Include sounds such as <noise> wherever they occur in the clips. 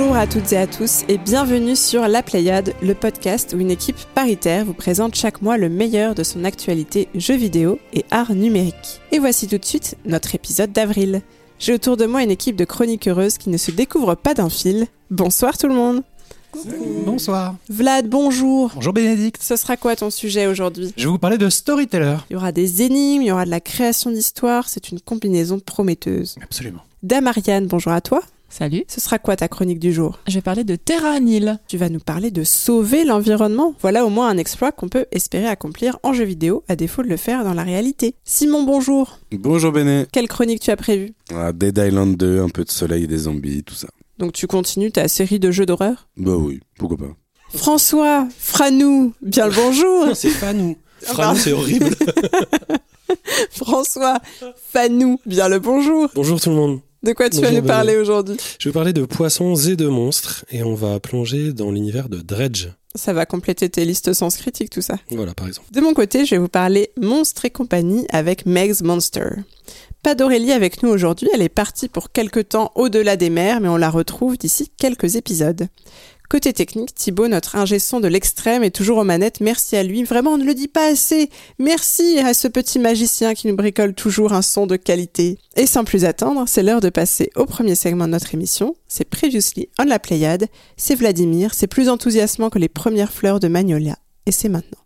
Bonjour à toutes et à tous et bienvenue sur La Pléiade, le podcast où une équipe paritaire vous présente chaque mois le meilleur de son actualité jeux vidéo et art numérique. Et voici tout de suite notre épisode d'avril. J'ai autour de moi une équipe de chroniques heureuses qui ne se découvre pas d'un fil. Bonsoir tout le monde Bonsoir. Vlad, bonjour Bonjour Bénédicte. Ce sera quoi ton sujet aujourd'hui? Je vais vous parler de Storyteller. Il y aura des énigmes, il y aura de la création d'histoires, c'est une combinaison prometteuse. Absolument. Damariane, bonjour à toi. Salut, Ce sera quoi ta chronique du jour? Je vais parler de Terra Anil. Tu vas nous parler de sauver l'environnement. Voilà au moins un exploit qu'on peut espérer accomplir en jeu vidéo, à défaut de le faire dans la réalité. Simon, bonjour. Bonjour Béné. Quelle chronique tu as prévue? Ah, Dead Island 2, un peu de soleil, des zombies, tout ça. Donc tu continues ta série de jeux d'horreur? Bah oui, pourquoi pas. François, Franou, bien le bonjour. <laughs> C'est pas nous. Ah, Franou, c'est horrible. <laughs> François, Fanou, bien le bonjour. Bonjour tout le monde. De quoi tu vas nous parler aujourd'hui? Je vais parler de poissons et de monstres et on va plonger dans l'univers de Dredge. Ça va compléter tes listes sens critiques, tout ça. Voilà, par exemple. De mon côté, je vais vous parler Monstres et compagnie avec Meg's Monster. Pas d'Aurélie avec nous aujourd'hui, elle est partie pour quelques temps au-delà des mers, mais on la retrouve d'ici quelques épisodes. Côté technique, Thibaut, notre ingé son de l'extrême, est toujours aux manettes. Merci à lui. Vraiment, on ne le dit pas assez. Merci à ce petit magicien qui nous bricole toujours un son de qualité. Et sans plus attendre, c'est l'heure de passer au premier segment de notre émission. C'est Previously on la Pléiade. C'est Vladimir. C'est plus enthousiasmant que les premières fleurs de Magnolia. Et c'est maintenant.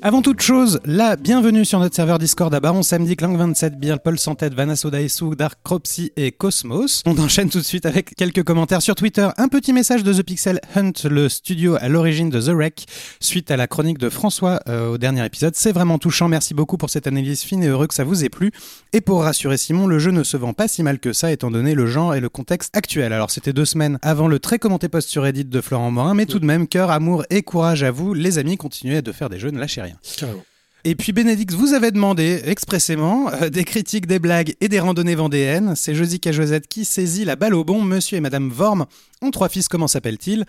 Avant toute chose, la bienvenue sur notre serveur Discord à Baron Samedi, Clang 27, Bill, Paul Santet, Vanessa Daesu, Dark Cropsy et Cosmos. On enchaîne tout de suite avec quelques commentaires sur Twitter. Un petit message de The Pixel Hunt, le studio à l'origine de The Wreck, suite à la chronique de François euh, au dernier épisode. C'est vraiment touchant. Merci beaucoup pour cette analyse fine et heureux que ça vous ait plu. Et pour rassurer Simon, le jeu ne se vend pas si mal que ça, étant donné le genre et le contexte actuel. Alors c'était deux semaines avant le très commenté post sur Reddit de Florent Morin, mais tout de même, cœur, amour et courage à vous, les amis, continuez de faire des jeux, ne lâchez rien. Carrément. Et puis Bénédicte, vous avez demandé expressément euh, des critiques, des blagues et des randonnées vendéennes. C'est Josica Josette qui saisit la balle au bon. Monsieur et Madame Vorm ont trois fils, comment s'appellent-ils?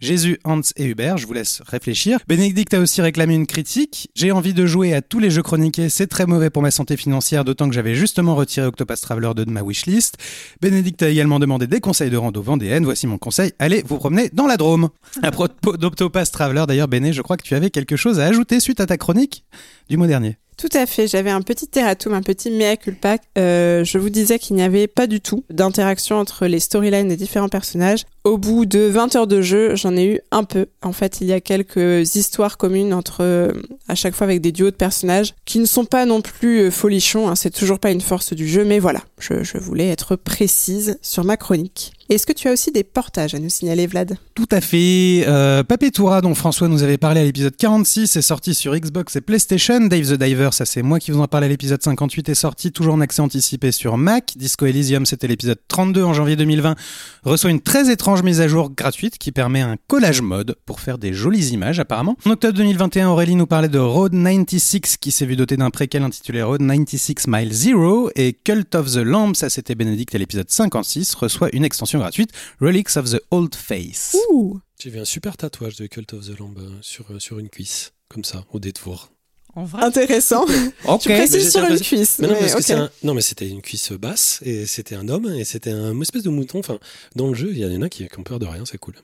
Jésus, Hans et Hubert, je vous laisse réfléchir. Bénédicte a aussi réclamé une critique. J'ai envie de jouer à tous les jeux chroniqués, c'est très mauvais pour ma santé financière, d'autant que j'avais justement retiré Octopath Traveler 2 de ma wishlist. Bénédicte a également demandé des conseils de rando vendéenne. Voici mon conseil, allez vous promener dans la Drôme. <laughs> À propos d'Octopath Traveler, d'ailleurs, Béné, je crois que tu avais quelque chose à ajouter suite à ta chronique du mois dernier. Tout à fait, j'avais un petit terratum, un petit mea culpa. Euh, je vous disais qu'il n'y avait pas du tout d'interaction entre les storylines des différents personnages. Au bout de 20 heures de jeu, j'en ai eu un peu. En fait, il y a quelques histoires communes entre, euh, à chaque fois avec des duos de personnages, qui ne sont pas non plus euh, folichons, hein, c'est toujours pas une force du jeu, mais voilà, je, je voulais être précise sur ma chronique. Est-ce que tu as aussi des portages à nous signaler, Vlad? Tout à fait. Euh, Papetura, dont François nous avait parlé à l'épisode 46, est sorti sur Xbox et PlayStation. Dave the Diver, ça c'est moi qui vous en parle à l'épisode 58, est sorti toujours en accès anticipé sur Mac. Disco Elysium, c'était l'épisode 32 en janvier 2020, reçoit une très étrange mise à jour gratuite qui permet un collage mode pour faire des jolies images apparemment. En octobre 2021, Aurélie nous parlait de Road 96 qui s'est vu doté d'un préquel intitulé Road 96 Mile Zero et Cult of the Lamb, ça c'était Bénédicte à l'épisode 56, reçoit une extension gratuite, Relics of the Old Face. Ouh J'ai vu un super tatouage de Cult of the Lamb euh, sur, euh, sur une cuisse, comme ça, au détour. En vrai, Intéressant. <laughs> Ok. tu précises sur une cuisse. Mais non, mais parce que ok. c'est un- non, mais c'était une cuisse basse et c'était un homme et c'était un espèce de mouton. Enfin, dans le jeu, il y en a qui, qui ont peur de rien, c'est cool.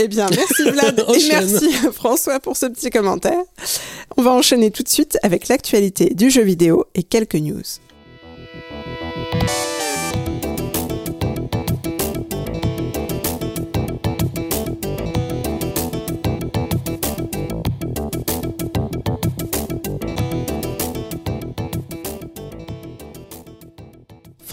Eh bien, merci <laughs> Vlad et merci François pour ce petit commentaire. On va enchaîner tout de suite avec l'actualité du jeu vidéo et quelques news.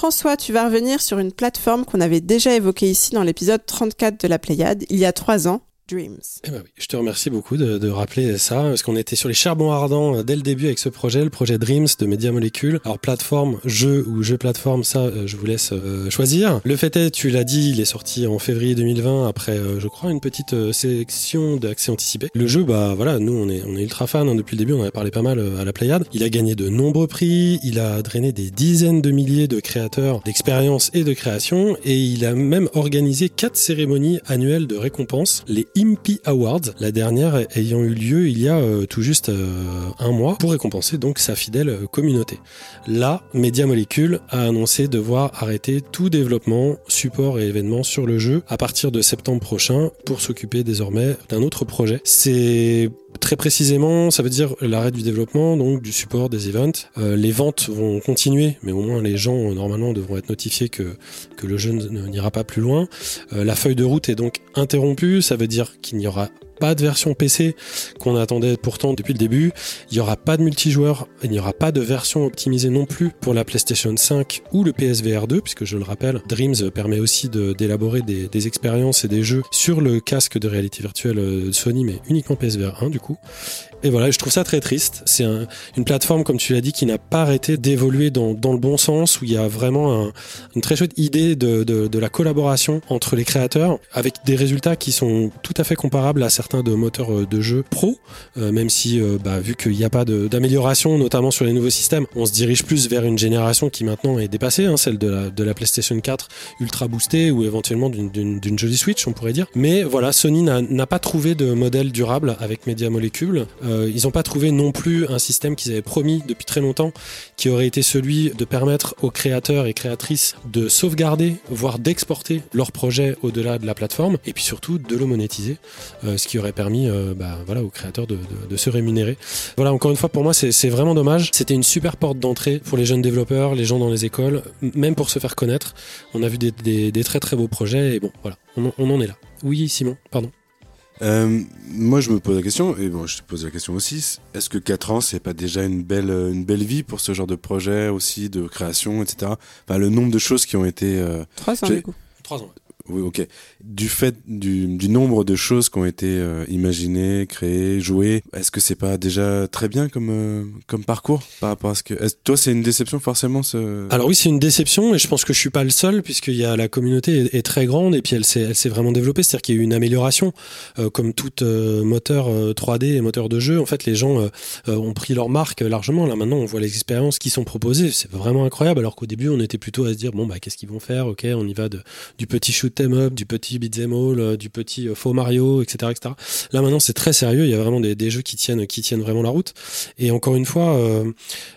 François, tu vas revenir sur une plateforme qu'on avait déjà évoquée ici dans l'épisode 34 de la Pléiade, il y a trois ans, Dreams. Eh ben oui, je te remercie beaucoup de, de rappeler ça, parce qu'on était sur les charbons ardents euh, dès le début avec ce projet, le projet Dreams de Media Molecule. Alors plateforme, jeu ou jeu plateforme, ça, euh, je vous laisse euh, choisir. Le fait est, tu l'as dit, il est sorti en février 2020 après, euh, je crois, une petite euh, sélection d'accès anticipé. Le jeu, bah voilà, nous on est, on est ultra fans hein, depuis le début, on en avait parlé pas mal euh, à la Pléiade. Il a gagné de nombreux prix, il a drainé des dizaines de milliers de créateurs d'expériences et de créations, et il a même organisé quatre cérémonies annuelles de récompenses, les Impy Awards, la dernière ayant eu lieu il y a euh, tout juste euh, un mois pour récompenser donc sa fidèle euh, communauté. Là, Media Molecule a annoncé devoir arrêter tout développement, support et événements sur le jeu à partir de septembre prochain pour s'occuper désormais d'un autre projet. C'est Très précisément, ça veut dire l'arrêt du développement, donc du support des events. Les ventes vont continuer, mais au moins les gens normalement devront être notifiés que, que le jeu n'ira pas plus loin. La feuille de route est donc interrompue, ça veut dire qu'il n'y aura pas de version PC qu'on attendait pourtant depuis le début. Il n'y aura pas de multijoueur, il n'y aura pas de version optimisée non plus pour la PlayStation 5 ou le PSVR 2, puisque je le rappelle, Dreams permet aussi d'élaborer des, expériences et des jeux sur le casque de réalité virtuelle euh, Sony, mais uniquement PSVR 1 du coup. Et voilà, je trouve ça très triste. C'est un- une plateforme, comme tu l'as dit, qui n'a pas arrêté d'évoluer dans, le bon sens, où il y a vraiment un- une très chouette idée de la collaboration entre les créateurs, avec des résultats qui sont tout à fait comparables à certains de moteurs euh, de jeux pro, euh, même si, euh, bah, vu qu'il n'y a pas d'amélioration, notamment sur les nouveaux systèmes, on se dirige plus vers une génération qui maintenant est dépassée, hein, celle de la, PlayStation 4 ultra boostée, ou éventuellement d'une- jolie Switch, on pourrait dire. Mais voilà, Sony n'a pas trouvé de modèle durable avec Media Molecule. Ils n'ont pas trouvé non plus un système qu'ils avaient promis depuis très longtemps, qui aurait été celui de permettre aux créateurs et créatrices de sauvegarder, voire d'exporter leur projet au-delà de la plateforme, et puis surtout de le monétiser, ce qui aurait permis euh, bah, voilà, aux créateurs de, de- de se rémunérer. Voilà, encore une fois, pour moi, c'est vraiment dommage. C'était une super porte d'entrée pour les jeunes développeurs, les gens dans les écoles, même pour se faire connaître. On a vu des, des- des très très beaux projets, et bon, voilà, on, en- on en est là. Oui, Simon, pardon. Euh, moi, je me pose la question, et bon, je te pose la question aussi. Est-ce que 4 ans, c'est pas déjà une belle, euh, une belle vie pour ce genre de projet aussi, de création, etc. Enfin, le nombre de choses qui ont été, euh, 300 J'ai- du coup. Trois ans. Oui, ok, du fait du, nombre de choses qui ont été euh, imaginées, créées, jouées. Est-ce que c'est pas déjà très bien comme, euh, parcours par rapport à ce que, toi, c'est une déception forcément. Alors oui, c'est une déception et je pense que je suis pas le seul puisqu'il y a la communauté est, très grande et puis elle s'est vraiment développée, c'est-à-dire qu'il y a eu une amélioration Euh, comme tout moteur euh, 3D et moteur de jeu. En fait, les gens ont pris leur marque largement. Là maintenant, on voit les expériences qui sont proposées, c'est vraiment incroyable. Alors qu'au début, on était plutôt à se dire bon bah qu'est-ce qu'ils vont faire? Ok, on y va du petit shoot 'em up, du petit beat'em all, euh, du petit euh, faux Mario, etc.. Là maintenant, c'est très sérieux. Il y a vraiment des, jeux qui tiennent qui tiennent vraiment la route. Et encore une fois. euh,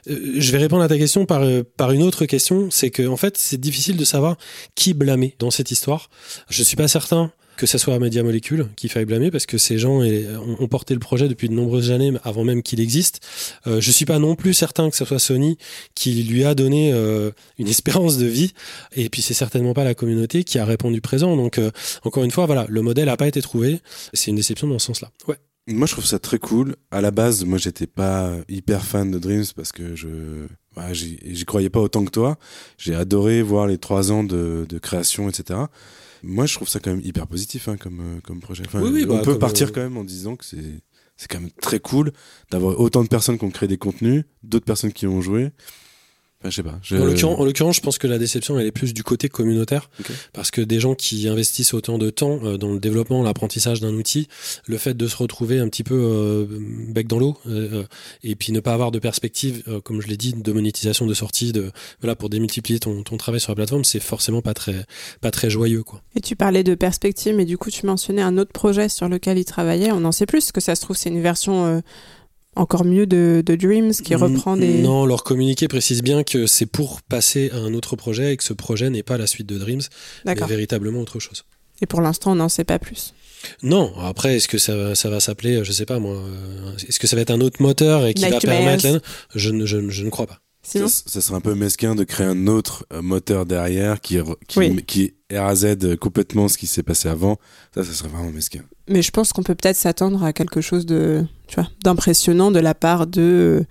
je vais répondre à ta question par, par une autre question. C'est que, en fait, c'est difficile de savoir qui blâmer dans cette histoire. Je suis pas certain que ce soit Media Molecule qui faille blâmer parce que ces gens ont, porté le projet depuis de nombreuses années avant même qu'il existe. Euh, je suis pas non plus certain que ce soit Sony qui lui a donné euh, une espérance de vie et puis c'est certainement pas la communauté qui a répondu présent. Donc euh, encore une fois, voilà, le modèle a pas été trouvé. C'est une déception dans ce sens-là. Ouais. Moi, je trouve ça très cool. À la base, moi, j'étais pas hyper fan de Dreams parce que je, bah, j'y croyais pas autant que toi. J'ai adoré voir les trois ans de création, etc. Moi, je trouve ça quand même hyper positif hein, comme, euh, comme projet. Enfin, Oui, oui, on bah, peut partir euh, quand même en disant que c'est, c'est quand même très cool d'avoir autant de personnes qui ont créé des contenus, d'autres personnes qui ont joué. Enfin, je sais pas. Je- En l'occurrence, en l'occurrence, je pense que la déception, elle est plus du côté communautaire, parce que des gens qui investissent autant de temps euh, dans le développement, l'apprentissage d'un outil, le fait de se retrouver un petit peu euh, bec dans l'eau, euh, et puis ne pas avoir de perspective, euh, comme je l'ai dit, de monétisation, de sortie, de voilà, pour démultiplier ton, ton travail sur la plateforme, c'est forcément pas très, pas très joyeux, quoi. Et tu parlais de perspective, mais du coup, tu mentionnais un autre projet sur lequel il travaillait. On en sait plus, que ça se trouve, c'est une version euh, encore mieux de, de Dreams qui reprend des. Non, leur communiqué précise bien que c'est pour passer à un autre projet et que ce projet n'est pas la suite de Dreams, mais D'accord. véritablement autre chose. Et pour l'instant, on n'en sait pas plus. Non, après, est-ce que ça, ça va s'appeler, je sais pas moi, euh, est-ce que ça va être un autre moteur et qui va permettre. la- Je, ne- je, ne- je ne crois pas. Sinon, ça, ça serait un peu mesquin de créer un autre euh, moteur derrière qui, qui, Oui. qui R à Z complètement ce qui s'est passé avant. Ça, ça serait vraiment mesquin. mais je pense qu'on peut peut-être s'attendre à quelque chose de, tu vois, d'impressionnant de la part de euh,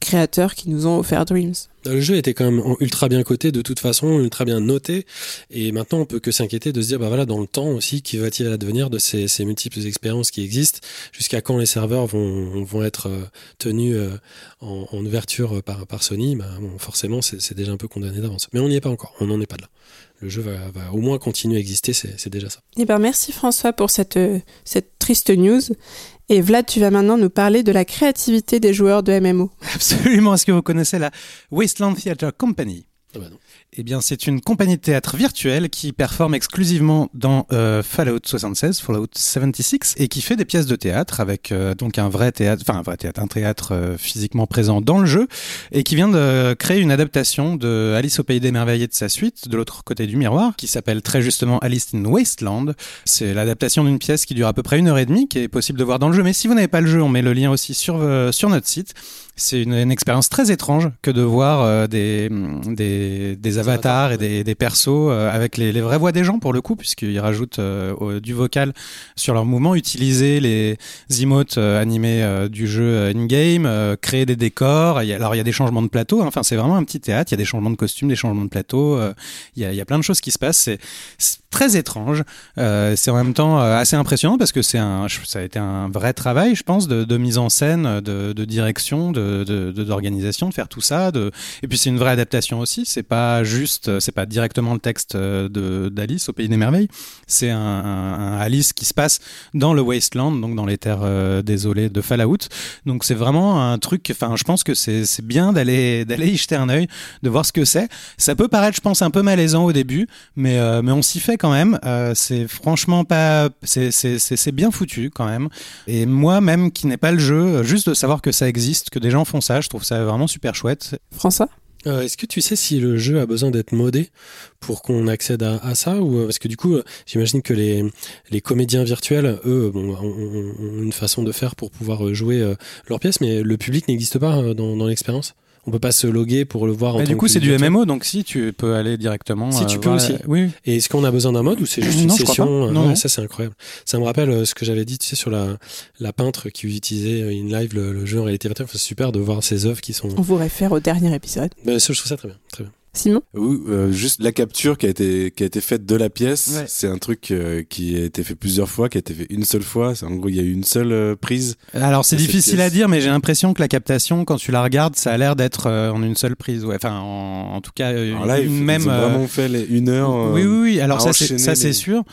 créateurs qui nous ont offert Dreams. Le jeu était quand même ultra bien coté de toute façon, ultra bien noté. Et maintenant, on peut que s'inquiéter de se dire, bah voilà, dans le temps aussi, qui va-t-il advenir de ces, ces, multiples expériences qui existent? Jusqu'à quand les serveurs vont, vont être euh, tenus euh, en, en, ouverture par, par Sony? Bah, bon, Forcément, c'est déjà un peu condamné d'avance. Mais on n'y est pas encore, on n'en est pas là. Le jeu va, va, au moins continuer à exister, c'est déjà ça. Eh ben merci François pour cette, cette triste news. Et Vlad, tu vas maintenant nous parler de la créativité des joueurs de MMO. Absolument. Est-ce que vous connaissez la Wasteland Theatre Company? Ah bah non. Eh bien, c'est une compagnie de théâtre virtuelle qui performe exclusivement dans euh, Fallout 76, Fallout 76, et qui fait des pièces de théâtre avec euh, donc un vrai théâtre, enfin un vrai théâtre, un théâtre euh, physiquement présent dans le jeu, et qui vient de créer une adaptation de Alice au pays des merveilles et de sa suite, de l'autre côté du miroir, qui s'appelle très justement Alice in Wasteland. C'est l'adaptation d'une pièce qui dure à peu près une heure et demie, qui est possible de voir dans le jeu. Mais si vous n'avez pas le jeu, on met le lien aussi sur sur notre site. C'est une, une, expérience très étrange que de voir des, des, des avatars et des, des persos euh, avec les, les, vraies voix des gens pour le coup, puisqu'ils rajoutent euh, du vocal sur leur mouvement, utiliser les emotes euh, animés du jeu in-game, créer des décors. alors il y a des changements de plateau, hein. enfin c'est vraiment un petit théâtre, il y a des changements de costumes, des changements de plateau, il y, a, y a plein de choses qui se passent. C'est très étrange. Euh, c'est en même temps assez impressionnant parce que c'est un, ça a été un vrai travail, je pense, de, de mise en scène, de, de direction, de, d'organisation, de, faire tout ça. Et puis c'est une vraie adaptation aussi. C'est pas juste, c'est pas directement le texte de d'Alice au pays des merveilles. C'est un, Alice qui se passe dans le wasteland, donc dans les terres euh, désolées de Fallout. Donc c'est vraiment un truc. Enfin, je pense que c'est bien d'aller d'aller y jeter un œil, de voir ce que c'est. Ça peut paraître, je pense, un peu malaisant au début, mais euh, mais on s'y fait quand même. Euh, c'est franchement pas, c'est bien foutu quand même. Et moi même qui n'ai pas le jeu, juste de savoir que ça existe, que des gens font ça, je trouve ça vraiment super chouette. François euh, Est-ce que tu sais si le jeu a besoin d'être modé pour qu'on accède à, à, ça ou parce que du coup, j'imagine que les les comédiens virtuels, eux, bon, ont, ont, une façon de faire pour pouvoir jouer euh, leurs pièces, mais le public n'existe pas euh, dans, dans l'expérience? On peut pas se loguer pour le voir en tant du coup, c'est du. MMO, donc si tu peux aller directement. Si euh, tu peux voir- aussi. Oui. Et est-ce qu'on a besoin d'un mode ou c'est juste une Non, je crois session pas. euh, Non, ouais, non. Ça, c'est incroyable. Ça me rappelle euh, ce que j'avais dit, tu sais, sur la, la peintre qui utilisait euh, in live le, le jeu en réalité virtuelle. Enfin, c'est super de voir ces œuvres qui sont. On vous réfère au dernier épisode. Ben, ça, je trouve ça très bien. Très bien. Simon Oui, euh, juste la capture qui a été qui a été faite de la pièce, Ouais. c'est un truc euh, qui a été fait plusieurs fois, qui a été fait une seule fois. En gros il y a eu une seule euh, prise. Alors c'est difficile à dire, mais j'ai l'impression que la captation, quand tu la regardes, ça a l'air d'être euh, en une seule prise. Ouais. Enfin, en, en tout cas, euh, Alors là, ils, une même. ils ont euh, vraiment fait les une heure. euh, oui, oui, oui. Alors ça, c'est enchaîner ça, c'est les- sûr.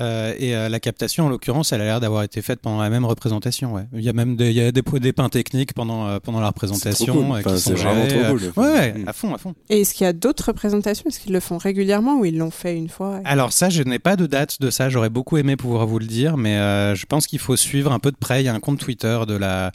Euh, et euh, la captation, en l'occurrence, elle a l'air d'avoir été faite pendant la même représentation. Ouais. Il y a même des, il y a des, des pains techniques pendant euh, pendant la représentation cool. euh, Enfin, c'est vraiment trop euh, cool. Ouais, ouais, Mm. à fond, à fond. Et est-ce qu'il y a d'autres représentations? Est-ce qu'ils le font régulièrement ou ils l'ont fait une fois? Alors ça, je n'ai pas de date de ça. J'aurais beaucoup aimé pouvoir vous le dire, mais euh, je pense qu'il faut suivre un peu de près. Il y a un compte Twitter de la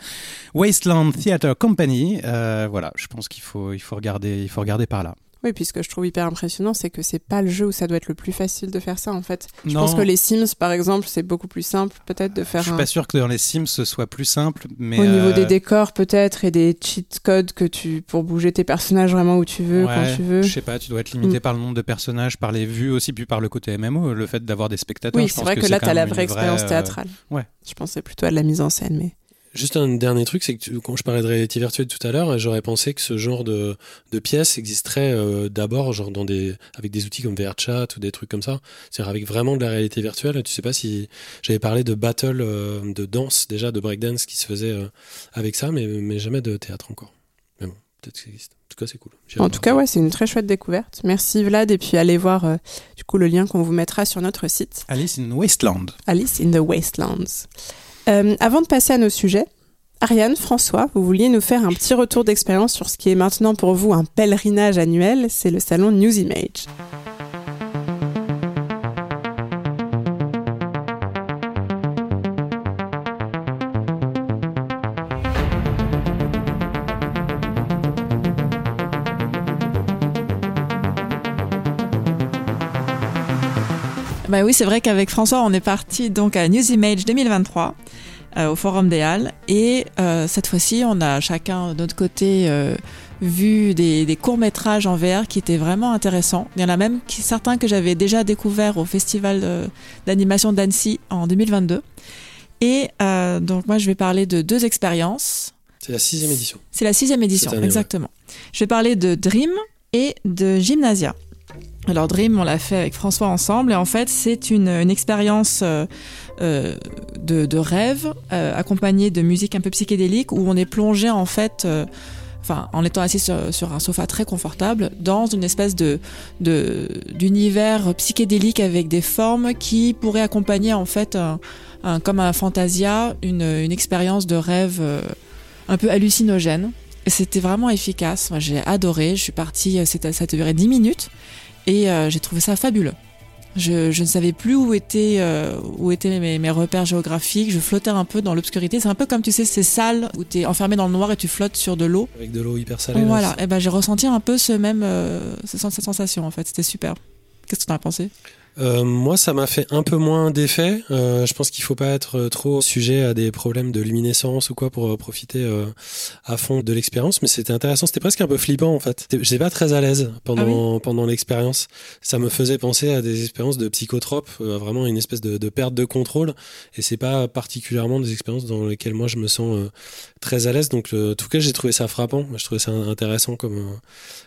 Wasteland Theatre Company. Euh, voilà, je pense qu'il faut, il faut regarder, il faut regarder par là. Oui, puis ce que je trouve hyper impressionnant, c'est que c'est pas le jeu où ça doit être le plus facile de faire ça en fait. Je Non. pense que les Sims, par exemple, c'est beaucoup plus simple peut-être de Je faire suis un... pas sûr que dans les Sims ce soit plus simple, mais au niveau euh, des décors peut-être et des cheat codes que tu pour bouger tes personnages vraiment où tu veux ouais, quand tu veux. Je sais pas, tu dois être limité Mm. par le nombre de personnages, par les vues aussi, puis par le côté MMO, le fait d'avoir des spectateurs. Oui, je c'est vrai que, c'est là quand tu as la vraie expérience euh, théâtrale. ouais. Je pensais plutôt à de la mise en scène mais Juste un dernier truc, c'est que tu- quand je parlais de réalité virtuelle tout à l'heure, j'aurais pensé que ce genre de, de pièces existerait euh, d'abord genre dans des avec des outils comme VRChat ou des trucs comme ça, c'est-à-dire avec vraiment de la réalité virtuelle. Tu sais pas si j'avais parlé de battle euh, de danse déjà de breakdance qui se faisait euh, avec ça, mais mais jamais de théâtre encore. Mais bon, peut-être que ça existe. En tout cas, c'est cool. J'irai En tout cas, ça. ouais, c'est une très chouette découverte. Merci Vlad et puis allez voir euh, du coup le lien qu'on vous mettra sur notre site Alice in Wasteland. Alice in the Wastelands. Euh, avant de passer à nos sujets, Ariane, François, vous vouliez nous faire un petit retour d'expérience sur ce qui est maintenant pour vous un pèlerinage annuel, c'est le salon News Image. Bah oui, c'est vrai qu'avec François, on est parti donc à News Image 2023 euh, au Forum des Halles et euh, cette fois-ci, on a chacun de notre côté euh, vu des, des courts métrages en VR qui étaient vraiment intéressants. Il y en a même qui, certains que j'avais déjà découverts au festival euh, d'animation d'Annecy en 2022. Et euh, donc moi, je vais parler de deux expériences. C'est la sixième édition. C'est la sixième édition, année, exactement. Je vais parler de Dream et de Gymnasia. Alors Dream, on l'a fait avec François ensemble et en fait c'est une, une expérience euh, euh, de, de rêve euh, accompagnée de musique un peu psychédélique où on est plongé en fait, euh, enfin en étant assis sur, sur un sofa très confortable dans une espèce de d'univers psychédélique avec des formes qui pourraient accompagner en fait un, un- comme un fantasia une, une expérience de rêve euh, un peu hallucinogène. C'était vraiment efficace. Moi, j'ai adoré. Je suis partie, euh, ça a duré 10 minutes et euh, j'ai trouvé ça fabuleux. Je, je ne savais plus où étaient, euh, où étaient mes, mes repères géographiques. Je flottais un peu dans l'obscurité. C'est un peu comme, tu sais, ces salles où tu es enfermé dans le noir et tu flottes sur de l'eau. Avec de l'eau hyper salée. là, Voilà. Et ben, j'ai ressenti un peu ce même, euh, ce- cette sensation, en fait. C'était super. Qu'est-ce que tu en as pensé? Euh, moi, ça m'a fait un peu moins d'effet. Euh, je pense qu'il faut pas être euh, trop sujet à des problèmes de luminescence ou quoi pour euh, profiter euh, à fond de l'expérience. Mais c'était intéressant. C'était presque un peu flippant en fait. J'étais pas très à l'aise pendant pendant l'expérience. Ça me faisait penser à des expériences de psychotrope, euh, vraiment une espèce de, de perte de contrôle. Et c'est pas particulièrement des expériences dans lesquelles moi je me sens euh, très à l'aise. Donc, euh, en tout cas, j'ai trouvé ça frappant. Je trouvais ça intéressant comme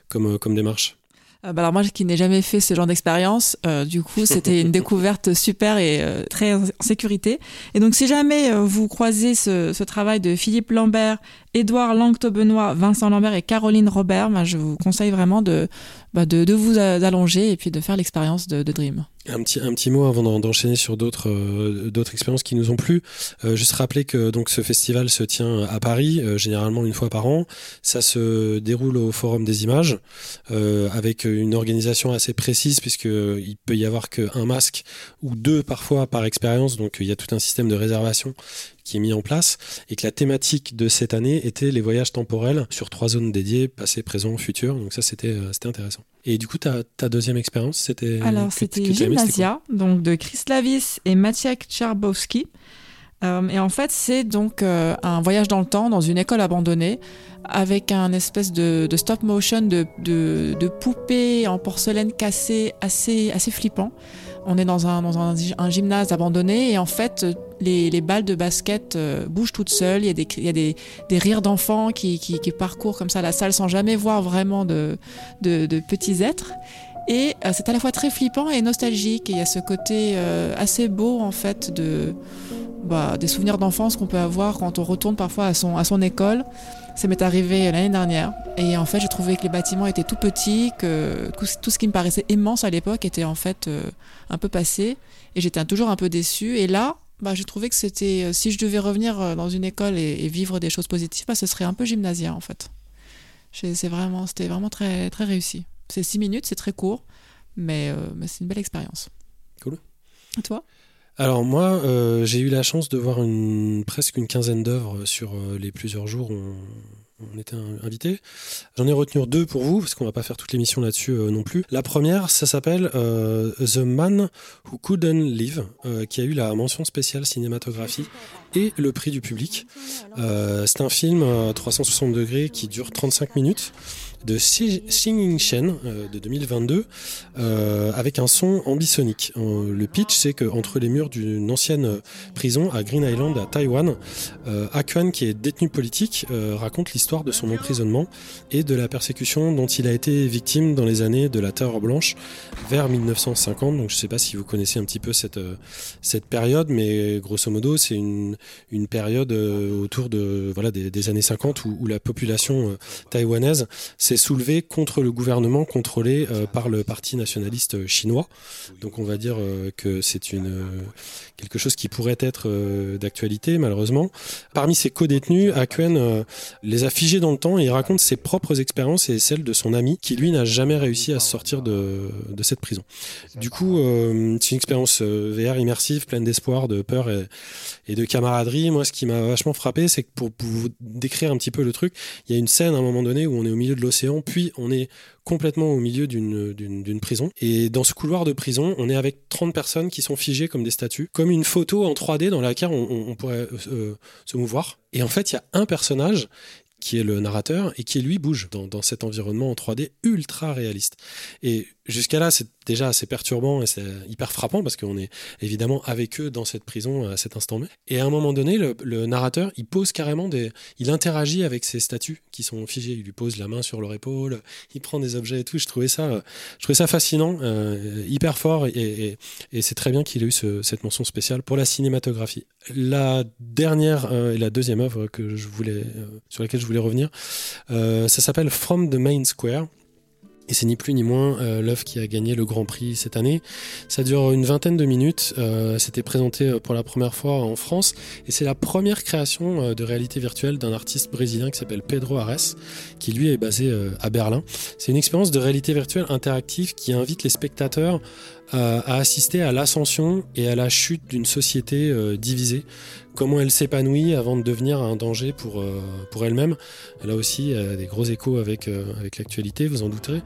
comme comme démarche. Euh, bah alors moi qui n'ai jamais fait ce genre d'expérience, euh, du coup c'était une <laughs> découverte super et euh, très en sécurité. Et donc si jamais euh, vous croisez ce, ce travail de Philippe Lambert, Édouard Langto-Benoît, Vincent Lambert et Caroline Robert, bah, je vous conseille vraiment de, bah, de, vous allonger et puis de faire l'expérience de, Dream. Un petit, un petit mot avant d'en- d'enchaîner sur d'autres euh, d'autres expériences qui nous ont plu. Euh, juste rappeler que donc ce festival se tient à Paris, euh, généralement une fois par an. Ça se déroule au Forum des Images, euh, avec une organisation assez précise, puisque il peut y avoir qu'un masque ou deux parfois par expérience. Donc il y a tout un système de réservation qui est mis en place et que la thématique de cette année était les voyages temporels sur trois zones dédiées, passé, présent, futur. Donc ça c'était euh, intéressant. Et du coup ta, ta deuxième expérience c'était Alors c'était aimé, Gymnasia, donc de Chris Lavis et Maciek Czarbowski. Euh, et en fait, c'est donc euh, un voyage dans le temps dans une école abandonnée avec un espèce de, de stop motion de, de, de poupées en porcelaine cassée assez, assez flippant. On est dans un, dans un, un gymnase abandonné et en fait, les, les balles de basket euh, bougent toutes seules. Il y a des, il y a des, des rires d'enfants qui, qui, qui parcourent comme ça la salle sans jamais voir vraiment de, de, de petits êtres. Et euh, c'est à la fois très flippant et nostalgique. Et il y a ce côté euh, assez beau, en fait, de, bah, des souvenirs d'enfance qu'on peut avoir quand on retourne parfois à son, à son école. Ça m'est arrivé l'année dernière. Et en fait, j'ai trouvé que les bâtiments étaient tout petits, que tout ce qui me paraissait immense à l'époque était en fait euh, un peu passé. Et j'étais toujours un peu déçue. Et là, bah, j'ai trouvé que c'était, euh, si je devais revenir euh, dans une école et, et vivre des choses positives, bah, ce serait un peu gymnasien en fait. C'est vraiment, c'était vraiment très, très réussi. C'est six minutes, c'est très court, mais, euh, mais c'est une belle expérience. Cool. Et toi? Alors moi, euh, j'ai eu la chance de voir une, presque une quinzaine d'œuvres sur les plusieurs jours où on, on était in- invités. J'en ai retenu deux pour vous, parce qu'on va pas faire toute l'émission là-dessus euh, non plus. La première, ça s'appelle euh, The Man Who Couldn't Live, euh, qui a eu la mention spéciale cinématographie et le prix du public. C'est un film à 360 degrés qui dure 35 minutes de Xi Xing Shen euh, de 2022 euh, avec un son ambisonique. Euh, le pitch, c'est qu'entre les murs d'une ancienne prison à Green Island, à Taïwan, Akuan, qui est détenu politique, raconte l'histoire de son emprisonnement et de la persécution dont il a été victime dans les années de la Terreur blanche vers 1950. Donc je ne sais pas si vous connaissez un petit peu cette, cette période, mais grosso modo, c'est une, une période autour de, voilà, des, années 50 où, où la population taïwanaise s'est soulevée contre le gouvernement contrôlé euh, par le parti nationaliste chinois. Donc on va dire euh, que c'est une euh, quelque chose qui pourrait être euh, d'actualité malheureusement. Parmi ses co-détenus, Akuen euh, les a figés dans le temps et il raconte ses propres expériences et celles de son ami qui lui n'a jamais réussi à sortir de, de cette prison. Du coup, euh, c'est une expérience euh, VR immersive, pleine d'espoir, de peur et, de camaraderie. Moi, ce qui m'a vachement frappé, c'est que pour vous décrire un petit peu le truc, il y a une scène à un moment donné où on est au milieu de l'océan, puis on est complètement au milieu d'une- prison. Et dans ce couloir de prison, on est avec 30 personnes qui sont figées comme des statues, comme une photo en 3D dans laquelle on, pourrait euh, se mouvoir. Et en fait, il y a un personnage qui est le narrateur et qui lui bouge dans, cet environnement en 3D ultra réaliste. Et jusqu'à là, c'est déjà assez perturbant et c'est hyper frappant parce qu'on est évidemment avec eux dans cette prison à cet instant. Et à un moment donné, le, narrateur, il pose carrément des, il interagit avec ces statues qui sont figées. Il lui pose la main sur leur épaule, il prend des objets et tout. Je trouvais ça, je trouvais ça fascinant, euh, hyper fort et, c'est très bien qu'il ait eu ce, cette mention spéciale pour la cinématographie. La dernière euh, et la deuxième œuvre que je voulais, euh, sur laquelle je voulais revenir, euh, ça s'appelle From the Main Square. Et c'est ni plus ni moins euh, l'œuvre qui a gagné le Grand Prix cette année. Ça dure une vingtaine de minutes. Euh, C'était présenté pour la première fois en France. Et c'est la première création euh, de réalité virtuelle d'un artiste brésilien qui s'appelle Pedro Ares, qui lui est basé euh, à Berlin. C'est une expérience de réalité virtuelle interactive qui invite les spectateurs à assister à l'ascension et à la chute d'une société euh, divisée. Comment elle s'épanouit avant de devenir un danger pour, euh, pour elle-même. Là aussi, euh, des gros échos avec, avec l'actualité, vous en douterez.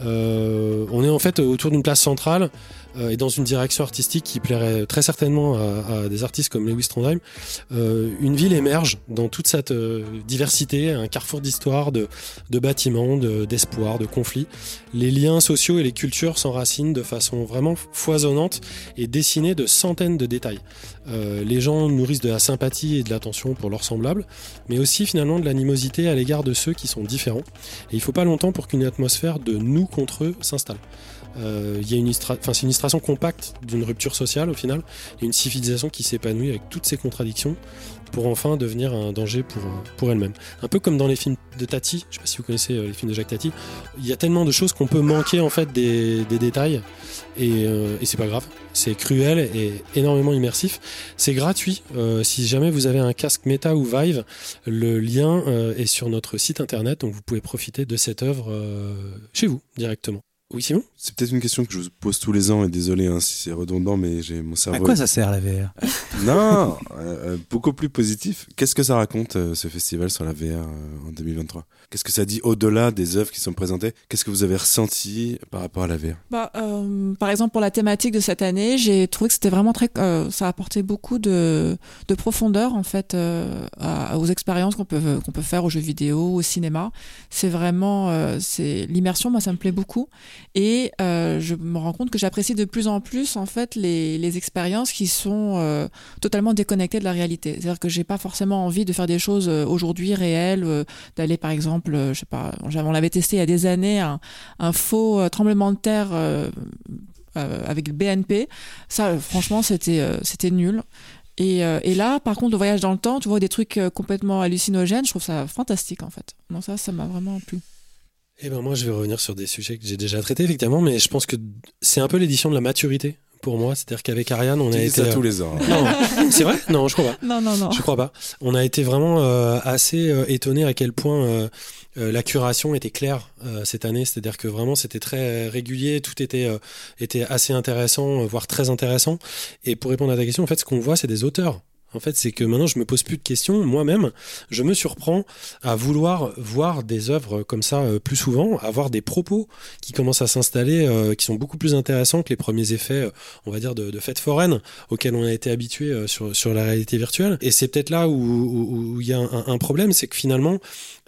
on est en fait autour d'une place centrale et dans une direction artistique qui plairait très certainement à, à des artistes comme Lewis Trondheim. une ville émerge dans toute cette diversité, un carrefour d'histoire, de, de bâtiments, d'espoir, de, de conflits. Les liens sociaux et les cultures s'enracinent de façon vraiment foisonnante et dessinée de centaines de détails. Euh, les gens nourrissent de la sympathie et de l'attention pour leurs semblables, mais aussi finalement de l'animosité à l'égard de ceux qui sont différents. Et il faut pas longtemps pour qu'une atmosphère de nous contre eux s'installe. Euh, y a une, c'est une illustration compacte d'une rupture sociale au final, et une civilisation qui s'épanouit avec toutes ses contradictions pour enfin devenir un danger pour, pour elle-même. Un peu comme dans les films de Tati, je sais pas si vous connaissez les films de Jacques Tati, il y a tellement de choses qu'on peut manquer en fait des, des détails et, euh, et c'est pas grave. C'est cruel et énormément immersif. C'est gratuit. Euh, si jamais vous avez un casque Meta ou Vive, le lien euh, est sur notre site internet, donc vous pouvez profiter de cette œuvre chez vous directement. Oui, Simon? C'est peut-être une question que je vous pose tous les ans, et désolé hein, si c'est redondant, mais j'ai mon cerveau. À quoi ça sert la VR <laughs> Non, euh, beaucoup plus positif. Qu'est-ce que ça raconte euh, ce festival sur la VR euh, en 2023 Qu'est-ce que ça dit au-delà des œuvres qui sont présentées? Qu'est-ce que vous avez ressenti par rapport à la VR bah, euh, Par exemple, pour la thématique de cette année, j'ai trouvé que c'était vraiment très. Euh, ça apportait beaucoup de, de profondeur en fait euh, à, aux expériences qu'on peut qu'on peut faire aux jeux vidéo, au cinéma. C'est vraiment c'est l'immersion. Moi, ça me plaît beaucoup. Et euh, je me rends compte que j'apprécie de plus en plus en fait les, les expériences qui sont euh, totalement déconnectées de la réalité. C'est-à-dire que j'ai pas forcément envie de faire des choses aujourd'hui réelles, euh, d'aller par exemple, je sais pas, on l'avait testé il y a des années, un, faux tremblement de terre avec le BNP. Ça, franchement, c'était c'était nul. Et, et, là, par contre, le voyage dans le temps, tu vois des trucs complètement hallucinogènes, je trouve ça fantastique en fait. Non, ça, ça m'a vraiment plu. Eh ben moi, je vais revenir sur des sujets que j'ai déjà traités, effectivement, mais je pense que c'est un peu l'édition de la maturité pour moi. C'est-à-dire qu'avec Ariane, on tu a été. Ça tous les ans. Non, <laughs> c'est vrai? Non, je crois pas. Non, non, non. Je crois pas. On a été vraiment euh, assez euh, étonné à quel point euh, la curation était claire cette année. C'est-à-dire que vraiment, c'était très régulier. Tout était était assez intéressant, voire très intéressant. Et pour répondre à ta question, en fait, ce qu'on voit, c'est des auteurs en fait, c'est que maintenant, je me pose plus de questions. Moi-même, je me surprends à vouloir voir des œuvres comme ça euh, plus souvent, avoir des propos qui commencent à s'installer, euh, qui sont beaucoup plus intéressants que les premiers effets, euh, on va dire, de, de fêtes foraines auxquels on a été habitué sur, sur la réalité virtuelle. Et c'est peut-être là où il y a un, problème, c'est que finalement,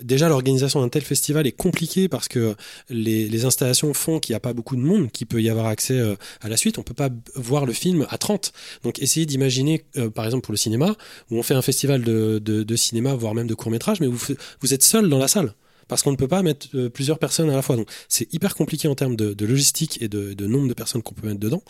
déjà, l'organisation d'un tel festival est compliquée parce que les, installations font qu'il n'y a pas beaucoup de monde qui peut y avoir accès à la suite. On peut pas voir le film à 30. Donc, essayez d'imaginer, par exemple, pour le cinéma, où on fait un festival de, cinéma, voire même de court métrage, mais vous, vous êtes seul dans la salle parce qu'on ne peut pas mettre euh, plusieurs personnes à la fois. Donc c'est hyper compliqué en termes de, logistique et de, nombre de personnes qu'on peut mettre dedans.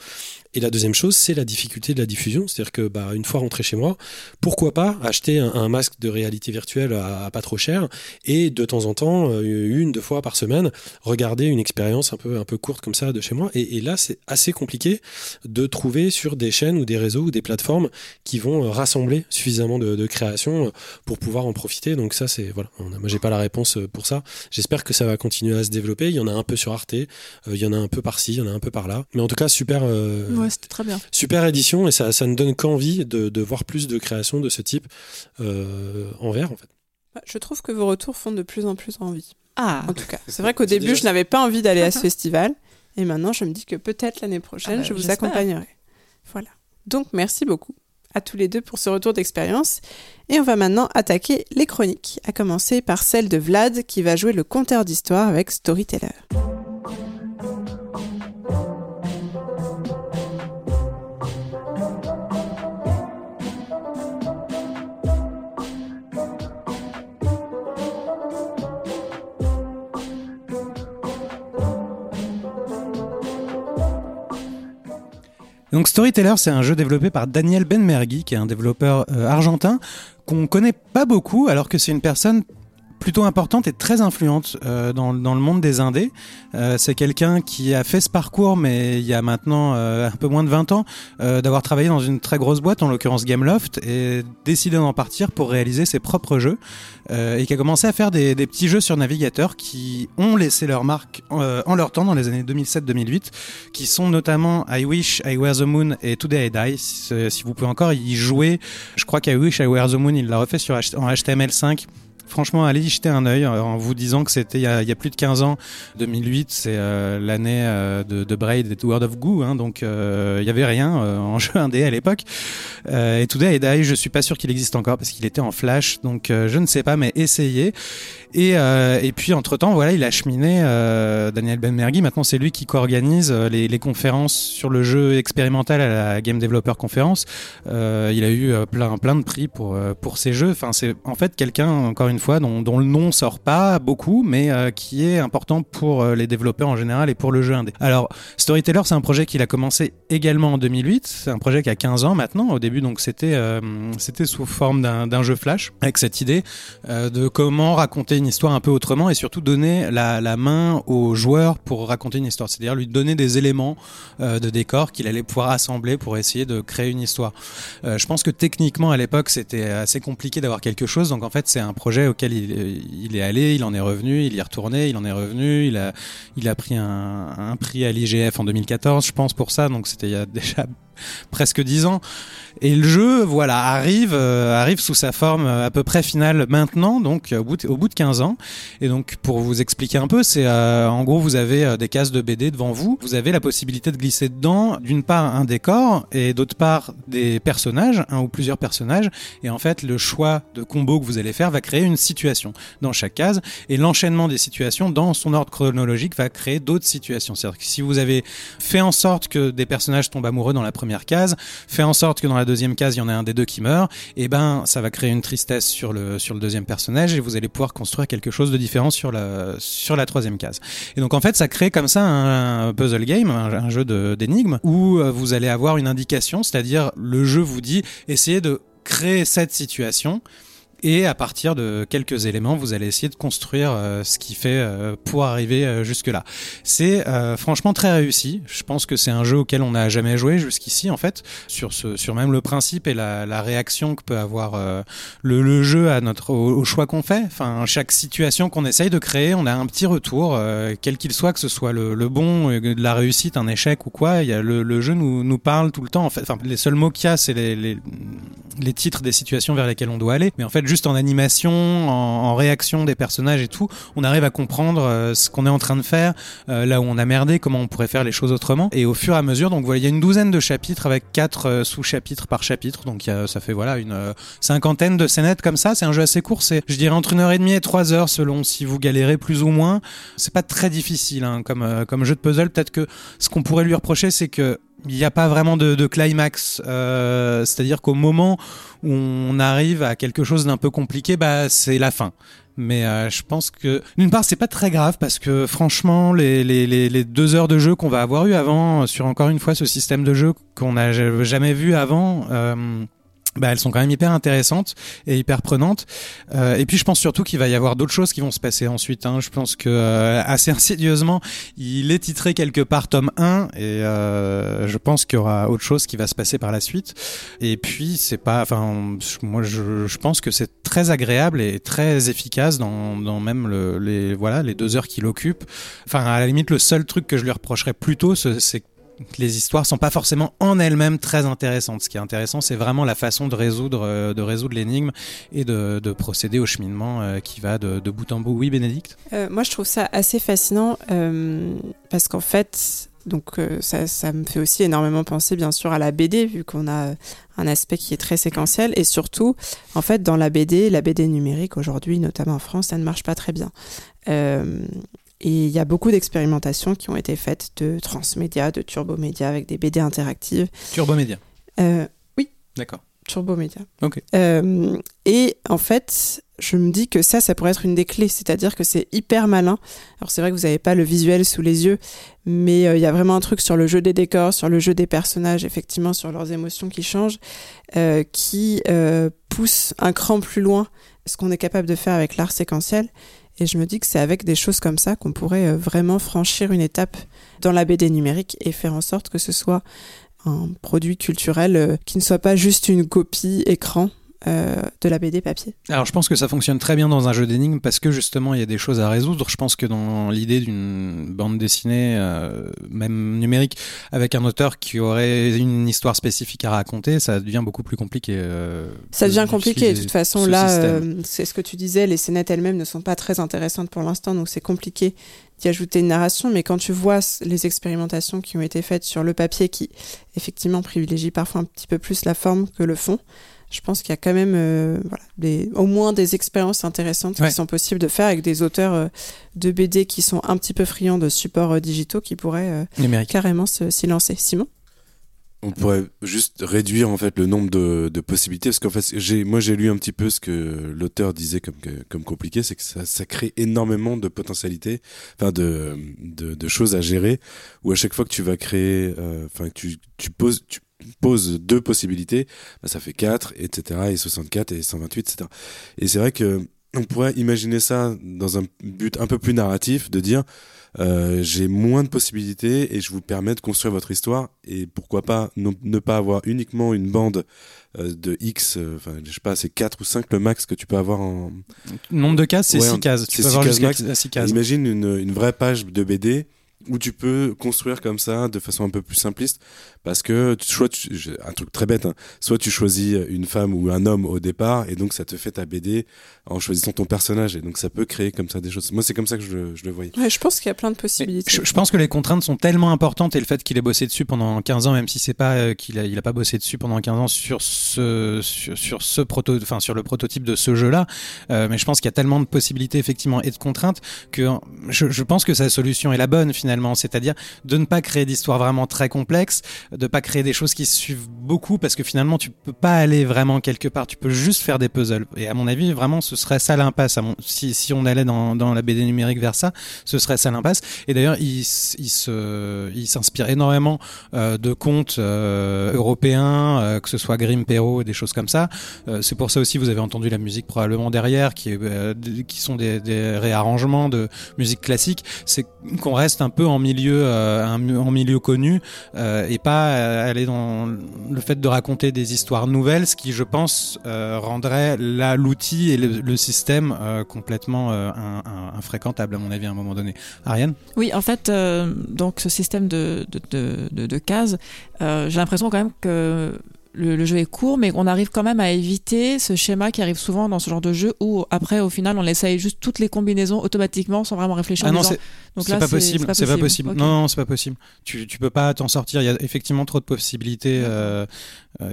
Et la deuxième chose, c'est la difficulté de la diffusion, c'est-à-dire que bah, une fois rentré chez moi, pourquoi pas acheter un, masque de réalité virtuelle à, pas trop cher et de temps en temps, euh, une deux fois par semaine, regarder une expérience un peu courte comme ça de chez moi. Et, et là, c'est assez compliqué de trouver sur des chaînes ou des réseaux ou des plateformes qui vont euh, rassembler suffisamment de, de créations pour pouvoir en profiter. Donc ça, c'est voilà. Moi, j'ai pas la réponse pour ça. J'espère que ça va continuer à se développer. Il y en a un peu sur Arte, euh, il y en a un peu par-ci, il y en a un peu par-là. Mais en tout cas, super. Euh, ouais, c'était très bien. Super édition et ça, ça ne donne qu'envie de, de voir plus de créations de ce type euh, en vert, en fait. Je trouve que vos retours font de plus en plus envie. Ah. En tout cas, c'est vrai qu'au <laughs> début, déjà... je n'avais pas envie d'aller à ce <laughs> festival. Et maintenant, je me dis que peut-être l'année prochaine, ah bah, je vous accompagnerai. Voilà. Donc, merci beaucoup. À tous les deux pour ce retour d'expérience. Et on va maintenant attaquer les chroniques, à commencer par celle de Vlad qui va jouer le conteur d'histoire avec Storyteller. Donc Storyteller, c'est un jeu développé par Daniel Benmergui, qui est un développeur euh, argentin qu'on connaît pas beaucoup, alors que c'est une personne plutôt importante et très influente euh, dans, dans, le monde des indés. Euh, c'est quelqu'un qui a fait ce parcours, mais il y a maintenant euh, un peu moins de 20 ans, euh, d'avoir travaillé dans une très grosse boîte, en l'occurrence Gameloft, et décidé d'en partir pour réaliser ses propres jeux, euh, et qui a commencé à faire des, des, petits jeux sur navigateur qui ont laissé leur marque euh, en leur temps dans les années 2007-2008, qui sont notamment I Wish, I Wear the Moon et Today I Die. Si, si vous pouvez encore y jouer, je crois qu'I Wish, I Wear the Moon, il l'a refait sur, en HTML5 franchement, allez y jeter un œil en vous disant que c'était il, y a plus de 15 ans. 2008, c'est euh, l'année euh, de, Braid et de World of Goo, hein, donc euh, il y avait rien en <laughs> jeu indé à l'époque. et Today I Die, je suis pas sûr qu'il existe encore parce qu'il était en Flash, donc je ne sais pas, mais essayez. Et, puis entre temps, voilà, il a cheminé Daniel Benmergui. Maintenant, c'est lui qui co-organise les, conférences sur le jeu expérimental à la Game Developer Conference. Il a eu plein plein de prix pour pour ses jeux. Enfin, c'est en fait quelqu'un encore une fois dont, le nom sort pas beaucoup, mais qui est important pour les développeurs en général et pour le jeu indé. Alors, Storyteller, c'est un projet qu'il a commencé également en 2008. C'est un projet qui a 15 ans maintenant. Au début, donc c'était c'était sous forme d'un jeu flash avec cette idée de comment raconter une histoire un peu autrement et surtout donner la, la main aux joueurs pour raconter une histoire. C'est-à-dire lui donner des éléments euh, de décor qu'il allait pouvoir assembler pour essayer de créer une histoire. Euh, je pense que techniquement à l'époque c'était assez compliqué d'avoir quelque chose. Donc en fait c'est un projet auquel il, il, est allé, il en est revenu, il y est retourné, il en est revenu, il a, il a pris un, prix à l'IGF en 2014 je pense pour ça. Donc c'était déjà presque 10 ans. Et le jeu, voilà, arrive, euh, arrive sous sa forme euh, à peu près finale maintenant, donc au bout de, au bout de 15 ans. Et donc, pour vous expliquer un peu, c'est euh, en gros, vous avez euh, des cases de BD devant vous. Vous avez la possibilité de glisser dedans, d'une part, un décor et d'autre part, des personnages, un ou plusieurs personnages. Et en fait, le choix de combo que vous allez faire va créer une situation dans chaque case. Et l'enchaînement des situations dans son ordre chronologique va créer d'autres situations. C'est-à-dire que si vous avez fait en sorte que des personnages tombent amoureux dans la première case, fait en sorte que dans la deuxième case, il y en a un des deux qui meurt, et ben ça va créer une tristesse sur le sur le deuxième personnage et vous allez pouvoir construire quelque chose de différent sur la sur la troisième case. Et donc en fait, ça crée comme ça un, un puzzle game, un, un jeu d'énigmes où euh, vous allez avoir une indication, c'est-à-dire le jeu vous dit essayez de créer cette situation et à partir de quelques éléments, vous allez essayer de construire euh, ce qui fait euh, pour arriver euh, jusque-là. C'est euh, franchement très réussi. Je pense que c'est un jeu auquel on n'a jamais joué jusqu'ici, en fait, sur ce, sur même le principe et la, la réaction que peut avoir euh, le, le, jeu à notre au, choix qu'on fait. Enfin, chaque situation qu'on essaye de créer, on a un petit retour, euh, quel qu'il soit, que ce soit le, le bon, la réussite, un échec ou quoi. Y a le, le jeu nous, nous parle tout le temps. En fait, enfin, les seuls mots qu'il y a, c'est les, les, les titres des situations vers lesquelles on doit aller. Mais en fait, juste en animation, en, réaction des personnages et tout, on arrive à comprendre euh, ce qu'on est en train de faire, euh, là où on a merdé, comment on pourrait faire les choses autrement. Et au fur et à mesure, donc voilà, il y a une douzaine de chapitres avec quatre euh, sous-chapitres par chapitre, donc ça fait voilà une cinquantaine de scénettes comme ça. C'est un jeu assez court, c'est je dirais entre une heure et demie et trois heures selon si vous galérez plus ou moins. C'est pas très difficile hein, comme jeu de puzzle. Peut-être que ce qu'on pourrait lui reprocher, c'est que il n'y a pas vraiment de, climax. C'est-à-dire qu'au moment où on arrive à quelque chose d'un peu compliqué, bah, c'est la fin. Mais euh, je pense que d'une part c'est pas très grave parce que franchement les, les, les, deux heures de jeu qu'on va avoir eu avant sur encore une fois ce système de jeu qu'on n'a jamais vu avant euh, bah, elles sont quand même hyper intéressantes et hyper prenantes. Euh, et puis je pense surtout qu'il va y avoir d'autres choses qui vont se passer ensuite. Hein. Je pense que euh, assez <laughs> insidieusement, il est titré quelque part tome 1 et euh, je pense qu'il y aura autre chose qui va se passer par la suite. Et puis c'est pas, enfin moi je, je pense que c'est très agréable et très efficace dans, dans même le, les voilà les deux heures qu'il occupe. Enfin à la limite le seul truc que je lui reprocherais plutôt c'est les histoires sont pas forcément en elles-mêmes très intéressantes. Ce qui est intéressant, c'est vraiment la façon de résoudre, euh, de résoudre l'énigme et de, de, procéder au cheminement euh, qui va de, bout en bout. Oui, Bénédicte? Euh, Moi, je trouve ça assez fascinant parce qu'en fait, Donc ça, ça me fait aussi énormément penser bien sûr à la BD vu qu'on a un aspect qui est très séquentiel et surtout en fait dans la BD, la BD numérique aujourd'hui notamment en France, ça ne marche pas très bien. Et il y a beaucoup d'expérimentations qui ont été faites de transmédia, de turbomédia avec des BD interactives. Turbomédia. Euh, oui, D'accord. turbomédia. Ok. Euh, et en fait, je me dis que ça, ça pourrait être une des clés, c'est-à-dire que c'est hyper malin. Alors c'est vrai que vous n'avez pas le visuel sous les yeux, mais euh, il y a vraiment un truc sur le jeu des décors, sur le jeu des personnages, effectivement, sur leurs émotions qui changent, euh, qui euh, pousse un cran plus loin ce qu'on est capable de faire avec l'art séquentiel. Et je me dis que c'est avec des choses comme ça qu'on pourrait euh, vraiment franchir une étape dans la BD numérique et faire en sorte que ce soit un produit culturel euh, qui ne soit pas juste une copie écran euh, de la BD papier. Alors je pense que ça fonctionne très bien dans un jeu d'énigmes parce que justement il y a des choses à résoudre. Je pense que dans l'idée d'une bande dessinée, euh, même numérique, avec un auteur qui aurait une histoire spécifique à raconter, ça devient beaucoup plus compliqué. euh, Ça devient compliqué. De toute façon, ce là, c'est ce que tu disais, les scénettes elles-mêmes ne sont pas très intéressantes pour l'instant, donc c'est compliqué d'y ajouter une narration. Mais quand tu vois les expérimentations qui ont été faites sur le papier, qui effectivement privilégient parfois un petit peu plus la forme que le fond, je pense qu'il y a quand même euh, voilà, des, au moins des expériences intéressantes Ouais. qui sont possibles de faire avec des auteurs euh, de BD qui sont un petit peu friands de supports euh, digitaux qui pourraient euh, carrément se- s'y lancer. Simon? On pourrait juste réduire en fait le nombre de, de possibilités parce qu'en fait j'ai moi j'ai lu un petit peu ce que l'auteur disait comme compliqué c'est que ça, ça crée énormément de potentialités enfin de, de de choses à gérer où à chaque fois que tu vas créer enfin que tu tu poses tu poses deux possibilités bah, ça fait 4 etc et 64 et 128 etc et c'est vrai que on pourrait imaginer ça dans un but un peu plus narratif de dire euh, j'ai moins de possibilités et je vous permets de construire votre histoire et pourquoi pas non- ne pas avoir uniquement une bande euh, de X, euh, enfin je sais pas, c'est 4 ou 5 le max que tu peux avoir en... Nombre de cases, c'est Ouais, 6 on- cases. Tu peux six avoir cases jusqu'à max. 6 cases. Imagine une, une vraie page de BD où tu peux construire comme ça de façon un peu plus simpliste parce que tu- soit tu- un truc très bête hein, soit tu choisis une femme ou un homme au départ et donc ça te fait ta BD en choisissant ton personnage et donc ça peut créer comme ça des choses. Moi c'est comme ça que je, le- je le voyais. Ouais, Je pense qu'il y a plein de possibilités. Je, je pense que les contraintes sont tellement importantes et le fait qu'il ait bossé dessus pendant 15 ans, même si c'est pas euh, qu'il a, il a pas bossé dessus pendant 15 ans sur ce sur, sur ce proto, enfin sur le prototype de ce jeu-là, euh, mais je pense qu'il y a tellement de possibilités effectivement et de contraintes que je, je pense que sa solution est la bonne finalement, c'est-à-dire de ne pas créer d'histoires vraiment très complexes, de pas créer des choses qui suivent beaucoup parce que finalement tu peux pas aller vraiment quelque part, tu peux juste faire des puzzles. Et à mon avis, vraiment, ce serait ça l'impasse. Si, si on allait dans, la BD numérique vers ça, ce serait ça l'impasse. Et d'ailleurs, il, il s'inspire énormément euh, de contes euh, européens, euh, que ce soit Grimm, Perrault, des choses comme ça. C'est pour ça aussi, vous avez entendu la musique probablement derrière, qui, est, qui sont des, réarrangements de musique classique. C'est qu'on reste un peu en milieu, un en milieu connu et pas aller dans le fait de raconter des histoires nouvelles, ce qui, je pense, euh, rendrait l'outil et le, le système euh, complètement euh, infréquentable à mon avis à un moment donné. Ariane? Oui, en fait, donc ce système de, cases, j'ai l'impression quand même que le, le jeu est court, mais on arrive quand même à éviter ce schéma qui arrive souvent dans ce genre de jeu où après, au final, on essaye juste toutes les combinaisons automatiquement sans vraiment réfléchir. Ah non, c'est là, pas possible, c'est pas possible. Non, non, c'est pas possible. Tu, tu peux pas t'en sortir. Il y a effectivement trop de possibilités euh,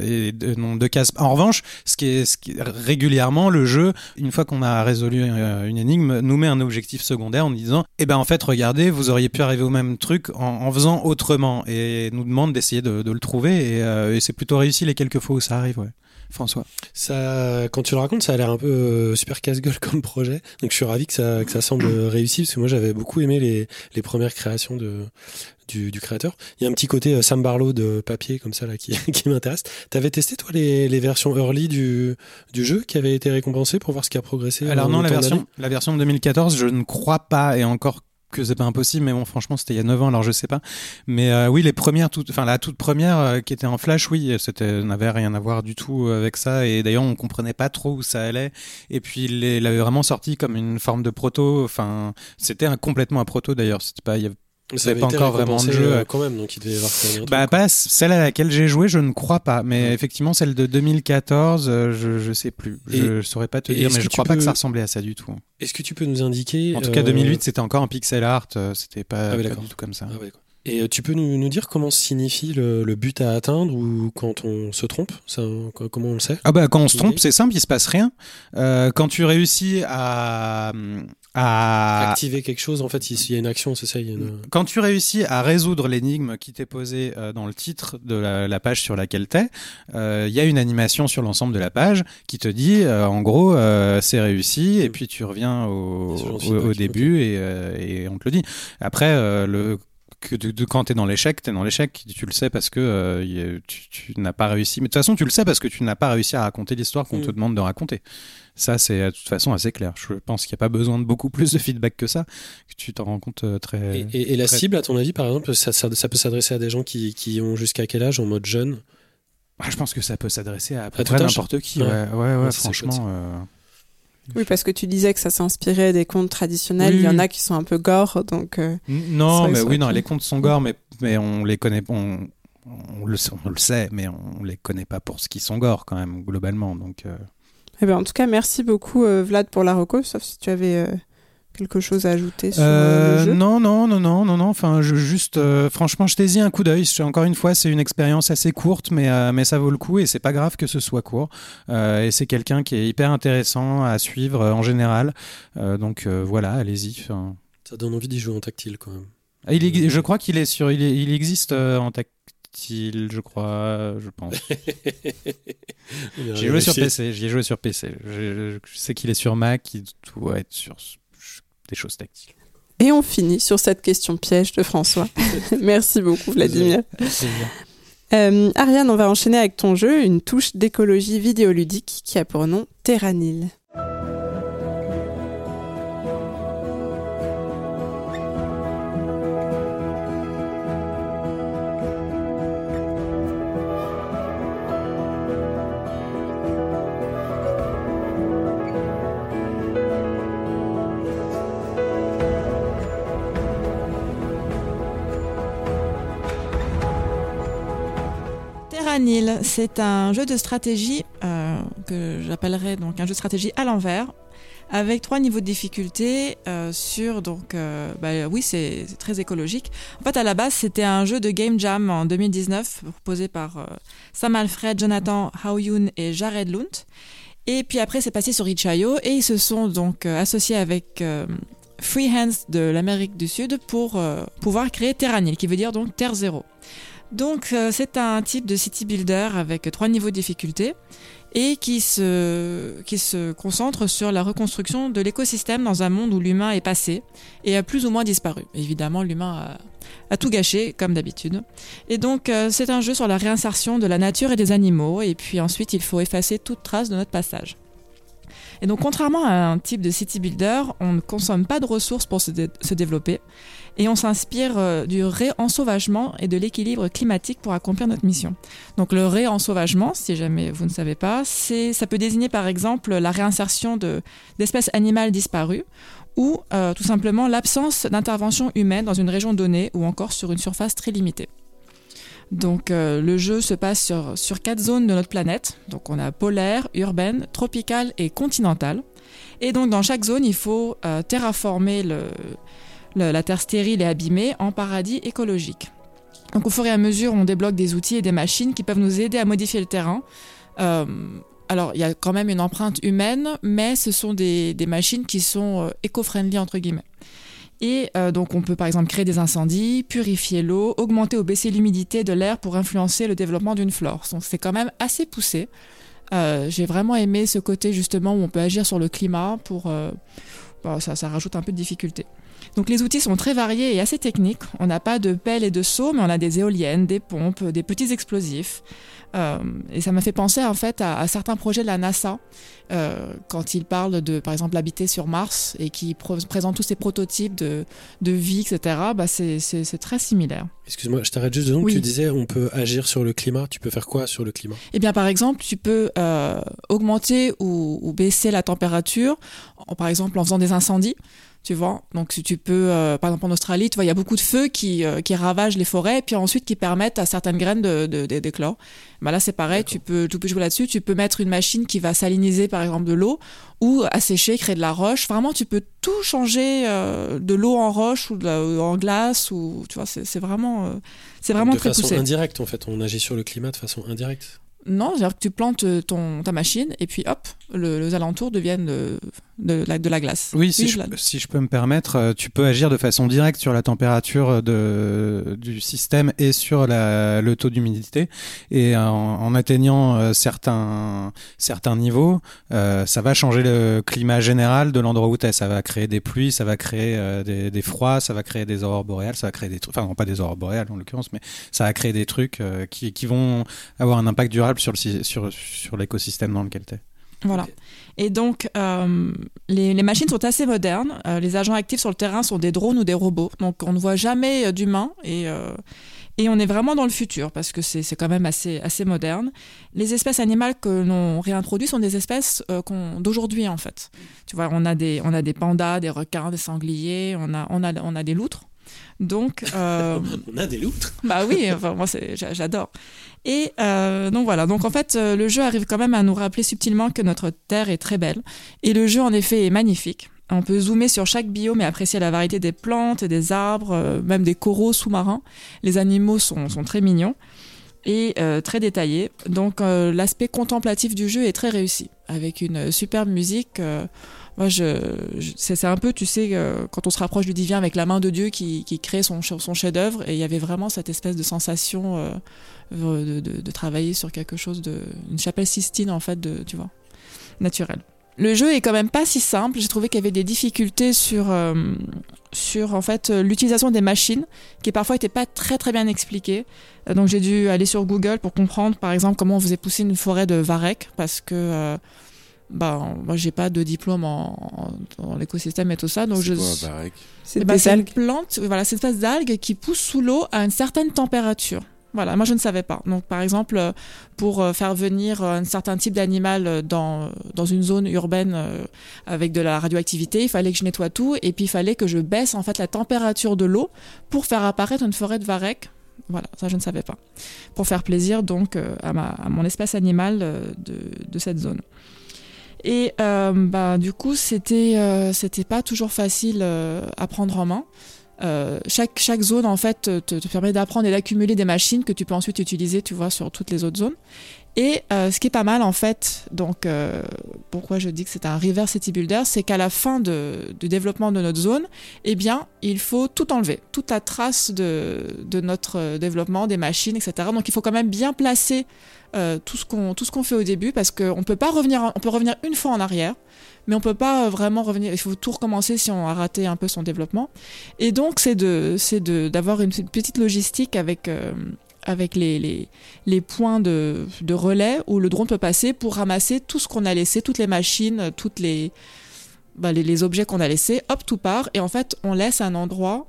et de nombre de. En revanche, ce qui est, régulièrement le jeu, une fois qu'on a résolu euh, une énigme, nous met un objectif secondaire en disant, eh ben en fait, regardez, vous auriez pu arriver au même truc en, faisant autrement, et nous demande d'essayer de, le trouver. Et, euh, et c'est plutôt réussi les quelques fois où ça arrive. Ouais. François. Ça, quand tu le racontes, ça a l'air un peu euh, super casse-gueule <laughs> comme projet. Donc je suis ravi que ça, que ça semble <clears throat> réussi parce que moi j'avais beaucoup aimé les, les premières créations de, du, du créateur. Il y a un petit côté euh, Sam Barlow de papier comme ça là qui, <laughs> qui m'intéresse. T'avais testé toi les, les versions early du, du jeu qui avaient été récompensées pour voir ce qui a progressé Alors non, la version, la version de 2014, je ne crois pas, et encore que c'est pas impossible, mais bon, franchement, c'était il y a 9 ans, alors je sais pas. Mais euh, oui, les premières, toutes, enfin la toute première euh, qui était en flash, oui, c'était n'avait rien à voir du tout avec ça, et d'ailleurs on comprenait pas trop où ça allait. Et puis il il avait vraiment sorti comme une forme de proto, enfin c'était un, complètement un proto d'ailleurs, c'était pas, il y avait Ça avait pas encore vraiment de jeu. euh, quand même, donc il devait y avoir quand même un bah, pas celle à laquelle j'ai joué, je ne crois pas. Mais Ouais. effectivement, celle de 2014, euh, je, je sais plus. Et- je saurais pas te dire, mais je tu crois pas que ça ressemblait à ça du tout. Est-ce que tu peux nous indiquer En tout cas, euh, 2008, c'était encore en pixel art. euh, C'était pas, Ah pas du tout comme ça. ah ouais. Et euh, tu peux nous, nous dire comment signifie le, le but à atteindre ou quand on se trompe ça, Comment on le sait? Ah bah quand on se trompe, c'est simple, il se passe rien. Euh, quand tu réussis à, à Activer quelque chose, en fait, il y a une action, c'est ça il y a une- quand tu réussis à résoudre l'énigme qui t'est posée euh, dans le titre de la, la page sur laquelle t'es, euh, il y a une animation sur l'ensemble de la page qui te dit, euh, en gros, euh, c'est réussi, et puis tu reviens au, début et, et on te le dit. Après, le que de, de- quand t'es dans l'échec, t'es dans l'échec, tu le sais parce que euh, tu, tu n'as pas réussi. Mais de toute façon, tu le sais parce que tu n'as pas réussi à raconter l'histoire qu'on Mm. te demande de raconter. Ça, c'est de toute façon assez clair. Je pense qu'il n'y a pas besoin de beaucoup plus de feedback que ça, que tu t'en rends compte euh, très. Et, et- et la très- cible, à ton avis, par exemple, ça, ça, ça peut s'adresser à des gens qui, qui ont jusqu'à quel âge en mode jeune? Ah, je pense que ça peut s'adresser à, à peu près n'importe qui. Ouais. Ouais, ouais, ouais, Ouais, c'est franchement. euh, Oui, parce que tu disais que ça s'inspirait des contes traditionnels. Oui, Il y en a qui sont un peu gore, donc. euh, Non, mais oui, non, les contes sont gore, mais, mais on les connaît. On, on, le, sait- on le sait, mais on les connaît pas pour ce qu'ils sont gore quand même, globalement. Donc. euh, Eh ben, en tout cas, merci beaucoup, euh, Vlad, pour la reco, sauf si tu avais euh, quelque chose à ajouter sur euh, le jeu. non, non, non, non, non, non. Enfin, je, juste, euh, franchement, jetez-y un coup d'œil. Encore une fois, c'est une expérience assez courte, mais, euh, mais ça vaut le coup et c'est pas grave que ce soit court. Euh, et c'est quelqu'un qui est hyper intéressant à suivre euh, en général. Euh, donc euh, voilà, allez-y. Enfin, Ça donne envie d'y jouer en tactile quand même. ah, il je crois qu'il est sur, il, est- il existe euh, en tactile, je crois, je pense. <laughs> J'ai joué sur PC. J'y ai joué sur PC. Je, je sais qu'il est sur Mac. Il doit être sur des choses tactiles. Et on finit sur cette question piège de François. <laughs> merci beaucoup, Vladimir. Euh, Ariane, on va enchaîner avec ton jeu, une touche d'écologie vidéoludique qui a pour nom Terranil. C'est un jeu de stratégie euh, que j'appellerais donc un jeu de stratégie à l'envers, avec trois niveaux de difficulté euh, sur donc euh, bah, oui c'est très écologique. En fait à la base c'était un jeu de game jam en 2019 proposé par Sam Alfred, Jonathan Haoyun et Jared Lunt. Et puis après c'est passé sur itch.io et ils se sont donc associés avec euh, Freehands de l'Amérique du Sud pour pouvoir créer Terranil, qui veut dire donc Terre Zéro. Donc euh, c'est un type de city builder avec trois niveaux de difficulté et qui se, qui se concentre sur la reconstruction de l'écosystème dans un monde où l'humain est passé et a plus ou moins disparu. Évidemment, l'humain a, tout gâché, comme d'habitude. Et donc euh, c'est un jeu sur la réinsertion de la nature et des animaux et puis ensuite il faut effacer toute trace de notre passage. Et donc, contrairement à un type de city builder, on ne consomme pas de ressources pour se développer et on s'inspire euh, du réensauvagement et de l'équilibre climatique pour accomplir notre mission. Donc, le réensauvagement, si jamais vous ne savez pas, c'est, ça peut désigner par exemple la réinsertion de, d'espèces animales disparues ou euh, tout simplement l'absence d'intervention humaine dans une région donnée ou encore sur une surface très limitée. Donc euh, le jeu se passe sur, quatre zones de notre planète. Donc on a polaire, urbaine, tropicale et continentale. Et donc dans chaque zone, il faut terraformer le, la terre stérile et abîmée en paradis écologique. Donc au fur et à mesure, on débloque des outils et des machines qui peuvent nous aider à modifier le terrain. Euh, alors il y a quand même une empreinte humaine, mais ce sont des, machines qui sont euh, éco-friendly entre guillemets. Et euh, donc on peut par exemple créer des incendies, purifier l'eau, augmenter ou baisser l'humidité de l'air pour influencer le développement d'une flore. Donc c'est quand même assez poussé. Euh, J'ai vraiment aimé ce côté justement où on peut agir sur le climat pour... bon, ça, ça rajoute un peu de difficulté. Donc les outils sont très variés et assez techniques. On n'a pas de pelle et de seau, mais on a des éoliennes, des pompes, des petits explosifs. Euh, et ça m'a fait penser en fait à, à certains projets de la NASA euh, quand ils parlent de, par exemple, habiter sur Mars et qui présentent tous ces prototypes de, de vie, etc. Bah, c'est très similaire. Excuse-moi, je t'arrête juste deux secondes. Oui. Tu disais on peut agir sur le climat. Tu peux faire quoi sur le climat? Eh bien, par exemple, tu peux euh, augmenter ou, ou baisser la température, en- par exemple en faisant des incendies. Tu vois, donc si tu peux, euh, par exemple en Australie, tu vois, il y a beaucoup de feux qui, euh, qui ravagent les forêts, et puis ensuite qui permettent à certaines graines de, de, de- d'éclore. Bah là, c'est pareil, tu peux, tu peux jouer là-dessus. Tu peux mettre une machine qui va saliniser, par exemple, de l'eau, ou assécher, créer de la roche. Vraiment, tu peux tout changer euh, de l'eau en roche ou de la- en glace, ou tu vois, c'est, vraiment, c'est vraiment de très façon poussé. indirecte, en fait. On agit sur le climat de façon indirecte. Non, c'est-à-dire que tu plantes euh, ton, ta machine, et puis hop, le, les alentours deviennent de, de, la, de la glace. Oui, si, Oui, je, si je peux me permettre, euh, tu peux agir de façon directe sur la température de, du système et sur la, le taux d'humidité. Et en, en atteignant euh, certains, certains niveaux, euh, ça va changer le climat général de l'endroit où tu es. Ça va créer des pluies, ça va créer euh, des, des froids, ça va créer des aurores boréales, ça va créer des trucs, enfin non pas des aurores boréales en l'occurrence, mais ça va créer des trucs euh, qui, qui vont avoir un impact durable sur le sur, sur l'écosystème dans lequel tu es. Voilà. Et donc, euh, les, les machines sont assez modernes. Euh, les agents actifs sur le terrain sont des drones ou des robots. Donc, on ne voit jamais euh, d'humains et, euh, et on est vraiment dans le futur parce que c'est c'est quand même assez, assez moderne. Les espèces animales que l'on réintroduit sont des espèces euh, qu'on- d'aujourd'hui, en fait. Tu vois, on a, des, on a des pandas, des requins, des sangliers, on a, on a, on a des loutres. Donc, <laughs> euh, On a des loutres. bah oui, enfin, moi j'adore. Et euh, donc voilà, donc en fait euh, le jeu arrive quand même à nous rappeler subtilement que notre Terre est très belle. Et le jeu en effet est magnifique. On peut zoomer sur chaque biome et apprécier la variété des plantes, des arbres, euh, même des coraux sous-marins. Les animaux sont, sont très mignons et euh, très détaillés. Donc euh, l'aspect contemplatif du jeu est très réussi, avec une superbe musique. Moi, c'est un peu, tu sais, euh, quand on se rapproche du divin avec la main de Dieu qui, crée son, ch- son chef-d'œuvre, et il y avait vraiment cette espèce de sensation euh, de, travailler sur quelque chose de, une chapelle Sistine en fait, tu vois, naturelle. Le jeu est quand même pas si simple. J'ai trouvé qu'il y avait des difficultés sur, euh, sur en fait l'utilisation des machines, qui parfois n'étaient pas très très bien expliquées. Donc j'ai dû aller sur Google pour comprendre, par exemple, comment on faisait pousser une forêt de varech, parce que bah, moi j'ai pas de diplôme en, en- dans l'écosystème et tout ça, donc C'est je. C'est Eh ben, c'est une plante, voilà, c'est une espèce d'algue qui pousse sous l'eau à une certaine température. Voilà, moi je ne savais pas. Donc par exemple, euh, pour euh, faire venir euh, un certain type d'animal dans, dans une zone urbaine avec de la radioactivité, il fallait que je nettoie tout et puis il fallait que je baisse en fait la température de l'eau pour faire apparaître une forêt de varech. Voilà, ça je ne savais pas. Pour faire plaisir donc à, ma, à mon espèce animale euh, de, de cette zone. Et euh, bah, du coup, c'était euh, c'était pas toujours facile euh, à prendre en main. Euh, chaque, chaque zone, en fait, te, te permet d'apprendre et d'accumuler des machines que tu peux ensuite utiliser, tu vois, sur toutes les autres zones. Et euh, ce qui est pas mal, en fait, donc, euh, pourquoi je dis que c'est un reverse city builder, c'est qu'à la fin de, du développement de notre zone, eh bien, il faut tout enlever, toute la trace de, de notre euh, développement, des machines, etc. Donc, il faut quand même bien placer euh, tout ce qu'on tout ce qu'on fait au début, parce qu'on peut pas revenir, en- on peut revenir une fois en arrière, mais on peut pas euh, vraiment revenir. Il faut tout recommencer si on a raté un peu son développement. Et donc, c'est de, c'est de, d'avoir une petite logistique avec, euh, avec les, points de, relais où le drone peut passer pour ramasser tout ce qu'on a laissé, toutes les machines, toutes les, bah, objets qu'on a laissés. Hop, tout part. Et en fait, on laisse un endroit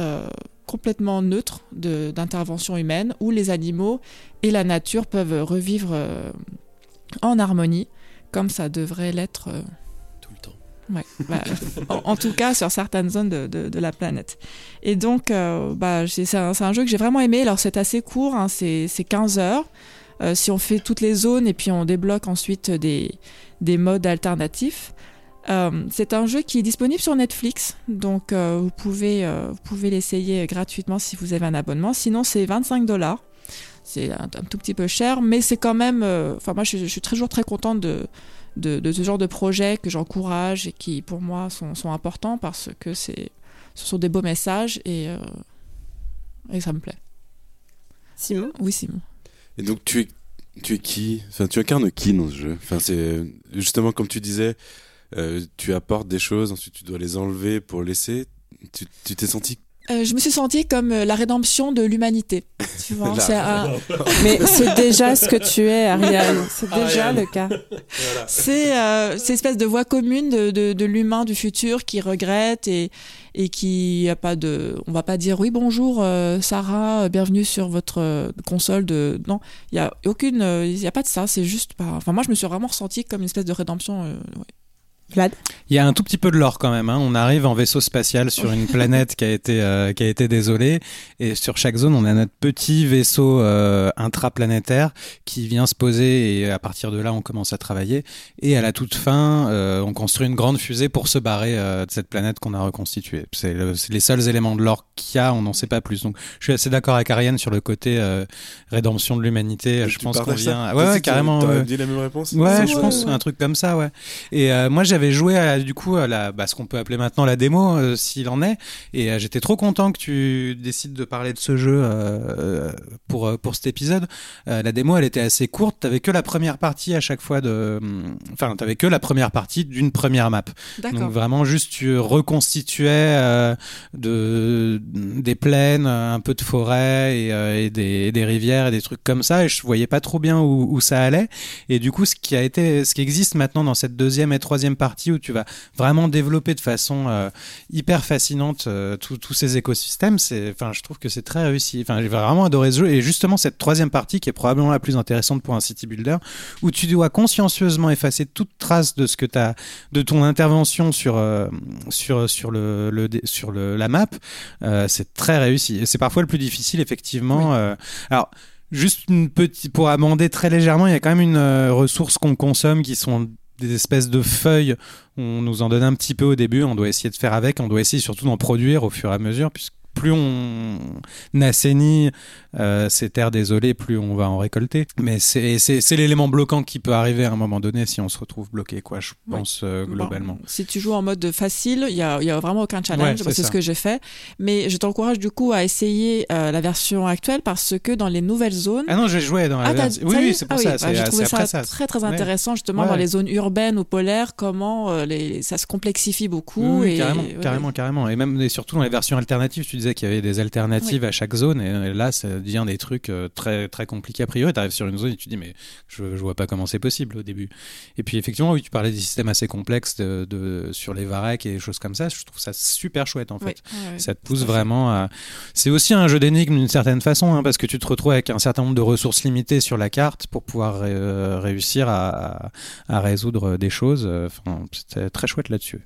euh, complètement neutre d'intervention humaine où les animaux et la nature peuvent revivre euh, en harmonie, comme ça devrait l'être. euh. Bah, en, tout cas sur certaines zones de, la planète. Et donc, euh, bah, c'est un, jeu que j'ai vraiment aimé. Alors, c'est assez court, hein, c'est c'est 15 heures. Euh, si on fait toutes les zones et puis on débloque ensuite des, des modes alternatifs. Euh, c'est un jeu qui est disponible sur Netflix, donc vous pouvez, l'essayer gratuitement si vous avez un abonnement. Sinon, c'est 25 dollars. C'est un, tout petit peu cher, mais c'est quand même. Enfin, moi, je, je suis toujours très contente de, de, de ce genre de projets que j'encourage et qui, pour moi, sont, sont importants parce que c'est, ce sont des beaux messages et, euh, et ça me plaît. Simon Oui, Simon. Et donc tu es, tu es qui? Enfin, tu incarnes qui dans ce jeu? Enfin, c'est justement comme tu disais, euh, tu apportes des choses, ensuite tu dois les enlever pour laisser. Tu tu t'es senti Euh, je me suis sentie comme euh, la rédemption de l'humanité. <laughs> Tu vois, La- c'est un, Mais c'est déjà ce que tu es, Ariane. C'est déjà Ariane. le cas. c'est euh, cette espèce de voix commune de, de, de l'humain du futur qui regrette et, et qui a pas de on va pas dire oui bonjour euh, Sarah euh, bienvenue sur votre euh, console de non il y a aucune euh, il y a pas de ça c'est juste pas enfin moi je me suis vraiment ressentie comme une espèce de rédemption euh, ouais. Vlad Il y a un tout petit peu de l'or quand même. Hein. On arrive en vaisseau spatial sur une <laughs> planète qui a été euh, qui a été désolée et sur chaque zone on a notre petit vaisseau euh, intraplanétaire qui vient se poser et à partir de là on commence à travailler et à la toute fin euh, on construit une grande fusée pour se barrer euh, de cette planète qu'on a reconstituée. C'est le- c'est les seuls éléments de l'or qu'il y a. On n'en sait pas plus. Donc je suis assez d'accord avec Ariane sur le côté euh, rédemption de l'humanité. Je pense qu'on vient. Ouais, ouais carrément. Dit la même réponse Ouais, je ouais, pense ouais. un truc comme ça, ouais. Et euh, moi, j'avais joué à, du coup à la, bah, ce qu'on peut appeler maintenant la démo, euh, s'il en est. Et euh, j'étais trop content que tu décides de parler de ce jeu euh, pour pour cet épisode. La démo, elle était assez courte. T'avais que la première partie à chaque fois de, enfin, t'avais que la première partie d'une première map. Donc vraiment juste tu reconstituais de des plaines, un peu de forêt et, et des, des rivières et des trucs comme ça et je voyais pas trop bien où, où ça allait et du coup ce qui a été ce qui existe maintenant dans cette deuxième et troisième partie où tu vas vraiment développer de façon euh, hyper fascinante euh, tous ces écosystèmes c'est enfin je trouve que c'est très réussi. Enfin j'ai vraiment adoré ce jeu. Et justement cette troisième partie qui est probablement la plus intéressante pour un city builder où tu dois consciencieusement effacer toute trace de ce que tu as de ton intervention sur euh, sur sur le, sur le la map c'est très réussi. Et c'est parfois le plus difficile effectivement alors juste une petite pour amender très légèrement il y a quand même une euh, ressource qu'on consomme qui sont des espèces de feuilles. On nous en donne un petit peu au début on doit essayer de faire avec on doit essayer surtout d'en produire au fur et à mesure puisque plus on assainit euh, ces terres désolées, plus on va en récolter. Mais c'est c'est- c'est l'élément bloquant qui peut arriver à un moment donné si on se retrouve bloqué, quoi, je Oui. pense, euh, globalement. Bon, si tu joues en mode facile, il y a, y a vraiment aucun challenge. Ouais, Moi, c'est c'est ce que j'ai fait. Mais je t'encourage du coup à essayer euh, la version actuelle parce que dans les nouvelles zones. Ah non, j'ai joué dans la Ah, version- Oui, oui, c'est pour Ah ça. bah, c'est J'ai c'est trouvé ça ça. très très Ouais. intéressant justement dans les zones urbaines ou polaires, comment euh, les, ça se complexifie beaucoup. Oui, oui, et, carrément, carrément, carrément. Et même et surtout dans les versions alternatives, tu disais qu'il y avait des alternatives à chaque zone, et, là, ça devient des trucs euh, très très compliqués a priori. Tu arrives sur une zone et tu te dis mais je, je vois pas comment c'est possible au début. Et puis effectivement, oui, tu parlais des systèmes assez complexes de, de- sur les varech et des choses comme ça. Je trouve ça super chouette en fait. Ça te pousse vraiment à. C'est aussi un jeu d'énigmes d'une certaine façon, hein, parce que tu te retrouves avec un certain nombre de ressources limitées sur la carte pour pouvoir euh, réussir à, à résoudre des choses. Enfin, c'était très chouette là-dessus.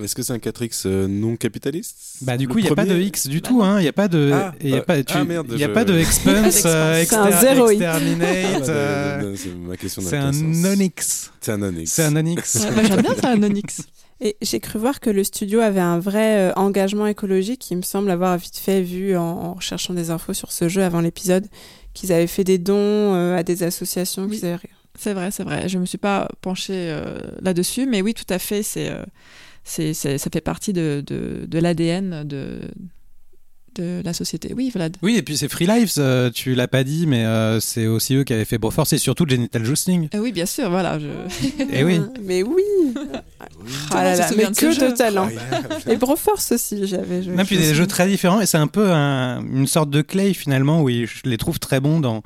Est-ce que c'est un 4X euh, non capitaliste? Bah du coup, il n'y a pas de X du Bah tout, hein. Il n'y a pas de, Ah, il y a bah, pas, tu- ah, merde, il y a je- pas de <laughs> expense, euh, C'est un exter- zéro X. Ah, exterminate. euh, C'est ma question c'est un non-X. C'est un non-X. C'est un non-X. <laughs> J'aime bien ça, un Onyx. Et j'ai cru voir que le studio avait un vrai euh, engagement écologique. Il me semble avoir vite fait vu en, en recherchant des infos sur ce jeu avant l'épisode qu'ils avaient fait des dons euh, à des associations. Oui. qu'ils avaient- C'est vrai, c'est vrai. Je me suis pas penchée euh, là-dessus, mais oui, tout à fait. C'est, euh, c'est, c'est- ça fait partie de, de, de l'ADN de, de la société. Oui, Vlad. Oui, et puis c'est Free Lives, euh, tu l'as pas dit, mais euh, c'est aussi eux qui avaient fait Broforce et surtout Genital Jousting. Euh, oui, bien sûr. Voilà. Je... <laughs> Eh oui. Mais oui Ah là souvient mais que jeu de talent Incroyable. Et Broforce aussi, j'avais joué. Non, puis des jeux très différents et c'est un peu un- une sorte de clay finalement où ils- je les trouve très bons dans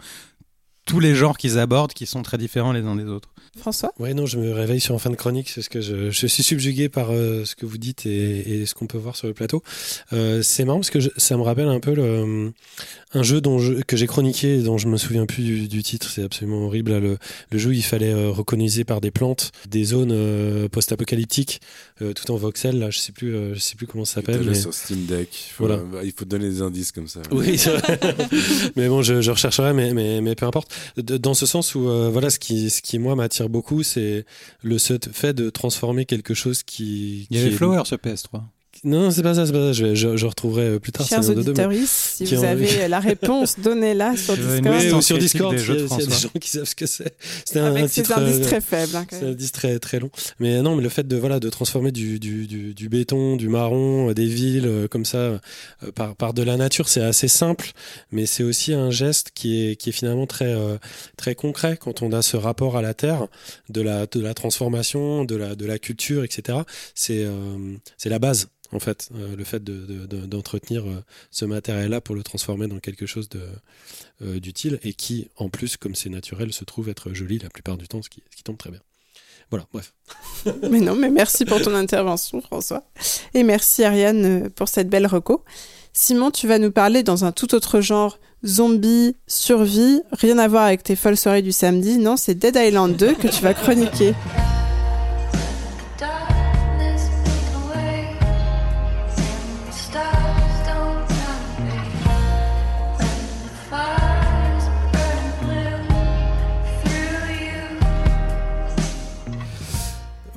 tous les genres qu'ils abordent qui sont très différents les uns des autres. François? Ouais, non, je me réveille sur en fin de chronique parce que je, je suis subjugué par euh, ce que vous dites et, et ce qu'on peut voir sur le plateau. Euh, c'est marrant parce que je- ça me rappelle un peu le, un jeu dont je- que j'ai chroniqué et dont je me souviens plus du, du titre. C'est absolument horrible. là. Le, le jeu, il fallait euh, recoloniser par des plantes des zones euh, post-apocalyptiques euh, tout en voxel. Là, je sais plus, euh, je sais plus comment ça s'appelle. Mais- sur Steam Deck. Il faut, Voilà. il faut donner des indices comme ça. Oui, c'est vrai. <laughs> mais bon, je, je rechercherai, mais, mais, mais peu importe. De- Dans ce sens où, euh, voilà, ce qui, ce qui moi m'attire beaucoup, c'est le fait de transformer quelque chose qui. Il y qui avait est- Flower sur PS3. Non, c'est pas ça, c'est pas ça. Je, je, je retrouverai euh, plus tard. Chers c'est un mais- auditeurs, si vous avez la réponse, <laughs> donnez-la sur Discord. Oui, ou sur Discord, s'il y, a- s'il y a des gens qui savent ce que c'est. C'était un, un Avec ces titre. indices euh, très hein, quand C'est un indice très très long. Mais non, mais le fait de voilà de transformer du, du, du, du béton, du marron, euh, des villes euh, comme ça euh, par, par de la nature, c'est assez simple, mais c'est aussi un geste qui est qui est finalement très euh, très concret quand on a ce rapport à la terre, de la de la transformation, de la de la culture, etc. C'est euh, c'est la base. En fait, euh, le fait de- de- de- d'entretenir euh, ce matériel-là pour le transformer dans quelque chose euh, d'utile et qui, en plus, comme c'est naturel, se trouve être joli la plupart du temps, ce qui, ce qui tombe très bien. Voilà, bref. <laughs> Mais non, mais merci pour ton intervention, François. Et merci, Ariane, pour cette belle reco. Simon, tu vas nous parler dans un tout autre genre, zombie, survie, rien à voir avec tes folles soirées du samedi. Non, c'est Dead Island 2 que tu vas chroniquer.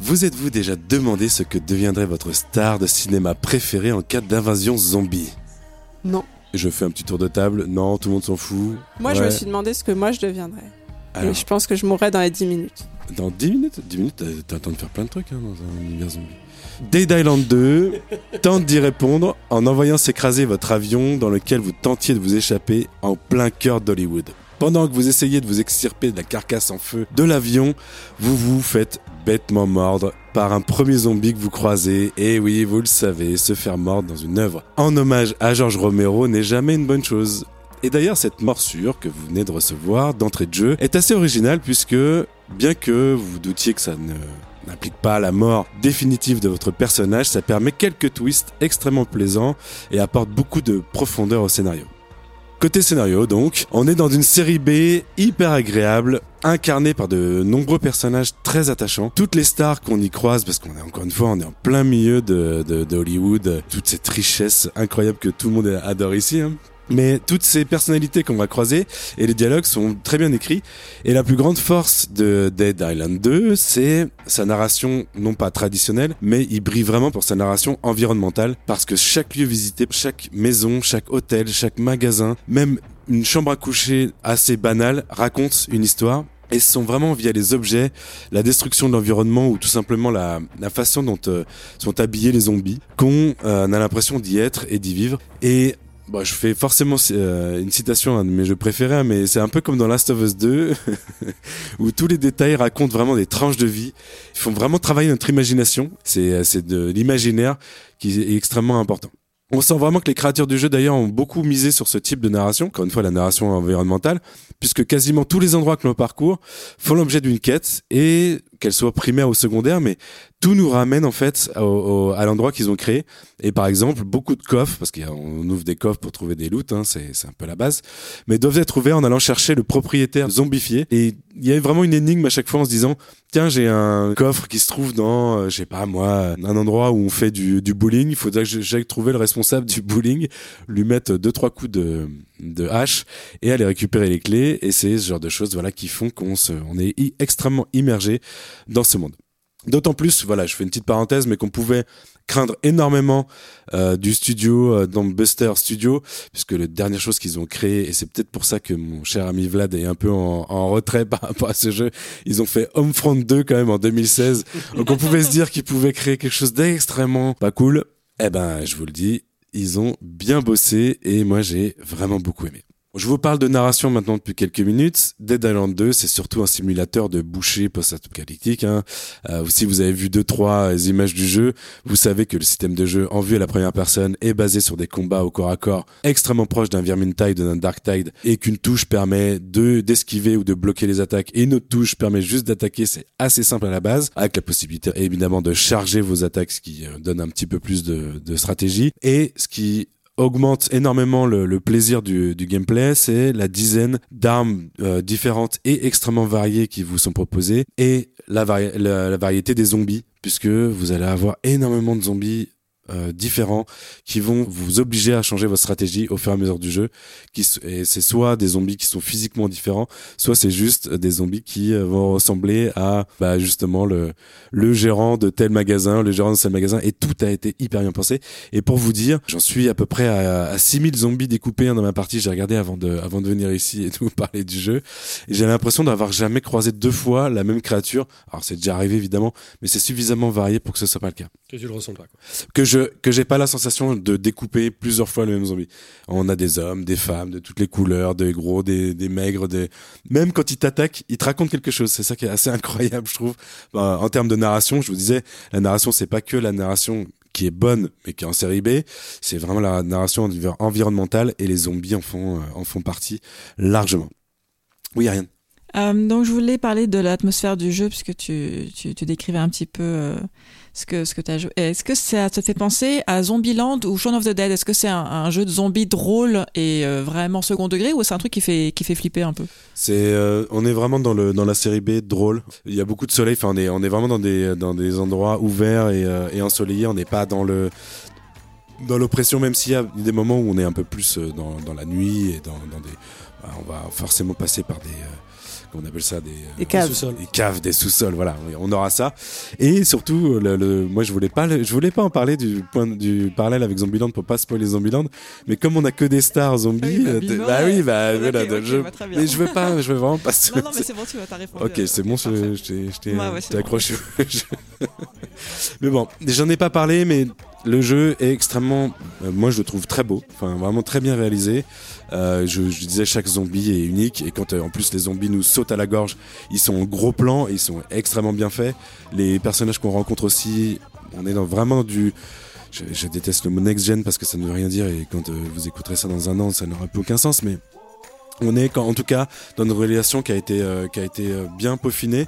Vous êtes-vous déjà demandé ce que deviendrait votre star de cinéma préférée en cas d'invasion zombie? Non. Je fais un petit tour de table. Non, tout le monde s'en fout. Moi, je me suis demandé ce que moi je deviendrais. Alors, Et je pense que je mourrais dans les 10 minutes. dans 10 minutes? 10 minutes, t'as- t'as le temps de faire plein de trucs hein, dans un univers zombie. Dead Island 2 <laughs> tente d'y répondre en envoyant s'écraser votre avion dans lequel vous tentiez de vous échapper en plein cœur d'Hollywood. Pendant que vous essayez de vous extirper de la carcasse en feu de l'avion, vous vous faites bêtement mordre par un premier zombie que vous croisez. Et oui, vous le savez, se faire mordre dans une œuvre en hommage à George Romero n'est jamais une bonne chose. Et d'ailleurs, cette morsure que vous venez de recevoir d'entrée de jeu est assez originale puisque, bien que vous doutiez que ça n'implique pas la mort définitive de votre personnage, ça permet quelques twists extrêmement plaisants et apporte beaucoup de profondeur au scénario. Côté scénario, donc, on est dans une série B hyper agréable, incarnée par de nombreux personnages très attachants. Toutes les stars qu'on y croise, parce qu'on est encore une fois, on est en plein milieu de, Hollywood, toute cette richesse incroyable que tout le monde adore ici. hein. Mais toutes ces personnalités qu'on va croiser et les dialogues sont très bien écrits. Et la plus grande force de Dead Island 2, c'est sa narration non pas traditionnelle, mais il brille vraiment pour sa narration environnementale parce que chaque lieu visité, chaque maison, chaque hôtel, chaque magasin, même une chambre à coucher assez banale raconte une histoire. Et ce sont vraiment via les objets, la destruction de l'environnement ou tout simplement la, la façon dont euh, sont habillés les zombies qu'on euh, a l'impression d'y être et d'y vivre. Et Bon, je fais forcément euh, une citation à un de mes mais c'est un peu comme dans Last of Us 2, <laughs> où tous les détails racontent vraiment des tranches de vie. Ils font vraiment travailler notre imagination. Euh, c'est de l'imaginaire qui est extrêmement important. On sent vraiment que les créateurs du jeu d'ailleurs ont beaucoup misé sur ce type de narration, encore une fois la narration environnementale, puisque quasiment tous les endroits que l'on parcourt font l'objet d'une quête, et qu'elle soit primaire ou secondaire, mais tout nous ramène en fait au, au- à l'endroit qu'ils ont créé. Et par exemple, beaucoup de coffres, parce qu'on ouvre des coffres pour trouver des loots, hein, c'est un peu la base, mais doivent être ouverts en allant chercher le propriétaire zombifié. Et il y a vraiment une énigme à chaque fois en se disant, tiens, j'ai un coffre qui se trouve dans, euh, je sais pas moi, un endroit où on fait du, du bowling. Il faudrait que j'aille trouver le responsable du bowling, lui mettre deux trois coups de, de hache et aller récupérer les clés. Et c'est ce genre de choses, voilà, qui font qu'on on est extrêmement immergé dans ce monde. D'autant plus, voilà, je fais une petite parenthèse, mais qu'on pouvait craindre énormément euh, du studio euh, dans Buster Studio, puisque la dernière chose qu'ils ont créé, et c'est peut-être pour ça que mon cher ami Vlad est un peu en, en retrait <laughs> par rapport à ce jeu, ils ont fait Homefront 2 quand même en 2016, donc on pouvait se dire qu'ils pouvaient créer quelque chose d'extrêmement pas cool. Eh ben, je vous le dis, ils ont bien bossé, et moi j'ai vraiment beaucoup aimé. Je vous parle de narration maintenant depuis quelques minutes. Dead Island 2, c'est surtout un simulateur de boucher post-apocalyptique. Hein. Euh, si vous avez vu deux trois euh, images du jeu, vous savez que le système de jeu en vue à la première personne est basé sur des combats au corps à corps extrêmement proches d'un Vermintide ou d'un Darktide et qu'une touche permet de d'esquiver ou de bloquer les attaques et une autre touche permet juste d'attaquer. C'est assez simple à la base, avec la possibilité évidemment de charger vos attaques, ce qui euh, donne un petit peu plus de, de stratégie et ce qui augmente énormément le, plaisir du, gameplay, c'est la dizaine d'armes euh, différentes et extrêmement variées qui vous sont proposées et la variété des zombies, puisque vous allez avoir énormément de zombies euh, différents qui vont vous obliger à changer votre stratégie au fur et à mesure du jeu. Qui, et c'est soit des zombies qui sont physiquement différents, soit c'est juste des zombies qui euh, vont ressembler à bah, justement le, le gérant de tel magasin, le gérant de tel magasin, et tout a été hyper bien pensé. Et pour vous dire, j'en suis à peu près à, à 6000 zombies découpés hein, dans ma partie. J'ai regardé avant de, avant de venir ici et <laughs> de vous parler du jeu. Et j'ai l'impression d'avoir jamais croisé deux fois la même créature. Alors c'est déjà arrivé évidemment, mais c'est suffisamment varié pour que ce soit pas le cas. Que tu le ressens pas. Quoi. Que je, que j'ai pas la sensation de découper plusieurs fois le même zombie. On a des hommes, des femmes, de toutes les couleurs, des gros, des, des maigres, des, même quand ils t'attaquent, ils te racontent quelque chose. C'est ça qui est assez <laughs> incroyable, je trouve. Ben, en termes de narration, je vous disais, la narration, c'est pas que la narration qui est bonne, mais qui est en série B. C'est vraiment la narration envi- environnementale et les zombies en font, euh, en font partie largement. Oui, Ariane. Euh, donc je voulais parler de l'atmosphère du jeu puisque tu, tu, tu décrivais un petit peu euh, ce que ce que tu joué. Est-ce que ça te fait penser à Zombieland ou Shaun of the Dead? Est-ce que c'est un, jeu de zombies drôle et euh, vraiment second degré ou c'est un truc qui fait qui fait flipper un peu? C'est, euh, on est vraiment dans le dans la série B drôle. Il y a beaucoup de soleil. On est on est vraiment dans des dans des endroits ouverts et, euh, et ensoleillés. On n'est pas dans le dans l'oppression, même s'il y a des moments où on est un peu plus dans, dans la nuit et dans, des. bah, on va forcément passer par des qu'on appelle ça des, Des caves. Sous-sol. des caves, des sous-sols, voilà, oui, on aura ça. Et surtout, le, le- moi je voulais pas, je voulais pas en parler du point du parallèle avec Zombieland pour pas spoiler Zombieland, mais comme on a que des stars zombies, Ah oui, bah, euh, bah oui, bah, Ok, voilà, ok, je, bah, mais je veux pas, je veux vraiment pas. Non, non, mais c'est bon, tu vas répondu. Ok, c'est bon, je, je t'ai- Ouais, ouais, euh, bon. accroché. <laughs> mais bon, j'en ai pas parlé, mais le jeu est extrêmement, euh, moi je le trouve très beau, enfin vraiment très bien réalisé. Euh, je, disais chaque zombie est unique et quand euh, en plus les zombies nous sautent à la gorge, ils sont en gros plan, et ils sont extrêmement bien faits. Les personnages qu'on rencontre aussi, on est dans vraiment du je, je déteste le mot next gen parce que ça ne veut rien dire et quand euh, vous écouterez ça dans un an, ça n'aura plus aucun sens. Mais on est en tout cas dans une relation qui a été euh, qui a été euh, bien peaufinée.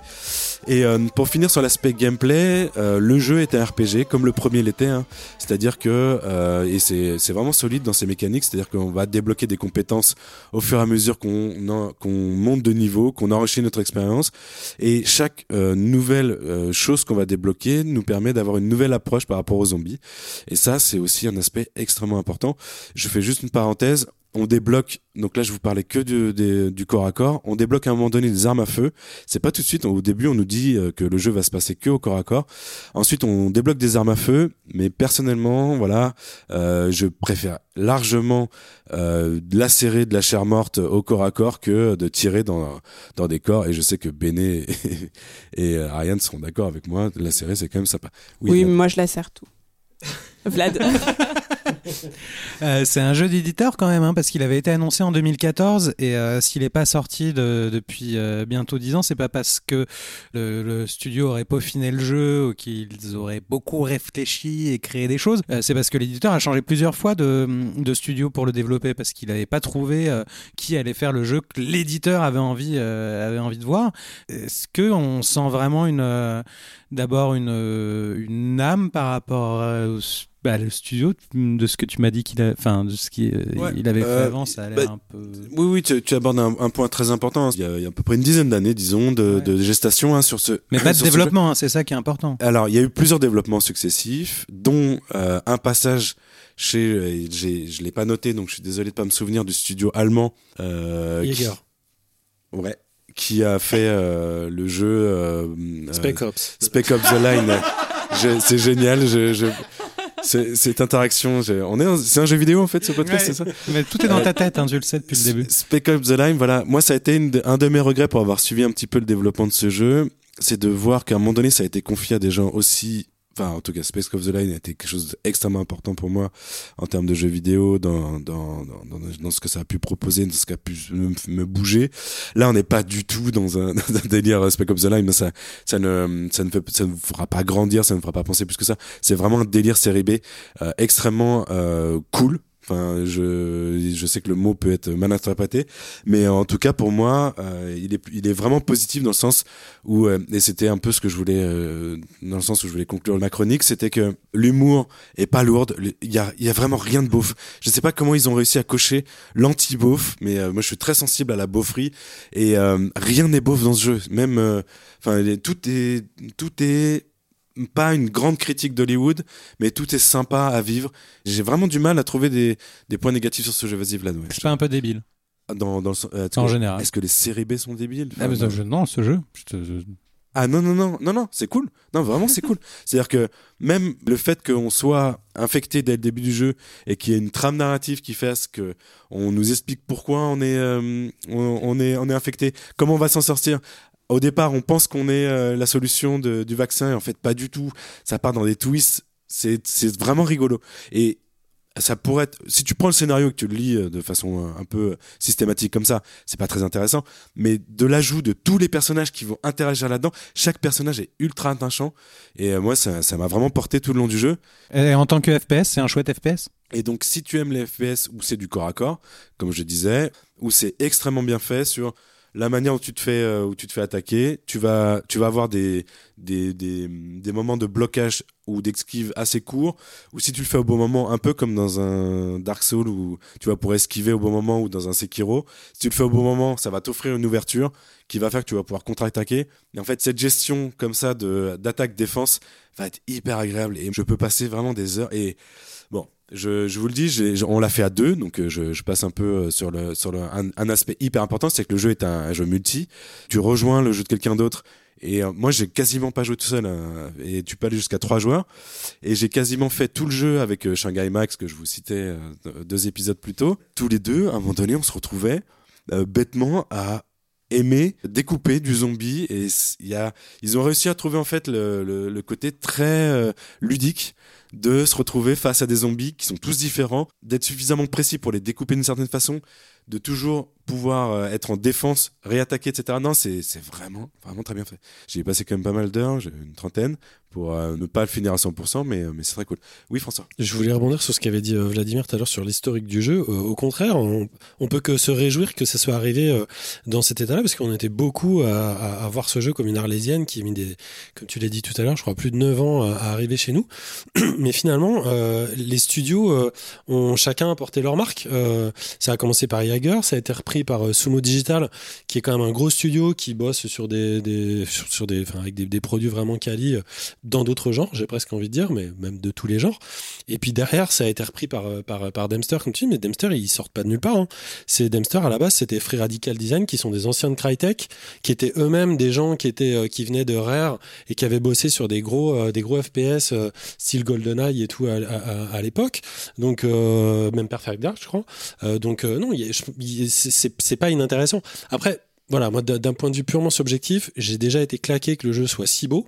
Et euh, pour finir sur l'aspect gameplay, le jeu est un RPG comme le premier l'était. hein. C'est-à-dire que et c'est vraiment solide dans ses mécaniques. C'est-à-dire qu'on va débloquer des compétences au fur et à mesure qu'on qu'on monte de niveau, qu'on enrichit notre expérience. Et chaque nouvelle chose qu'on va débloquer nous permet d'avoir une nouvelle approche par rapport aux zombies. Et ça, c'est aussi un aspect extrêmement important. Je fais juste une parenthèse. On débloque, donc là je vous parlais que du, des- du corps à corps, on débloque à un moment donné des armes à feu. C'est pas tout de suite, au début on nous dit euh, que le jeu va se passer que au corps à corps. Ensuite on débloque des armes à feu, mais personnellement, voilà, euh, je préfère largement euh, lacérer de la chair morte au corps à corps que de tirer dans, dans des corps. Et je sais que Béné <laughs> et, et Ariane seront d'accord avec moi, lacérer c'est quand même sympa. Oui, Vlad. moi je la sers tout. <laughs> Vlad. <laughs> Euh, c'est un jeu d'éditeur quand même, hein, parce qu'il avait été annoncé en 2014 et euh, s'il n'est pas sorti de- depuis euh, bientôt 10 ans, c'est pas parce que le, studio aurait peaufiné le jeu ou qu'ils auraient beaucoup réfléchi et créé des choses. C'est parce que l'éditeur a changé plusieurs fois de, studio pour le développer parce qu'il n'avait pas trouvé qui allait faire le jeu que l'éditeur avait envie avait envie de voir. Est-ce que on sent vraiment une d'abord une, une âme par rapport au bah, le studio de ce que tu m'as dit qu'il a enfin de ce qu'il Ouais, il avait fait euh, avant ça a l'air bah, un peu Oui, oui, tu, tu abordes un, un point très important. Il y, a, il y a à peu près une dizaine d'années, disons, de, Ouais. de gestation hein, sur ce. mais pas <coughs> de ce développement hein, c'est ça qui est important. Alors, il y a eu plusieurs développements successifs, dont euh, un passage chez. euh, j'ai- Je l'ai pas noté, donc je suis désolé de pas me souvenir du studio allemand. Euh, qui- Jäger. ouais. Qui a fait euh, le jeu. Euh, Spec euh, Ops. Spec Ops The Line. <laughs> Je- c'est génial. Je, cette interaction. on est, c'est un jeu vidéo en fait, ce podcast, Ouais. c'est ça mais tout est dans ta tête hein, tu le sais depuis le début Spec Ops The Line, voilà. Moi, ça a été une de- un de mes regrets pour avoir suivi un petit peu le développement de ce jeu. C'est de voir qu'à un moment donné, ça a été confié à des gens aussi. Enfin, en tout cas, Space of the Line a été quelque chose d'extrêmement important pour moi en termes de jeux vidéo, dans, dans, dans, dans, ce que ça a pu proposer, dans ce qui a pu me, me bouger. Là, on n'est pas du tout dans un, <laughs> dans un délire euh, Spec of the Line. Ça, ça ne, ça ne ça ne vous fera pas grandir, ça ne vous fera pas penser plus que ça. C'est vraiment un délire série B, euh, extrêmement euh, cool. Enfin, je, je sais que le mot peut être mal interprété, mais en tout cas pour moi, euh, il est, il est vraiment positif dans le sens où, euh, et c'était un peu ce que je voulais, euh, dans le sens où je voulais conclure ma chronique, c'était que l'humour est pas lourde, il y a, y a vraiment rien de beauf. Je sais pas comment ils ont réussi à cocher l'anti-beauf, mais euh, moi je suis très sensible à la beaufrie et rien n'est beauf dans ce jeu. Même, enfin, tout est, tout est pas une grande critique d'Hollywood, mais tout est sympa à vivre. J'ai vraiment du mal à trouver des, des points négatifs sur ce jeu. Vas-y, Vlad. ouais. c'est pas un peu débile Dans, dans le euh, en général Est-ce que les séries B sont débiles? Ah, mais non ce jeu je te- je- ah non, non, non, non, non, c'est cool. Non, vraiment, c'est cool. <laughs> C'est-à-dire que même le fait qu'on soit infecté dès le début du jeu et qu'il y ait une trame narrative qui fasse que on nous explique pourquoi on est, euh, on, on est, on est infecté, comment on va s'en sortir. Au départ, on pense qu'on est euh, la solution de- du vaccin et en fait, pas du tout. Ça part dans des twists. C'est, vraiment rigolo. Et ça pourrait être, si tu prends le scénario et que tu le lis euh, de façon euh, un peu systématique comme ça, c'est pas très intéressant. Mais de l'ajout de tous les personnages qui vont interagir là-dedans, chaque personnage est ultra attachant. Et moi, ça, ça m'a vraiment porté tout le long du jeu. Et en tant que FPS c'est un chouette FPS Et donc, si tu aimes les FPS où c'est du corps à corps, comme je disais, où c'est extrêmement bien fait sur la manière où tu te fais, euh, où tu te fais attaquer, tu vas, tu vas avoir des, des, des, des moments de blocage ou d'esquive assez courts, ou si tu le fais au bon moment, un peu comme dans un Dark Souls où tu vas pouvoir esquiver au bon moment ou dans un Sekiro, si tu le fais au bon moment, ça va t'offrir une ouverture qui va faire que tu vas pouvoir contre-attaquer. Et en fait, cette gestion comme ça de d'attaque-défense va être hyper agréable et je peux passer vraiment des heures et je, je vous le dis, j'ai- on l'a fait à deux, donc euh, je, je passe un peu euh, sur le sur le un, aspect hyper important, c'est que le jeu est un, jeu multi. Tu rejoins le jeu de quelqu'un d'autre. Et euh, moi, j'ai quasiment pas joué tout seul. et tu peux aller jusqu'à trois joueurs. Et j'ai quasiment fait tout le jeu avec Shanghai Max que je vous citais deux épisodes plus tôt. Tous les deux, à un moment donné, on se retrouvait bêtement à aimer découper du zombie et y a ils ont réussi à trouver en fait le, le, le côté très ludique de se retrouver face à des zombies qui sont tous différents d'être suffisamment précis pour les découper d'une certaine façon de toujours pouvoir euh, être en défense réattaquer etc non c'est vraiment vraiment très bien fait j'ai passé quand même pas mal d'heures j'ai une trentaine pour euh, ne pas le finir à 100% mais euh, mais c'est très cool oui François Je voulais rebondir sur ce qu'avait dit Vladimir tout à l'heure sur l'historique du jeu. Au contraire, on, on peut que se réjouir que ça soit arrivé dans cet état-là, parce qu'on était beaucoup à, voir ce jeu comme une arlésienne qui a mis des, comme tu l'as dit tout à l'heure, je crois plus de 9 ans à, à arriver chez nous. <clears throat> Mais finalement, les studios ont chacun apporté leur marque. Ça a commencé par Jaeger, ça a été repris par euh, Sumo Digital, qui est quand même un gros studio qui bosse sur des, sur, des, avec des, produits vraiment quali euh, dans d'autres genres, j'ai presque envie de dire, mais même de tous les genres. Et puis derrière, ça a été repris par, euh, par, par Dempster, comme tu dis, mais Dempster, ils sortent pas de nulle part. Hein. C'est Dempster, à la base, c'était Free Radical Design, qui sont des anciens de Crytek, qui étaient eux-mêmes des gens qui étaient, qui venaient de Rare et qui avaient bossé sur des gros, des gros FPS, style GoldenEye et tout à, l'époque. Donc, même Perfect Dark, je crois. Donc, non, c'est- c'est pas inintéressant. Après, voilà, moi, d'un point de vue purement subjectif, j'ai déjà été claqué que le jeu soit si beau.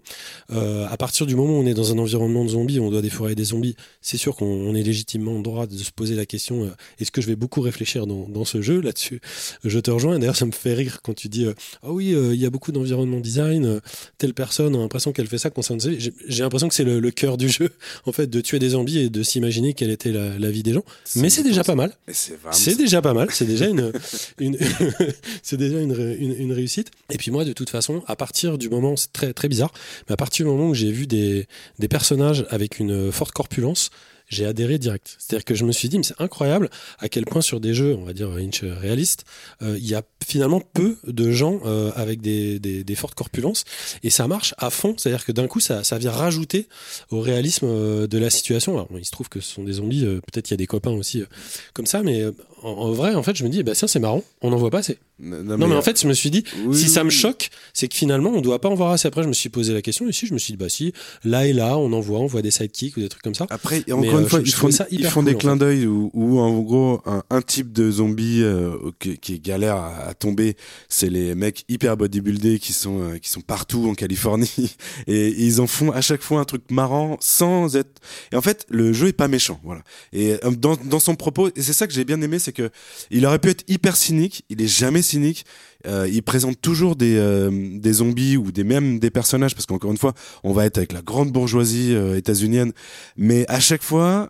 Euh, à partir du moment où on est dans un environnement de zombies, on doit défourailler des zombies, c'est sûr qu'on on est légitimement en droit de se poser la question euh, est-ce que je vais beaucoup réfléchir dans, dans ce jeu là-dessus? Je te rejoins. D'ailleurs, ça me fait rire quand tu dis euh, ah oui, euh, il y a beaucoup d'environnement design. telle personne a l'impression qu'elle fait ça concernant. J'ai j'ai l'impression que c'est le, le cœur du jeu, <laughs> en fait, de tuer des zombies et de s'imaginer quelle était la, la vie des gens. Mais c'est déjà pas mal. C'est déjà pas mal, c'est déjà une, une <laughs> c'est déjà une, une, une réussite. Et puis moi, de toute façon, à partir du moment, c'est très très bizarre, mais à partir du moment où j'ai vu des, des personnages avec une forte corpulence, j'ai adhéré direct. C'est-à-dire que je me suis dit, mais c'est incroyable à quel point sur des jeux, on va dire inch réalistes, euh, il y a finalement peu de gens euh, avec des, des, fortes corpulences et ça marche à fond. C'est-à-dire que d'un coup, ça, ça vient rajouter au réalisme euh, de la situation. Alors, il se trouve que ce sont des zombies, euh, peut-être qu'il y a des copains aussi euh, comme ça, mais euh, en, en vrai, en fait, je me dis, bah tiens, c'est marrant, on n'en voit pas assez. non, Non, mais en fait, je me suis dit, oui, si ça me choque, c'est que finalement, on doit pas en voir assez. Après, je me suis posé la question, ici, je me suis dit, bah si, là et là, on en voit, on voit des sidekicks ou des trucs comme ça. Après, Mais, encore euh, une fois, ils font, ça ils font cool, des clins d'œil où, où, en gros, un, un type de zombie euh, qui, qui galère à, à tomber, c'est les mecs hyper bodybuildés qui sont, euh, qui sont partout en Californie. Et, <laughs> et ils en font à chaque fois un truc marrant sans être... Et en fait, le jeu est pas méchant, voilà. Et dans, dans son propos, et c'est ça que j'ai bien aimé, c'est que il aurait pu être hyper cynique, il est jamais cynique. Euh, il présente toujours des, euh, des zombies ou des même des personnages parce qu'encore une fois on va être avec la grande bourgeoisie euh, états-unienne mais à chaque fois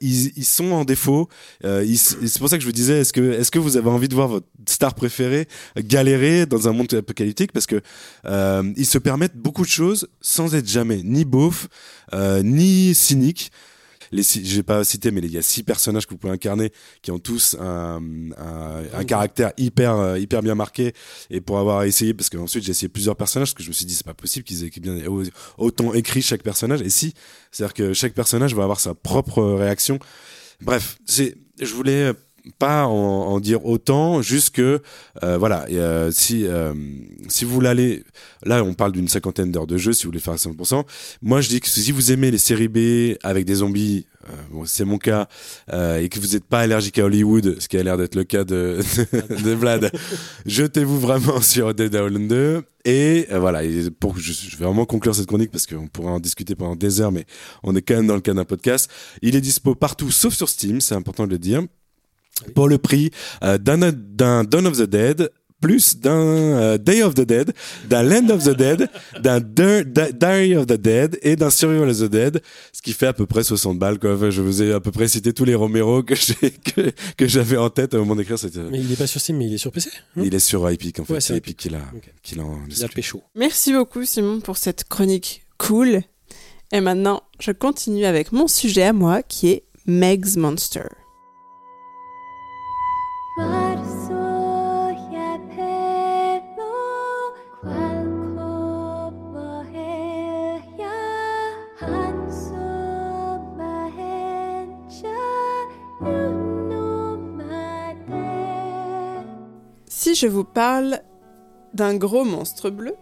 ils, sont en défaut c'est pour ça que je vous disais est-ce que vous avez envie de voir votre star préférée galérer dans un monde apocalyptique? Parce que ils se permettent beaucoup de choses sans être jamais ni beauf ni cynique les six- j'ai pas cité mais il y a six personnages que vous pouvez incarner qui ont tous un, un, un caractère hyper euh, hyper bien marqué. Et pour avoir essayé parce que ensuite j'ai essayé plusieurs personnages parce que je me suis dit c'est pas possible qu'ils aient bien autant écrit chaque personnage. Et si c'est à dire que chaque personnage va avoir sa propre réaction. Bref c'est je voulais pas en, en dire autant juste que euh, voilà euh, si euh, si vous l'allez là on parle d'une cinquantaine d'heures de jeu si vous voulez faire à 100% moi je dis que si vous aimez les séries B avec des zombies euh, bon, c'est mon cas euh, et que vous n'êtes pas allergique à Hollywood ce qui a l'air d'être le cas de, <laughs> de, Vlad jetez-vous vraiment <laughs> sur Dead Island 2 et euh, voilà et pour je, je vais vraiment conclure cette chronique parce qu'on pourrait en discuter pendant des heures mais on est quand même dans le cas d'un podcast. Il est dispo partout sauf sur Steam c'est important de le dire pour le prix euh, d'un Dawn of the Dead plus d'un euh, Day of the Dead, d'un Land of the Dead, <laughs> d'un Di- Di- Diary of the Dead et d'un Survival of the Dead, ce qui fait à peu près 60 balles. Quoi. Enfin, je vous ai à peu près cité tous les Romero que <laughs> que, que j'avais en tête au moment d'écrire cette. Mais il est pas sur Steam, mais il est sur PC. hein? Il est sur Epic en fait, Ouais, c'est Epic qui l'a Ok. qui l'a pécho. Merci beaucoup Simon pour cette chronique cool. Et maintenant, je continue avec mon sujet à moi qui est Meg's Monster. Je vous parle d'un gros monstre bleu,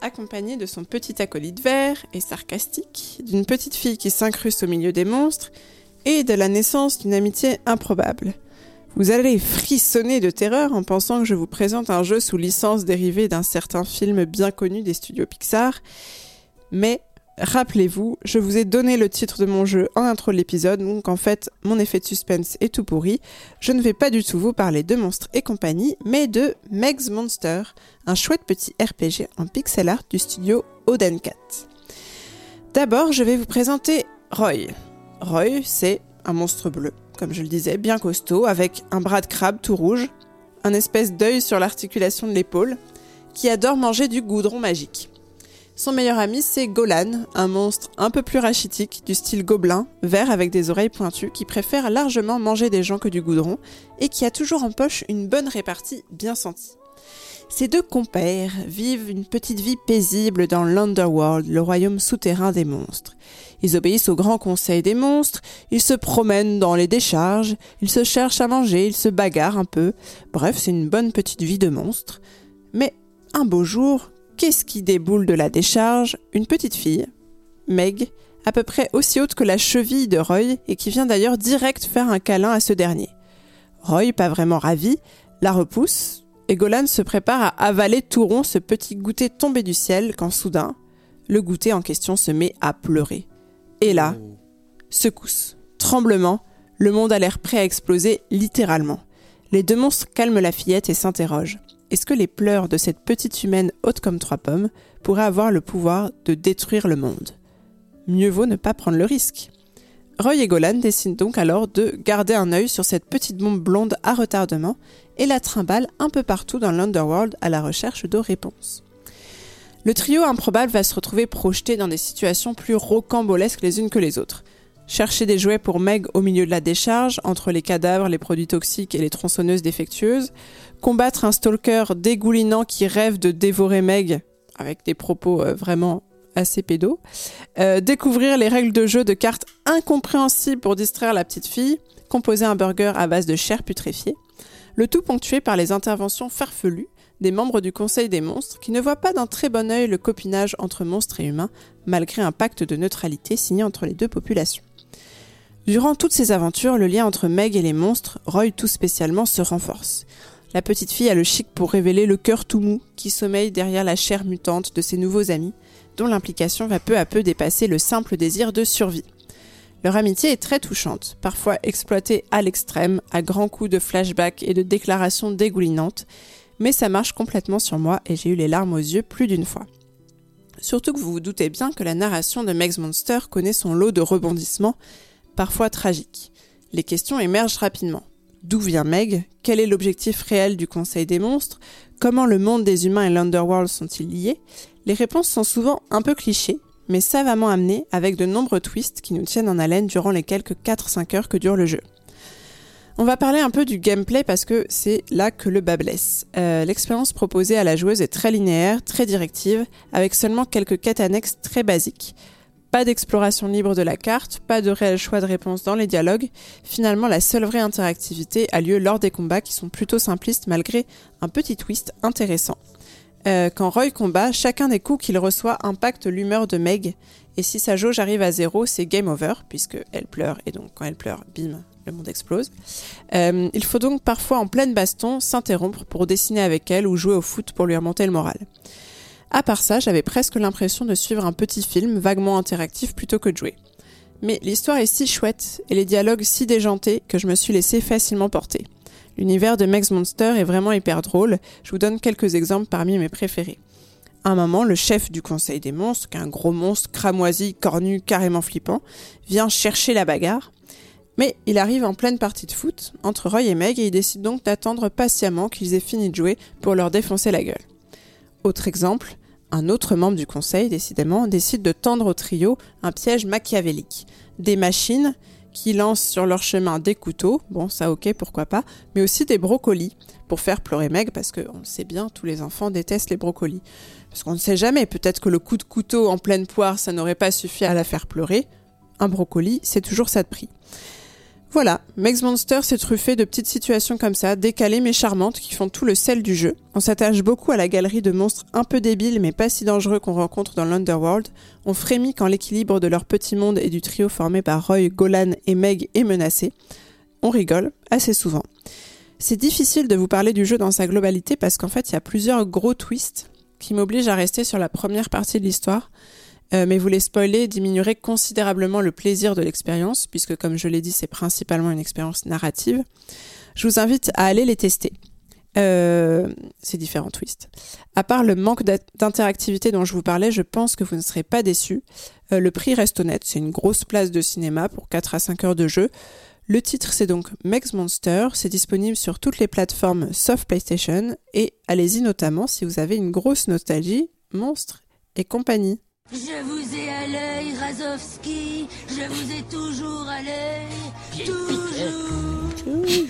accompagné de son petit acolyte vert et sarcastique, d'une petite fille qui s'incruste au milieu des monstres, et de la naissance d'une amitié improbable. Vous allez frissonner de terreur en pensant que je vous présente un jeu sous licence dérivée d'un certain film bien connu des studios Pixar, mais rappelez-vous, je vous ai donné le titre de mon jeu en intro de l'épisode, donc en fait, mon effet de suspense est tout pourri. Je ne vais pas du tout vous parler de monstres et compagnie, mais de Meg's Monster, un chouette petit RPG en pixel art du studio Odencat. D'abord, je vais vous présenter Roy. Roy, c'est un monstre bleu, comme je le disais, bien costaud, avec un bras de crabe tout rouge, un espèce d'œil sur l'articulation de l'épaule, qui adore manger du goudron magique. Son meilleur ami, c'est Golan, un monstre un peu plus rachitique, du style gobelin, vert avec des oreilles pointues, qui préfère largement manger des gens que du goudron, et qui a toujours en poche une bonne répartie bien sentie. Ces deux compères vivent une petite vie paisible dans l'Underworld, le royaume souterrain des monstres. Ils obéissent au grand conseil des monstres, ils se promènent dans les décharges, ils se cherchent à manger, ils se bagarrent un peu. Bref, c'est une bonne petite vie de monstre. Mais un beau jour, qu'est-ce qui déboule de la décharge? Une petite fille, Meg, à peu près aussi haute que la cheville de Roy et qui vient d'ailleurs direct faire un câlin à ce dernier. Roy, pas vraiment ravi, la repousse et Golan se prépare à avaler tout rond ce petit goûter tombé du ciel quand soudain, le goûter en question se met à pleurer. Et là, secousse, tremblement, le monde a l'air prêt à exploser littéralement. Les deux monstres calment la fillette et s'interrogent. Est-ce que les pleurs de cette petite humaine haute comme trois pommes pourraient avoir le pouvoir de détruire le monde? Mieux vaut ne pas prendre le risque. Roy et Golan décident donc alors de garder un œil sur cette petite bombe blonde à retardement et la trimballent un peu partout dans l'Underworld à la recherche de réponses. Le trio improbable va se retrouver projeté dans des situations plus rocambolesques les unes que les autres. Chercher des jouets pour Meg au milieu de la décharge, entre les cadavres, les produits toxiques et les tronçonneuses défectueuses. Combattre un stalker dégoulinant qui rêve de dévorer Meg, avec des propos euh, vraiment assez pédos. Euh, découvrir les règles de jeu de cartes incompréhensibles pour distraire la petite fille. Composer un burger à base de chair putréfiée. Le tout ponctué par les interventions farfelues des membres du Conseil des monstres qui ne voient pas d'un très bon œil le copinage entre monstres et humains, malgré un pacte de neutralité signé entre les deux populations. Durant toutes ces aventures, le lien entre Meg et les monstres, Roy tout spécialement, se renforce. La petite fille a le chic pour révéler le cœur tout mou qui sommeille derrière la chair mutante de ses nouveaux amis, dont l'implication va peu à peu dépasser le simple désir de survie. Leur amitié est très touchante, parfois exploitée à l'extrême, à grands coups de flashbacks et de déclarations dégoulinantes, mais ça marche complètement sur moi et j'ai eu les larmes aux yeux plus d'une fois. Surtout que vous vous doutez bien que la narration de Meg's Monster connaît son lot de rebondissements, parfois tragiques. Les questions émergent rapidement. D'où vient Meg Quel est l'objectif réel du Conseil des monstres Comment le monde des humains et l'Underworld sont-ils liés Les réponses sont souvent un peu clichés, mais savamment amenées avec de nombreux twists qui nous tiennent en haleine durant les quelques 4-5 heures que dure le jeu. On va parler un peu du gameplay parce que c'est là que le bas blesse. Euh, L'expérience proposée à la joueuse est très linéaire, très directive, avec seulement quelques quêtes annexes très basiques. Pas d'exploration libre de la carte, pas de réel choix de réponse dans les dialogues. Finalement, la seule vraie interactivité a lieu lors des combats qui sont plutôt simplistes malgré un petit twist intéressant. Euh, quand Roy combat, chacun des coups qu'il reçoit impacte l'humeur de Meg, et si sa jauge arrive à zéro, c'est game over, puisque elle pleure, et donc quand elle pleure, bim, le monde explose. Euh, il faut donc parfois en pleine baston s'interrompre pour dessiner avec elle ou jouer au foot pour lui remonter le moral. À part ça, j'avais presque l'impression de suivre un petit film vaguement interactif plutôt que de jouer. Mais l'histoire est si chouette et les dialogues si déjantés que je me suis laissé facilement porter. L'univers de Meg's Monster est vraiment hyper drôle, je vous donne quelques exemples parmi mes préférés. Un moment, le chef du conseil des monstres, un gros monstre cramoisi, cornu, carrément flippant, vient chercher la bagarre. Mais il arrive en pleine partie de foot entre Roy et Meg et il décide donc d'attendre patiemment qu'ils aient fini de jouer pour leur défoncer la gueule. Autre exemple, un autre membre du conseil, décidément, décide de tendre au trio un piège machiavélique. Des machines qui lancent sur leur chemin des couteaux, bon ça ok pourquoi pas, mais aussi des brocolis pour faire pleurer Meg parce qu'on le sait bien, tous les enfants détestent les brocolis. Parce qu'on ne sait jamais, peut-être que le coup de couteau en pleine poire ça n'aurait pas suffi à la faire pleurer. Un brocoli, c'est toujours ça de prix. Voilà, Megs Monster s'est truffé de petites situations comme ça, décalées mais charmantes, qui font tout le sel du jeu. On s'attache beaucoup à la galerie de monstres un peu débiles mais pas si dangereux qu'on rencontre dans l'Underworld. On frémit quand l'équilibre de leur petit monde et du trio formé par Roy, Golan et Meg est menacé. On rigole, assez souvent. C'est difficile de vous parler du jeu dans sa globalité parce qu'en fait il y a plusieurs gros twists qui m'obligent à rester sur la première partie de l'histoire. Euh, mais vous les spoiler diminuerait considérablement le plaisir de l'expérience, puisque comme je l'ai dit, c'est principalement une expérience narrative. Je vous invite à aller les tester. Euh, ces différents twists. À part le manque d'in- d'interactivité dont je vous parlais, je pense que vous ne serez pas déçus. Euh, le prix reste honnête, c'est une grosse place de cinéma pour 4 à 5 heures de jeu. Le titre c'est donc Megs Monster, c'est disponible sur toutes les plateformes sauf PlayStation et allez-y notamment si vous avez une grosse nostalgie, monstres et compagnie. Je vous ai à l'œil, Razovski. Je vous ai toujours à l'œil. Toujours.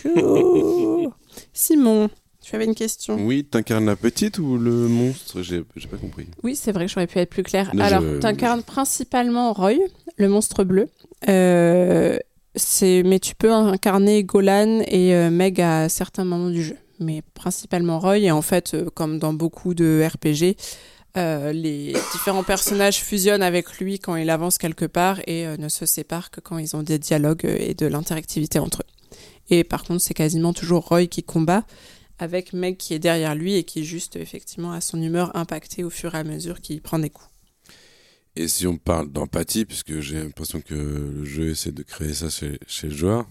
Toujours. <laughs> Simon, tu avais une question Oui, t'incarnes la petite ou le monstre? J'ai pas compris. Oui, c'est vrai que j'aurais pu être plus clair. Non, Alors, je- tu incarnes principalement Roy, le monstre bleu. Euh, c'est- mais tu peux incarner Golan et euh, Meg à certains moments du jeu. Mais principalement Roy. Et en fait, euh, comme dans beaucoup de RPG, euh, les différents personnages fusionnent avec lui quand il avance quelque part et euh, ne se séparent que quand ils ont des dialogues euh, et de l'interactivité entre eux. Et par contre, c'est quasiment toujours Roy qui combat avec Meg qui est derrière lui et qui juste effectivement a son humeur impactée au fur et à mesure qu'il prend des coups. Et si on parle d'empathie, puisque j'ai l'impression que le jeu essaie de créer ça chez, le joueur,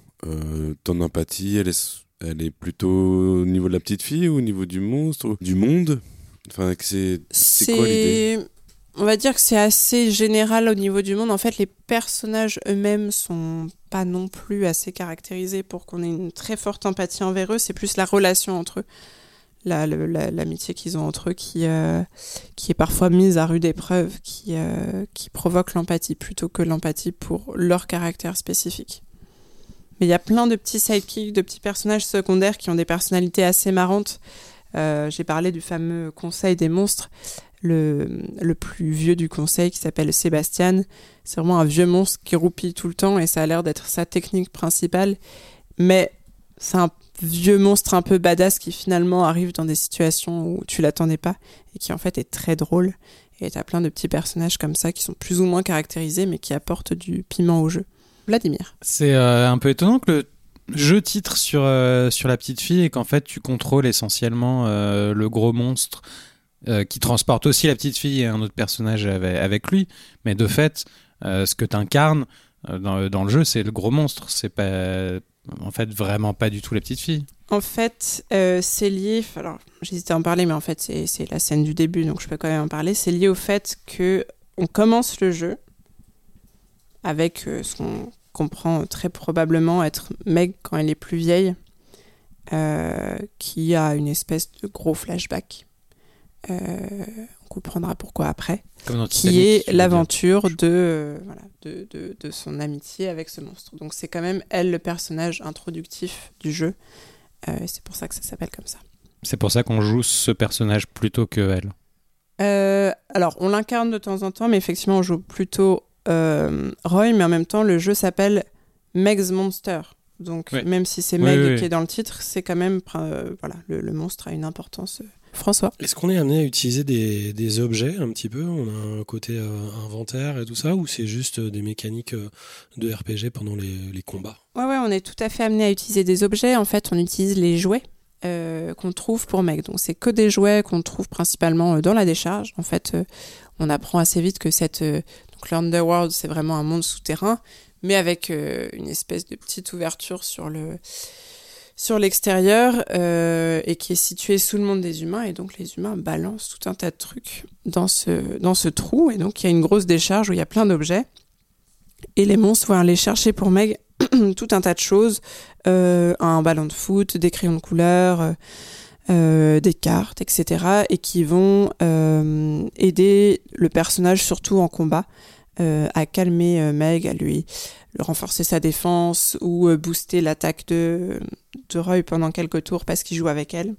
ton empathie, elle est, elle est plutôt au niveau de la petite fille ou au niveau du monstre, du monde? Enfin, c'est quoi l'idée On va dire que c'est assez général au niveau du monde. En fait, les personnages eux-mêmes sont pas non plus assez caractérisés pour qu'on ait une très forte empathie envers eux. C'est plus la relation entre eux, la- le- la- l'amitié qu'ils ont entre eux qui, euh, qui est parfois mise à rude épreuve, qui, euh, qui provoque l'empathie plutôt que l'empathie pour leur caractère spécifique. Mais il y a plein de petits sidekicks, de petits personnages secondaires qui ont des personnalités assez marrantes. Euh, J'ai parlé du fameux Conseil des monstres, le, plus vieux du conseil qui s'appelle Sébastien. C'est vraiment un vieux monstre qui roupille tout le temps et ça a l'air d'être sa technique principale. Mais c'est un vieux monstre un peu badass qui finalement arrive dans des situations où tu l'attendais pas et qui en fait est très drôle. Et t'as plein de petits personnages comme ça qui sont plus ou moins caractérisés mais qui apportent du piment au jeu. Vladimir. C'est euh, un peu étonnant que le jeu titre sur, euh, sur la petite fille et qu'en fait tu contrôles essentiellement euh, le gros monstre euh, qui transporte aussi la petite fille et un autre personnage avec, lui. Mais de fait, ce que tu incarnes dans, dans le jeu, c'est le gros monstre. C'est pas en fait vraiment pas du tout la petite fille. En fait, c'est lié. Alors, j'hésitais à en parler, mais en fait, c'est la scène du début, donc je peux quand même en parler. C'est lié au fait que on commence le jeu avec qu'on comprend très probablement être Meg quand elle est plus vieille, euh, qui a une espèce de gros flashback. Euh, on comprendra pourquoi après. Comme Qui est l'aventure de, euh, voilà, de, de, de son amitié avec ce monstre. Donc c'est quand même elle le personnage introductif du jeu. Et c'est pour ça que ça s'appelle comme ça. C'est pour ça qu'on joue ce personnage plutôt que elle. Alors, on l'incarne de temps en temps, mais effectivement, on joue plutôt euh, Roy, mais en même temps, le jeu s'appelle Meg's Monster. Donc, même si c'est Meg oui, oui. qui est dans le titre, c'est quand même. euh, voilà, le, le monstre a une importance. François Est-ce qu'on est amené à utiliser des, des objets un petit peu? On a un côté euh, inventaire et tout ça Ou c'est juste euh, des mécaniques euh, de RPG pendant les, les combats? Ouais, ouais, on est tout à fait amené à utiliser des objets. En fait, on utilise les jouets euh, qu'on trouve pour Meg. Donc, c'est que des jouets qu'on trouve principalement euh, dans la décharge. En fait, euh, on apprend assez vite que cette. euh, donc, l'Underworld, c'est vraiment un monde souterrain, mais avec euh, une espèce de petite ouverture sur le sur l'extérieur euh, et qui est situé sous le monde des humains et donc les humains balancent tout un tas de trucs dans ce dans ce trou et donc il y a une grosse décharge où il y a plein d'objets et les monstres vont aller chercher pour Meg <clears throat> tout un tas de choses, euh, un ballon de foot, des crayons de couleur, des cartes, etc. et qui vont aider le personnage, surtout en combat, à calmer euh, Meg, à lui renforcer sa défense ou euh, booster l'attaque de, Roy pendant quelques tours parce qu'il joue avec elle.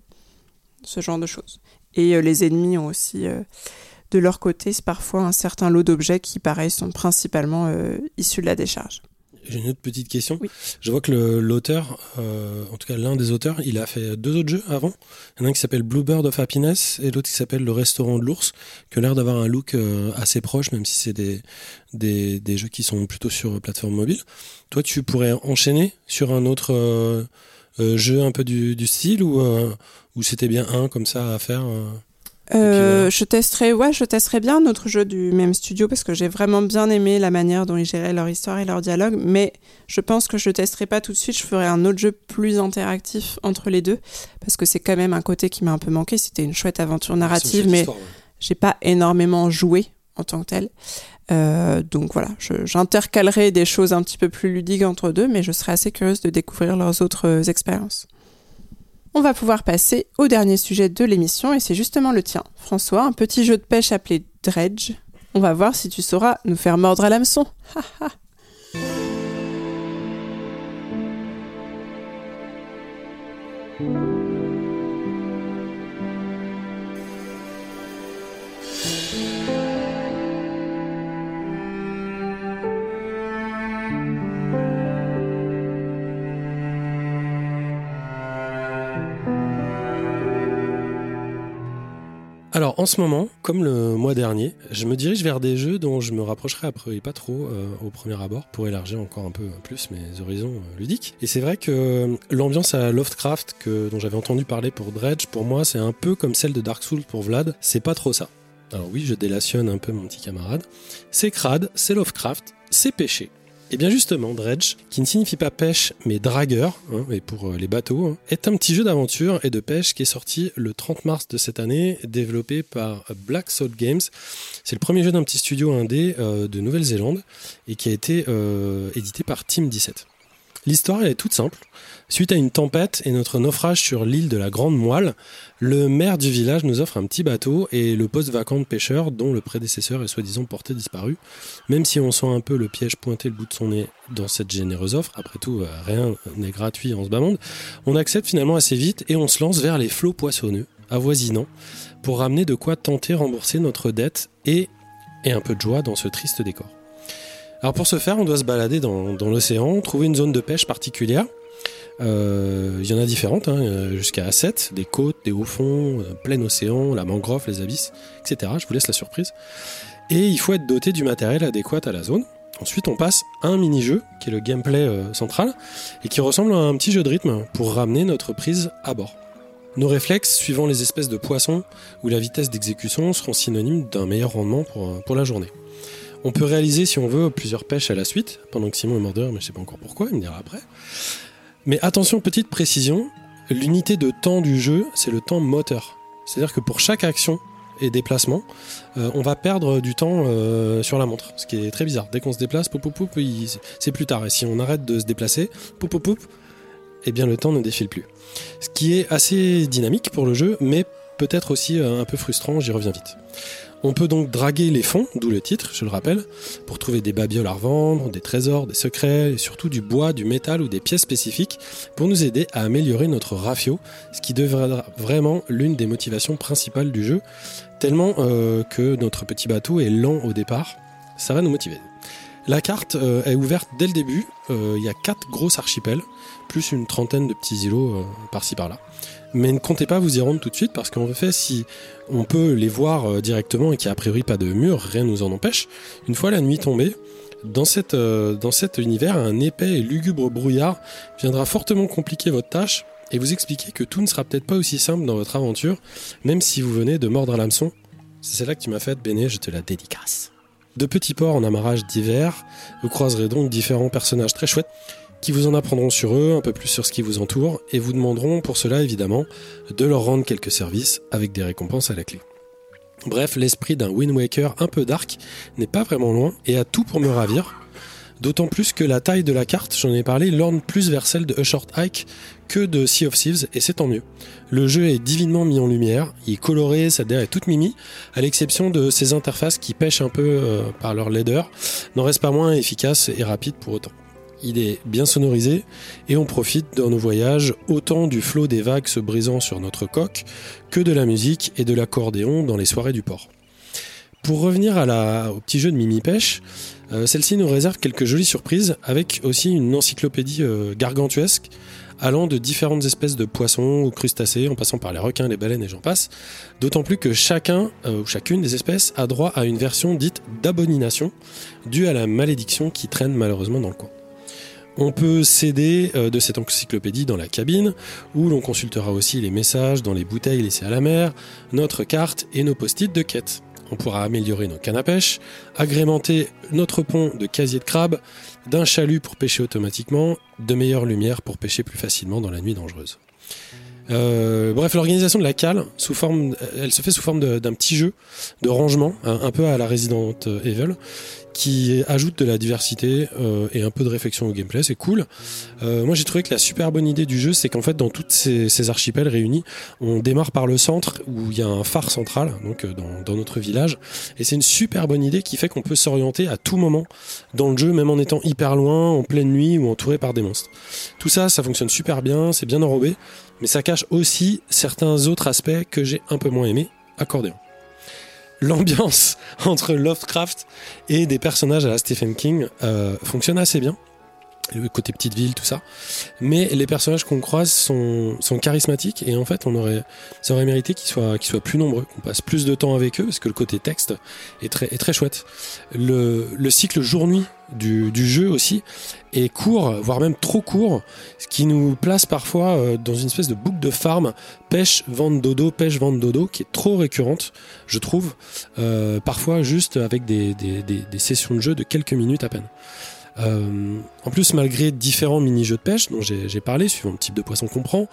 Ce genre de choses. Et euh, les ennemis ont aussi euh, de leur côté parfois un certain lot d'objets qui, pareil, sont principalement euh, issus de la décharge. J'ai une autre petite question. Oui. Je vois que l'auteur, euh, en tout cas l'un des auteurs, il a fait deux autres jeux avant. Il y en a un qui s'appelle Bluebird of Happiness et l'autre qui s'appelle Le Restaurant de l'Ours, qui a l'air d'avoir un look euh, assez proche, même si c'est des, des, des jeux qui sont plutôt sur plateforme mobile. Toi, tu pourrais enchaîner sur un autre euh, jeu un peu du, du style ou, ou c'était bien un comme ça à faire euh. Je testerai, ouais, je testerai bien un autre jeu du même studio parce que j'ai vraiment bien aimé la manière dont ils géraient leur histoire et leur dialogue. Mais je pense que je testerai pas tout de suite. Je ferai un autre jeu plus interactif entre les deux parce que c'est quand même un côté qui m'a un peu manqué. C'était une chouette aventure narrative, mais ouais. j'ai pas énormément joué en tant que tel. Euh, donc voilà, j'intercalerai des choses un petit peu plus ludiques entre deux, mais je serai assez curieuse de découvrir leurs autres euh, expériences. On va pouvoir passer au dernier sujet de l'émission et c'est justement le tien. François, un petit jeu de pêche appelé Dredge. On va voir si tu sauras nous faire mordre à l'hameçon. <laughs> Alors en ce moment, comme le mois dernier, je me dirige vers des jeux dont je me rapprocherai a priori pas trop euh, au premier abord pour élargir encore un peu plus mes horizons euh, ludiques. Et c'est vrai que euh, l'ambiance à Lovecraft dont j'avais entendu parler pour Dredge, pour moi c'est un peu comme celle de Dark Souls pour Vlad, c'est pas trop ça. Alors oui, je délationne un peu mon petit camarade. C'est crade, c'est Lovecraft, c'est péché. Et bien justement, Dredge, qui ne signifie pas pêche mais dragueur, hein, et pour euh, les bateaux, hein, est un petit jeu d'aventure et de pêche qui est sorti le 30 mars de cette année, développé par Black Salt Games. C'est le premier jeu d'un petit studio indé euh, de Nouvelle-Zélande et qui a été euh, édité par Team 17. L'histoire est toute simple. Suite à une tempête et notre naufrage sur l'île de la Grande Moelle, le maire du village nous offre un petit bateau et le poste vacant de pêcheur dont le prédécesseur est soi-disant porté disparu. Même si on sent un peu le piège pointer le bout de son nez dans cette généreuse offre, après tout, euh, rien n'est gratuit en ce bas monde, on accepte finalement assez vite et on se lance vers les flots poissonneux, avoisinants, pour ramener de quoi tenter rembourser notre dette et, et un peu de joie dans ce triste décor. Alors pour ce faire, on doit se balader dans l'océan, trouver une zone de pêche particulière. Euh, Il y en a différentes, hein, jusqu'à 7, des côtes, des hauts fonds, euh, plein océan, la mangrove, les abysses, etc. Je vous laisse la surprise. Et il faut être doté du matériel adéquat à la zone. Ensuite, on passe à un mini-jeu, qui est le gameplay euh, central, et qui ressemble à un petit jeu de rythme pour ramener notre prise à bord. Nos réflexes, suivant les espèces de poissons ou la vitesse d'exécution, seront synonymes d'un meilleur rendement pour, la journée. On peut réaliser, si on veut, plusieurs pêches à la suite, pendant que Simon est mort de rire, mais je sais pas encore pourquoi, il me dira après. Mais attention, petite précision, l'unité de temps du jeu, c'est le temps moteur. C'est-à-dire que pour chaque action et déplacement, euh, on va perdre du temps euh, sur la montre, ce qui est très bizarre. Dès qu'on se déplace, poup, poup, il- c'est plus tard. Et si on arrête de se déplacer, poup, poup, poup, eh bien le temps ne défile plus. Ce qui est assez dynamique pour le jeu, mais peut-être aussi euh, un peu frustrant, j'y reviens vite. On peut donc draguer les fonds, d'où le titre, je le rappelle, pour trouver des babioles à revendre, des trésors, des secrets, et surtout du bois, du métal ou des pièces spécifiques pour nous aider à améliorer notre rafio, ce qui deviendra vraiment l'une des motivations principales du jeu, tellement euh, que notre petit bateau est lent au départ, ça va nous motiver. La carte euh, est ouverte dès le début, Euh, il y a quatre grosses archipels, plus une trentaine de petits îlots par-ci par-là. Mais ne comptez pas vous y rendre tout de suite parce qu'en fait, si on peut les voir euh, directement et qu'il n'y a a priori pas de mur, rien ne nous en empêche, une fois la nuit tombée, dans, cette, euh, dans cet univers, un épais et lugubre brouillard viendra fortement compliquer votre tâche et vous expliquer que tout ne sera peut-être pas aussi simple dans votre aventure, même si vous venez de mordre à l'hameçon. C'est celle-là que tu m'as faite, Béné, je te la dédicace. De petits ports en amarrage divers, vous croiserez donc différents personnages très chouettes qui vous en apprendront sur eux, un peu plus sur ce qui vous entoure, et vous demanderont pour cela évidemment de leur rendre quelques services avec des récompenses à la clé. Bref, l'esprit d'un Wind Waker un peu dark n'est pas vraiment loin et a tout pour me ravir. D'autant plus que la taille de la carte, j'en ai parlé, l'orne plus vers celle de A Short Hike que de Sea of Thieves, et c'est tant mieux. Le jeu est divinement mis en lumière, il est coloré, sa DA est toute mimi, à l'exception de ses interfaces qui pêchent un peu euh, par leur laideur, n'en reste pas moins efficace et rapide pour autant. Il est bien sonorisé et on profite dans nos voyages autant du flot des vagues se brisant sur notre coque que de la musique et de l'accordéon dans les soirées du port. Pour revenir au petit jeu de Mimi Pêche, euh, celle-ci nous réserve quelques jolies surprises avec aussi une encyclopédie euh, gargantuesque allant de différentes espèces de poissons ou crustacés en passant par les requins, les baleines et j'en passe. D'autant plus que chacun euh, ou chacune des espèces a droit à une version dite d'abomination due à la malédiction qui traîne malheureusement dans le coin. On peut s'aider euh, de cette encyclopédie dans la cabine, où l'on consultera aussi les messages dans les bouteilles laissées à la mer, notre carte et nos post-it de quête. On pourra améliorer nos cannes à pêche, agrémenter notre pont de casier de crabe, d'un chalut pour pêcher automatiquement, de meilleures lumières pour pêcher plus facilement dans la nuit dangereuse. Euh, bref, l'organisation de la cale, elle se fait sous forme d'un petit jeu de rangement, un, un peu à la Resident Evil, qui ajoute de la diversité euh, et un peu de réflexion au gameplay. C'est cool. Euh, moi, j'ai trouvé que la super bonne idée du jeu, c'est qu'en fait, dans toutes ces, archipels réunis, on démarre par le centre où il y a un phare central, donc euh, dans, dans notre village, et c'est une super bonne idée qui fait qu'on peut s'orienter à tout moment dans le jeu, même en étant hyper loin, en pleine nuit ou entouré par des monstres. Tout ça, ça fonctionne super bien, c'est bien enrobé, mais ça cache aussi certains autres aspects que j'ai un peu moins aimés. Accordéon. L'ambiance entre Lovecraft et des personnages à la Stephen King euh, fonctionne assez bien. Le côté petite ville, tout ça. Mais les personnages qu'on croise sont, sont charismatiques et en fait, on aurait, ça aurait mérité qu'ils soient, qu'ils soient plus nombreux, qu'on passe plus de temps avec eux parce que le côté texte est très, est très chouette. Le, le cycle jour-nuit du, jeu aussi est court, voire même trop court, ce qui nous place parfois euh, dans une espèce de boucle de farm pêche, vente dodo, pêche, vente dodo, qui est trop récurrente, je trouve, euh, parfois juste avec des, sessions de jeu de quelques minutes à peine. Euh, en plus, malgré différents mini-jeux de pêche dont j'ai parlé, suivant le type de poisson qu'on prend,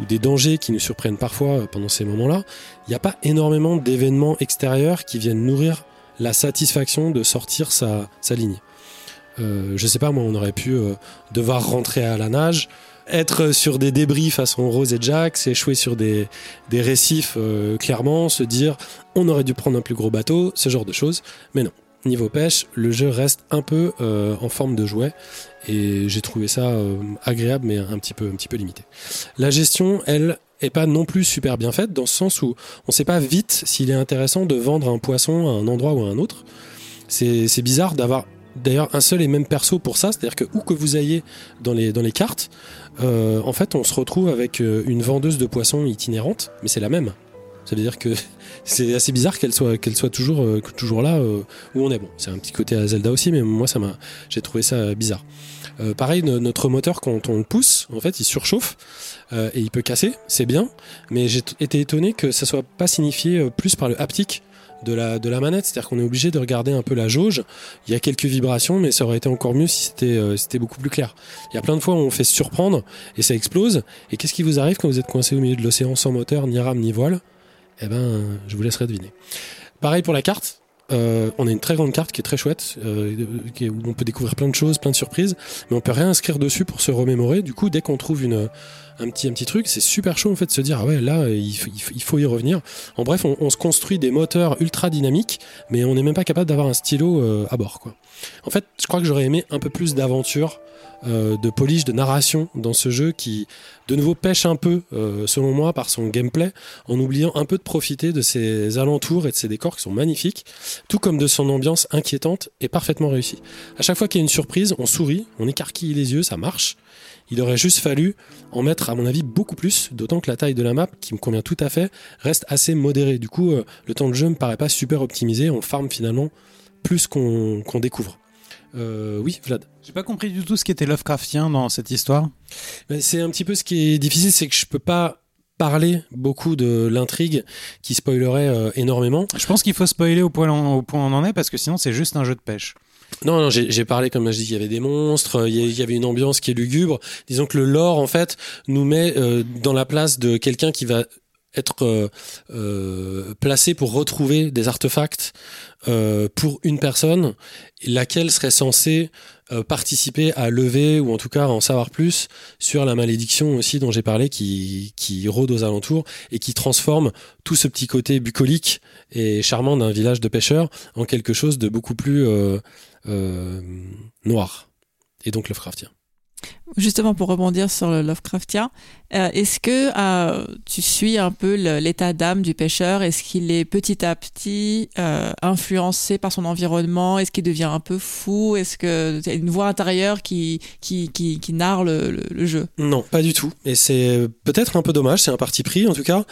ou des dangers qui nous surprennent parfois pendant ces moments-là, il n'y a pas énormément d'événements extérieurs qui viennent nourrir la satisfaction de sortir sa ligne. Euh, je sais pas, moi, on aurait pu euh, devoir rentrer à la nage, être sur des débris façon Rose et Jack, s'échouer sur des, des récifs euh, clairement, se dire on aurait dû prendre un plus gros bateau, ce genre de choses. Mais non, niveau pêche, le jeu reste un peu en forme de jouet et j'ai trouvé ça agréable mais un petit peu, un petit peu limité. La gestion, elle, est pas non plus super bien faite dans ce sens où on sait pas vite s'il est intéressant de vendre un poisson à un endroit ou à un autre. C'est bizarre d'avoir d'ailleurs un seul et même perso pour ça, c'est-à-dire que où que vous ayez dans les, cartes, euh, en fait on se retrouve avec euh, une vendeuse de poissons itinérante, mais c'est la même. Ça veut dire que <laughs> c'est assez bizarre qu'elle soit, euh, toujours là où on est. Bon, c'est un petit côté à Zelda aussi, mais moi j'ai trouvé ça bizarre. Pareil, no- notre moteur quand on le pousse, en fait, il surchauffe et il peut casser, c'est bien, mais j'ai été étonné que ça soit pas signifié plus par le haptique de la, de la manette, c'est-à-dire qu'on est obligé de regarder un peu la jauge. Il y a quelques vibrations, mais ça aurait été encore mieux si c'était euh, c'était beaucoup plus clair. Il y a plein de fois où on fait se surprendre et ça explose. Et qu'est-ce qui vous arrive quand vous êtes coincé au milieu de l'océan sans moteur, ni rame, ni voile? Eh ben, je vous laisserai deviner. Pareil pour la carte. Euh, on a une très grande carte qui est très chouette, euh, où on peut découvrir plein de choses, plein de surprises, mais on peut rien inscrire dessus pour se remémorer. Du coup, dès qu'on trouve une, un petit, un petit truc, c'est super chaud en fait de se dire ah ouais là il, il faut- y revenir. En bref, on, on se construit des moteurs ultra dynamiques, mais on n'est même pas capable d'avoir un stylo euh, à bord quoi. En fait, je crois que j'aurais aimé un peu plus d'aventure, euh, de polish, de narration dans ce jeu qui de nouveau pêche un peu, euh, selon moi, par son gameplay, en oubliant un peu de profiter de ses alentours et de ses décors qui sont magnifiques, tout comme de son ambiance inquiétante et parfaitement réussie. À chaque fois qu'il y a une surprise, on sourit, on écarquille les yeux, ça marche. Il aurait juste fallu en mettre, à mon avis, beaucoup plus, d'autant que la taille de la map, qui me convient tout à fait, reste assez modérée. Du coup, euh, le temps de jeu me paraît pas super optimisé, on farm finalement plus qu'on découvre. Euh, oui, Vlad. J'ai pas compris du tout ce qui était Lovecraftien dans cette histoire. Ben, C'est un petit peu ce qui est difficile, c'est que je peux pas parler beaucoup de l'intrigue qui spoilerait euh, énormément. Je pense qu'il faut spoiler au point, au point où on en est parce que sinon c'est juste un jeu de pêche. Non, non, j'ai parlé comme je dis, il y avait des monstres, euh, il y a- il y avait une ambiance qui est lugubre. Disons que le lore en fait nous met euh, dans la place de quelqu'un qui va être euh, euh, placé pour retrouver des artefacts euh, pour une personne, laquelle serait censée participer à lever ou en tout cas en savoir plus sur la malédiction aussi dont j'ai parlé qui, qui rôde aux alentours et qui transforme tout ce petit côté bucolique et charmant d'un village de pêcheurs en quelque chose de beaucoup plus noir et donc Lovecraftien. Justement, pour rebondir sur le Lovecraftien, euh, est-ce que euh, tu suis un peu l'état d'âme du pêcheur? Est-ce qu'il est petit à petit euh, influencé par son environnement? Est-ce qu'il devient un peu fou? Est-ce que y a une voix intérieure qui, qui, qui, narre le, jeu? Non, pas du tout. Et c'est peut-être un peu dommage, c'est un parti pris en tout cas.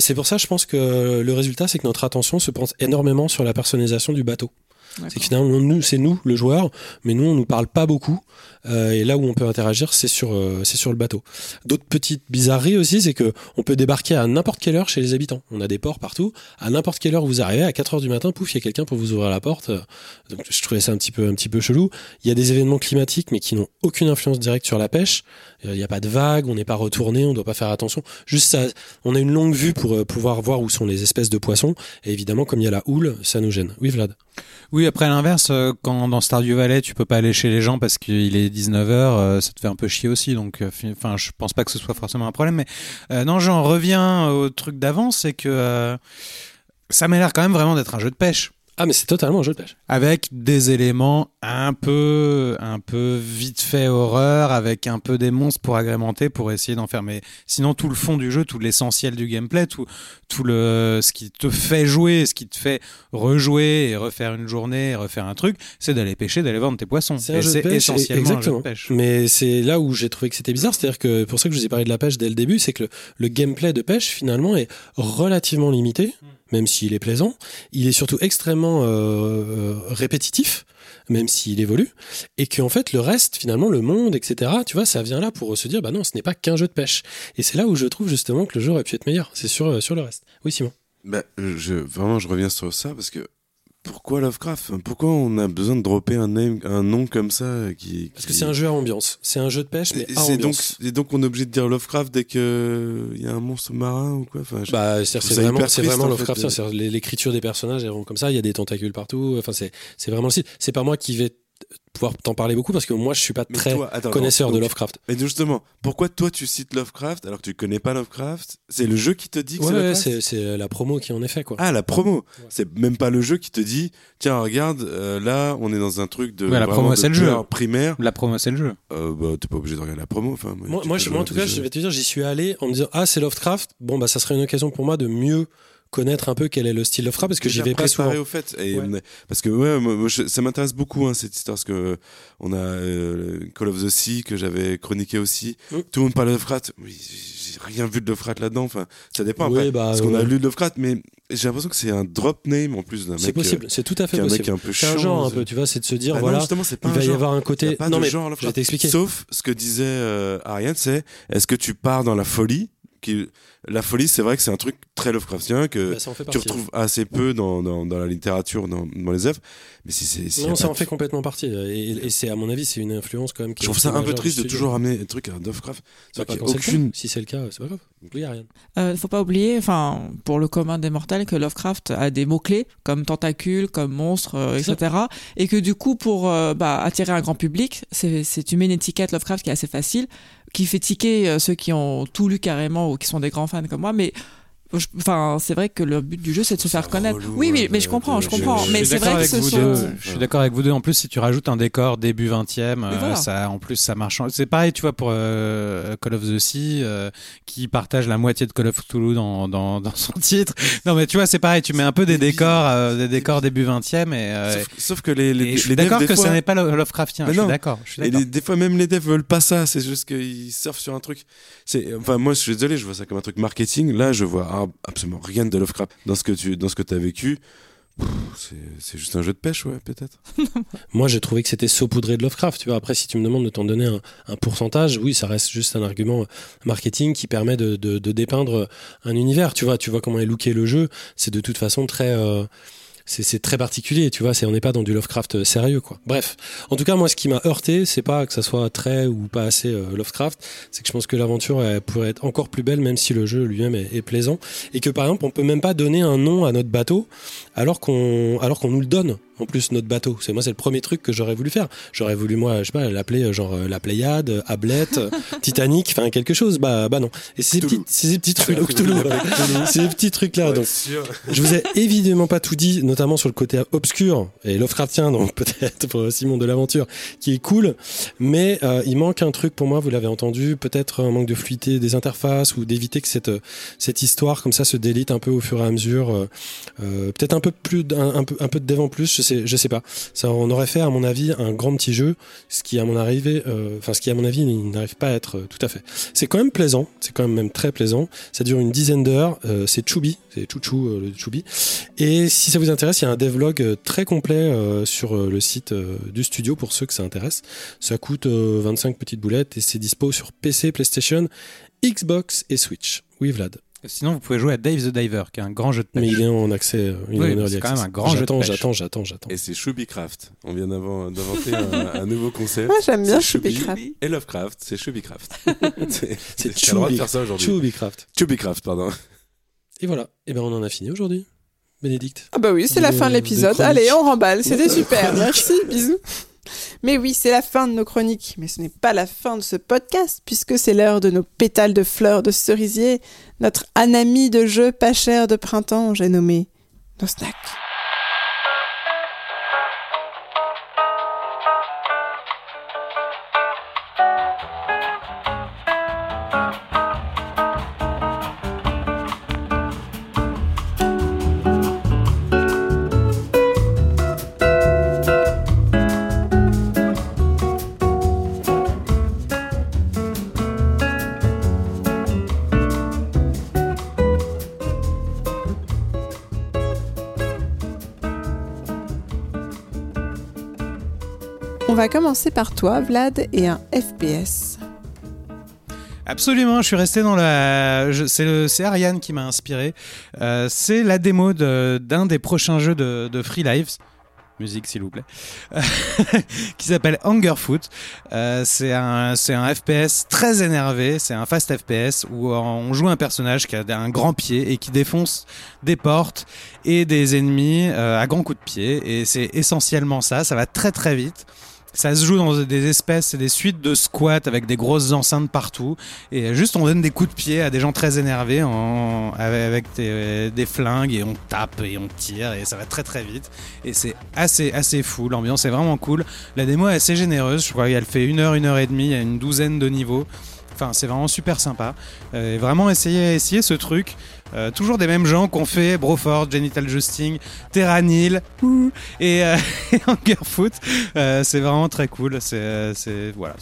C'est pour ça, je pense que le résultat, c'est que notre attention se porte énormément sur la personnalisation du bateau. C'est que finalement, nous, c'est nous, le joueur, mais nous, on nous parle pas beaucoup. Euh, et là où on peut interagir, c'est sur, euh, c'est sur le bateau. D'autres petites bizarreries aussi, c'est que on peut débarquer à n'importe quelle heure chez les habitants. On a des ports partout. À n'importe quelle heure vous arrivez, à 4 heures du matin, pouf, il y a quelqu'un pour vous ouvrir la porte. Euh, Donc, je trouvais ça un petit peu, un petit peu chelou. Il y a des événements climatiques, mais qui n'ont aucune influence directe sur la pêche. Euh, Il n'y a pas de vagues, on n'est pas retourné, on doit pas faire attention. Juste ça, on a une longue vue pour euh, pouvoir voir où sont les espèces de poissons. Et évidemment, comme il y a la houle, ça nous gêne. Oui, Vlad? Oui, après l'inverse, euh, quand dans Stardew Valley, tu peux pas aller chez les gens parce qu'il est 19h, ça te fait un peu chier aussi. Donc, euh, fi- enfin, je pense pas que ce soit forcément un problème. Mais euh, non, j'en reviens au truc d'avant, c'est que euh, ça m'a l'air quand même vraiment d'être un jeu de pêche. Ah, mais c'est totalement un jeu de pêche. avec des éléments un peu un peu vite fait horreur avec un peu des monstres pour agrémenter pour essayer d'en faire. Mais sinon tout le fond du jeu tout l'essentiel du gameplay tout tout le ce qui te fait jouer ce qui te fait rejouer et refaire une journée et refaire un truc c'est d'aller pêcher d'aller vendre tes poissons. C'est essentiellement exactement. un jeu de pêche. Mais c'est là où j'ai trouvé que c'était bizarre, c'est-à-dire que pour ça que je vous ai parlé de la pêche dès le début, c'est que le, le gameplay de pêche finalement est relativement limité, même s'il est plaisant. Il est surtout extrêmement euh, euh, répétitif, même s'il évolue, et qu'en fait le reste, finalement le monde, etc. Tu vois, ça vient là pour se dire, bah non, ce n'est pas qu'un jeu de pêche. Et c'est là où je trouve justement que le jeu aurait pu être meilleur. C'est sur euh, sur le reste. Oui, Simon. Bah, je, vraiment, je reviens sur ça parce que pourquoi Lovecraft? Pourquoi on a besoin de dropper un, name, un nom comme ça euh, qui, Parce que c'est un jeu à ambiance. C'est un jeu de pêche, mais à c'est donc, ambiance. et donc on est obligé de dire Lovecraft dès que il y a un monstre marin ou quoi? Enfin, je- Bah, c'est vraiment, vraiment de- C'est-à-dire L'écriture des personnages est vraiment comme ça. Il y a des tentacules partout. Enfin, c'est, vraiment le style. C'est pas moi qui vais pouvoir t'en parler beaucoup parce que moi, je suis pas Mais très toi, attends, connaisseur donc- de Lovecraft. Mais justement, pourquoi toi tu cites Lovecraft alors que tu connais pas Lovecraft? C'est le jeu qui te dit que Ouais, c'est ouais, Lovecraft? c'est, c'est la promo qui en est fait, quoi. Ah, la promo. C'est même pas le jeu qui te dit tiens, regarde, euh, là, on est dans un truc de. Ouais, la promo, c'est le jeu. primaire. la promo c'est le jeu Euh, bah, t'es pas obligé de regarder la promo. Enfin, Moi, je- en tout cas, je vais te dire, j'y suis allé en me disant, ah, c'est Lovecraft. Bon, bah, ça serait une occasion pour moi de mieux connaître un peu quel est le style Lovecraft parce que j'y vais très souvent. au fait et Ouais. parce que ouais moi, moi, je- ça m'intéresse beaucoup hein, cette histoire parce que on a euh, Call of the Sea que j'avais chroniqué aussi Mm. tout le monde parle de Lovecraft oui j'ai rien vu de Lovecraft là-dedans enfin ça dépend Oui, après bah, parce qu'on a lu de Lovecraft mais j'ai l'impression que c'est un drop name en plus d'un mec C'est possible. C'est tout à euh, fait un possible. un C'est un chiant, genre un peu, tu vois, c'est de se dire, Ah non, voilà, pas il un va y avoir un côté. pas non, de mais genre je vais t'expliquer. Sauf ce que disait euh, Ariane, c'est est-ce que tu pars dans la folie qui... La folie, c'est vrai que c'est un truc très Lovecraftien que Bah, ça en fait tu retrouves assez peu dans, dans, dans la littérature, dans, dans les œuvres. Mais si c'est. Non, ça en fait complètement partie. Et, et c'est, à mon avis, c'est une influence quand même qui Je trouve ça un peu triste de toujours ramener des trucs à Lovecraft. Bah, pas aucune. Si c'est le cas, c'est pas grave. Oui, Ariane. Euh, faut pas oublier, enfin, pour le commun des mortels, que Lovecraft a des mots-clés comme tentacules, comme monstres, euh, etc. Et que du coup, pour euh, bah, attirer un grand public, c'est, c'est tu mets une étiquette Lovecraft qui est assez facile, qui fait tiquer euh, ceux qui ont tout lu carrément ou qui sont des grands fans comme moi, mais Enfin, c'est vrai que le but du jeu, c'est de se faire connaître. relou, Oui, oui, mais je comprends, je je- comprends. je mais suis c'est d'accord vrai que avec ce vous sont. deux. Je suis d'accord avec vous deux. En plus, si tu rajoutes un décor début 20e, euh, ça, en plus, ça marche. en- C'est pareil, tu vois, pour euh, Call of the Sea, euh, qui partage la moitié de Call of Cthulhu dans, dans, <laughs> dans son titre. Non, mais tu vois, c'est pareil. Tu mets un peu des décors, euh, des décors début 20e, et, euh, Sauf, sauf que les, les, et je suis les devs, d'accord que fois- ce n'est pas Lo- Lovecraftien. Mais Je suis non. d'accord. je suis Et d'accord. les- des fois, même les devs veulent pas ça. C'est juste qu'ils surfent sur un truc. C'est, enfin, moi, je suis désolé, je vois ça comme un truc marketing. Là, je vois absolument rien de Lovecraft dans ce que tu, dans ce que t'as vécu. C'est, juste un jeu de pêche, ouais, peut-être. <laughs> Moi, j'ai trouvé que c'était saupoudré de Lovecraft. Tu vois, après, si tu me demandes de t'en donner un, un pourcentage, oui, ça reste juste un argument marketing qui permet de, de, de dépeindre un univers. Tu vois, tu vois comment est looké le jeu. C'est de toute façon très, euh, c'est, très particulier. Tu vois, c'est on n'est pas dans du Lovecraft sérieux, quoi. Bref, en tout cas, moi, ce qui m'a heurté, c'est pas que ça soit très ou pas assez euh, Lovecraft. C'est que je pense que l'aventure pourrait être encore plus belle, même si le jeu lui-même est, est plaisant, et que par exemple, on peut même pas donner un nom à notre bateau alors qu'on nous le donne. En plus notre bateau. C'est moi, c'est le premier truc que j'aurais voulu faire. J'aurais voulu moi, je sais pas, l'appeler euh, genre euh, la Pléiade, euh, Ablette, <laughs> Titanic, enfin quelque chose. Bah bah non. Et c'est ces petits, ces petits trucs, <laughs> ces petits trucs là. Donc je vous ai évidemment pas tout dit, notamment sur le côté obscur et Lovecraftien, donc <laughs> peut-être pour Simon de l'aventure, qui est cool. Mais euh, il manque un truc pour moi, vous l'avez entendu, peut-être un manque de fluidité des interfaces ou d'éviter que cette cette histoire comme ça se délite un peu au fur et à mesure. euh, peut-être un peu plus, un, peu un peu de dev en plus, je je sais pas. Ça, on aurait fait à mon avis un grand petit jeu, ce qui à mon arrivée, euh, enfin ce qui à mon avis n'arrive pas à être euh, tout à fait. C'est quand même plaisant, c'est quand même même très plaisant. Ça dure une dizaine d'heures. euh, c'est Choubi, c'est Chouchou le Choubi. Et si ça vous intéresse, il y a un devlog très complet sur le site du studio pour ceux que ça intéresse. Ça coûte euh, 25 petites boulettes et c'est dispo sur PC, PlayStation, Xbox et Switch. Oui, Vlad. Sinon, vous pouvez jouer à Dave the Diver, qui est un grand jeu de pêche. Mais il est en accès. euh, il est Oui, c'est quand même un grand jeu de J'attends, pêche. j'attends, j'attends, j'attends. Et c'est Shubicraft. On vient d'inventer un, <laughs> un nouveau concept. Moi, j'aime bien Shubicraft. Et Lovecraft, c'est Shubicraft. <laughs> c'est C'est t'as le droit de Chubby- faire ça aujourd'hui. Chubbycraft. Chubicraft, pardon. Et voilà. Et ben on en a fini aujourd'hui. Bénédicte. Ah bah oui, c'est la fin de de l'épisode. Allez, on remballe. C'était super. <laughs> Merci, bisous. Mais oui, c'est la fin de nos chroniques. Mais ce n'est pas la fin de ce podcast, puisque c'est l'heure de nos pétales de fleurs de cerisier, notre anami de jeu pas cher de printemps, j'ai nommé nos snacks. Va commencer par toi, Vlad, et un FPS. Absolument, je suis resté dans la. C'est Ariane qui m'a inspiré. Euh, c'est la démo d'un des prochains jeux de, Free Lives. Musique, s'il vous plaît. <laughs> qui s'appelle Hungerfoot. Euh, c'est un, un FPS très énervé. C'est un fast FPS où on joue un personnage qui a un grand pied et qui défonce des portes et des ennemis euh, à grands coups de pied. Et c'est essentiellement ça. Ça va très très vite. Ça se joue dans des espèces et des suites de squats avec des grosses enceintes partout. Et juste, on donne des coups de pied à des gens très énervés avec des, flingues et on tape et on tire et ça va très très vite. Et c'est assez, assez fou. L'ambiance est vraiment cool. La démo est assez généreuse. Je crois qu'elle fait une heure, une heure et demie. Il y a une douzaine de niveaux. Enfin, c'est vraiment super sympa. Euh, vraiment essayer, essayer ce truc. Euh, toujours des mêmes gens qu'on fait Broford, Genital Justing, Terranil ouh, et, euh, <laughs> et Hungerfoot. Euh, c'est vraiment très cool. C'est, euh, c'est voilà.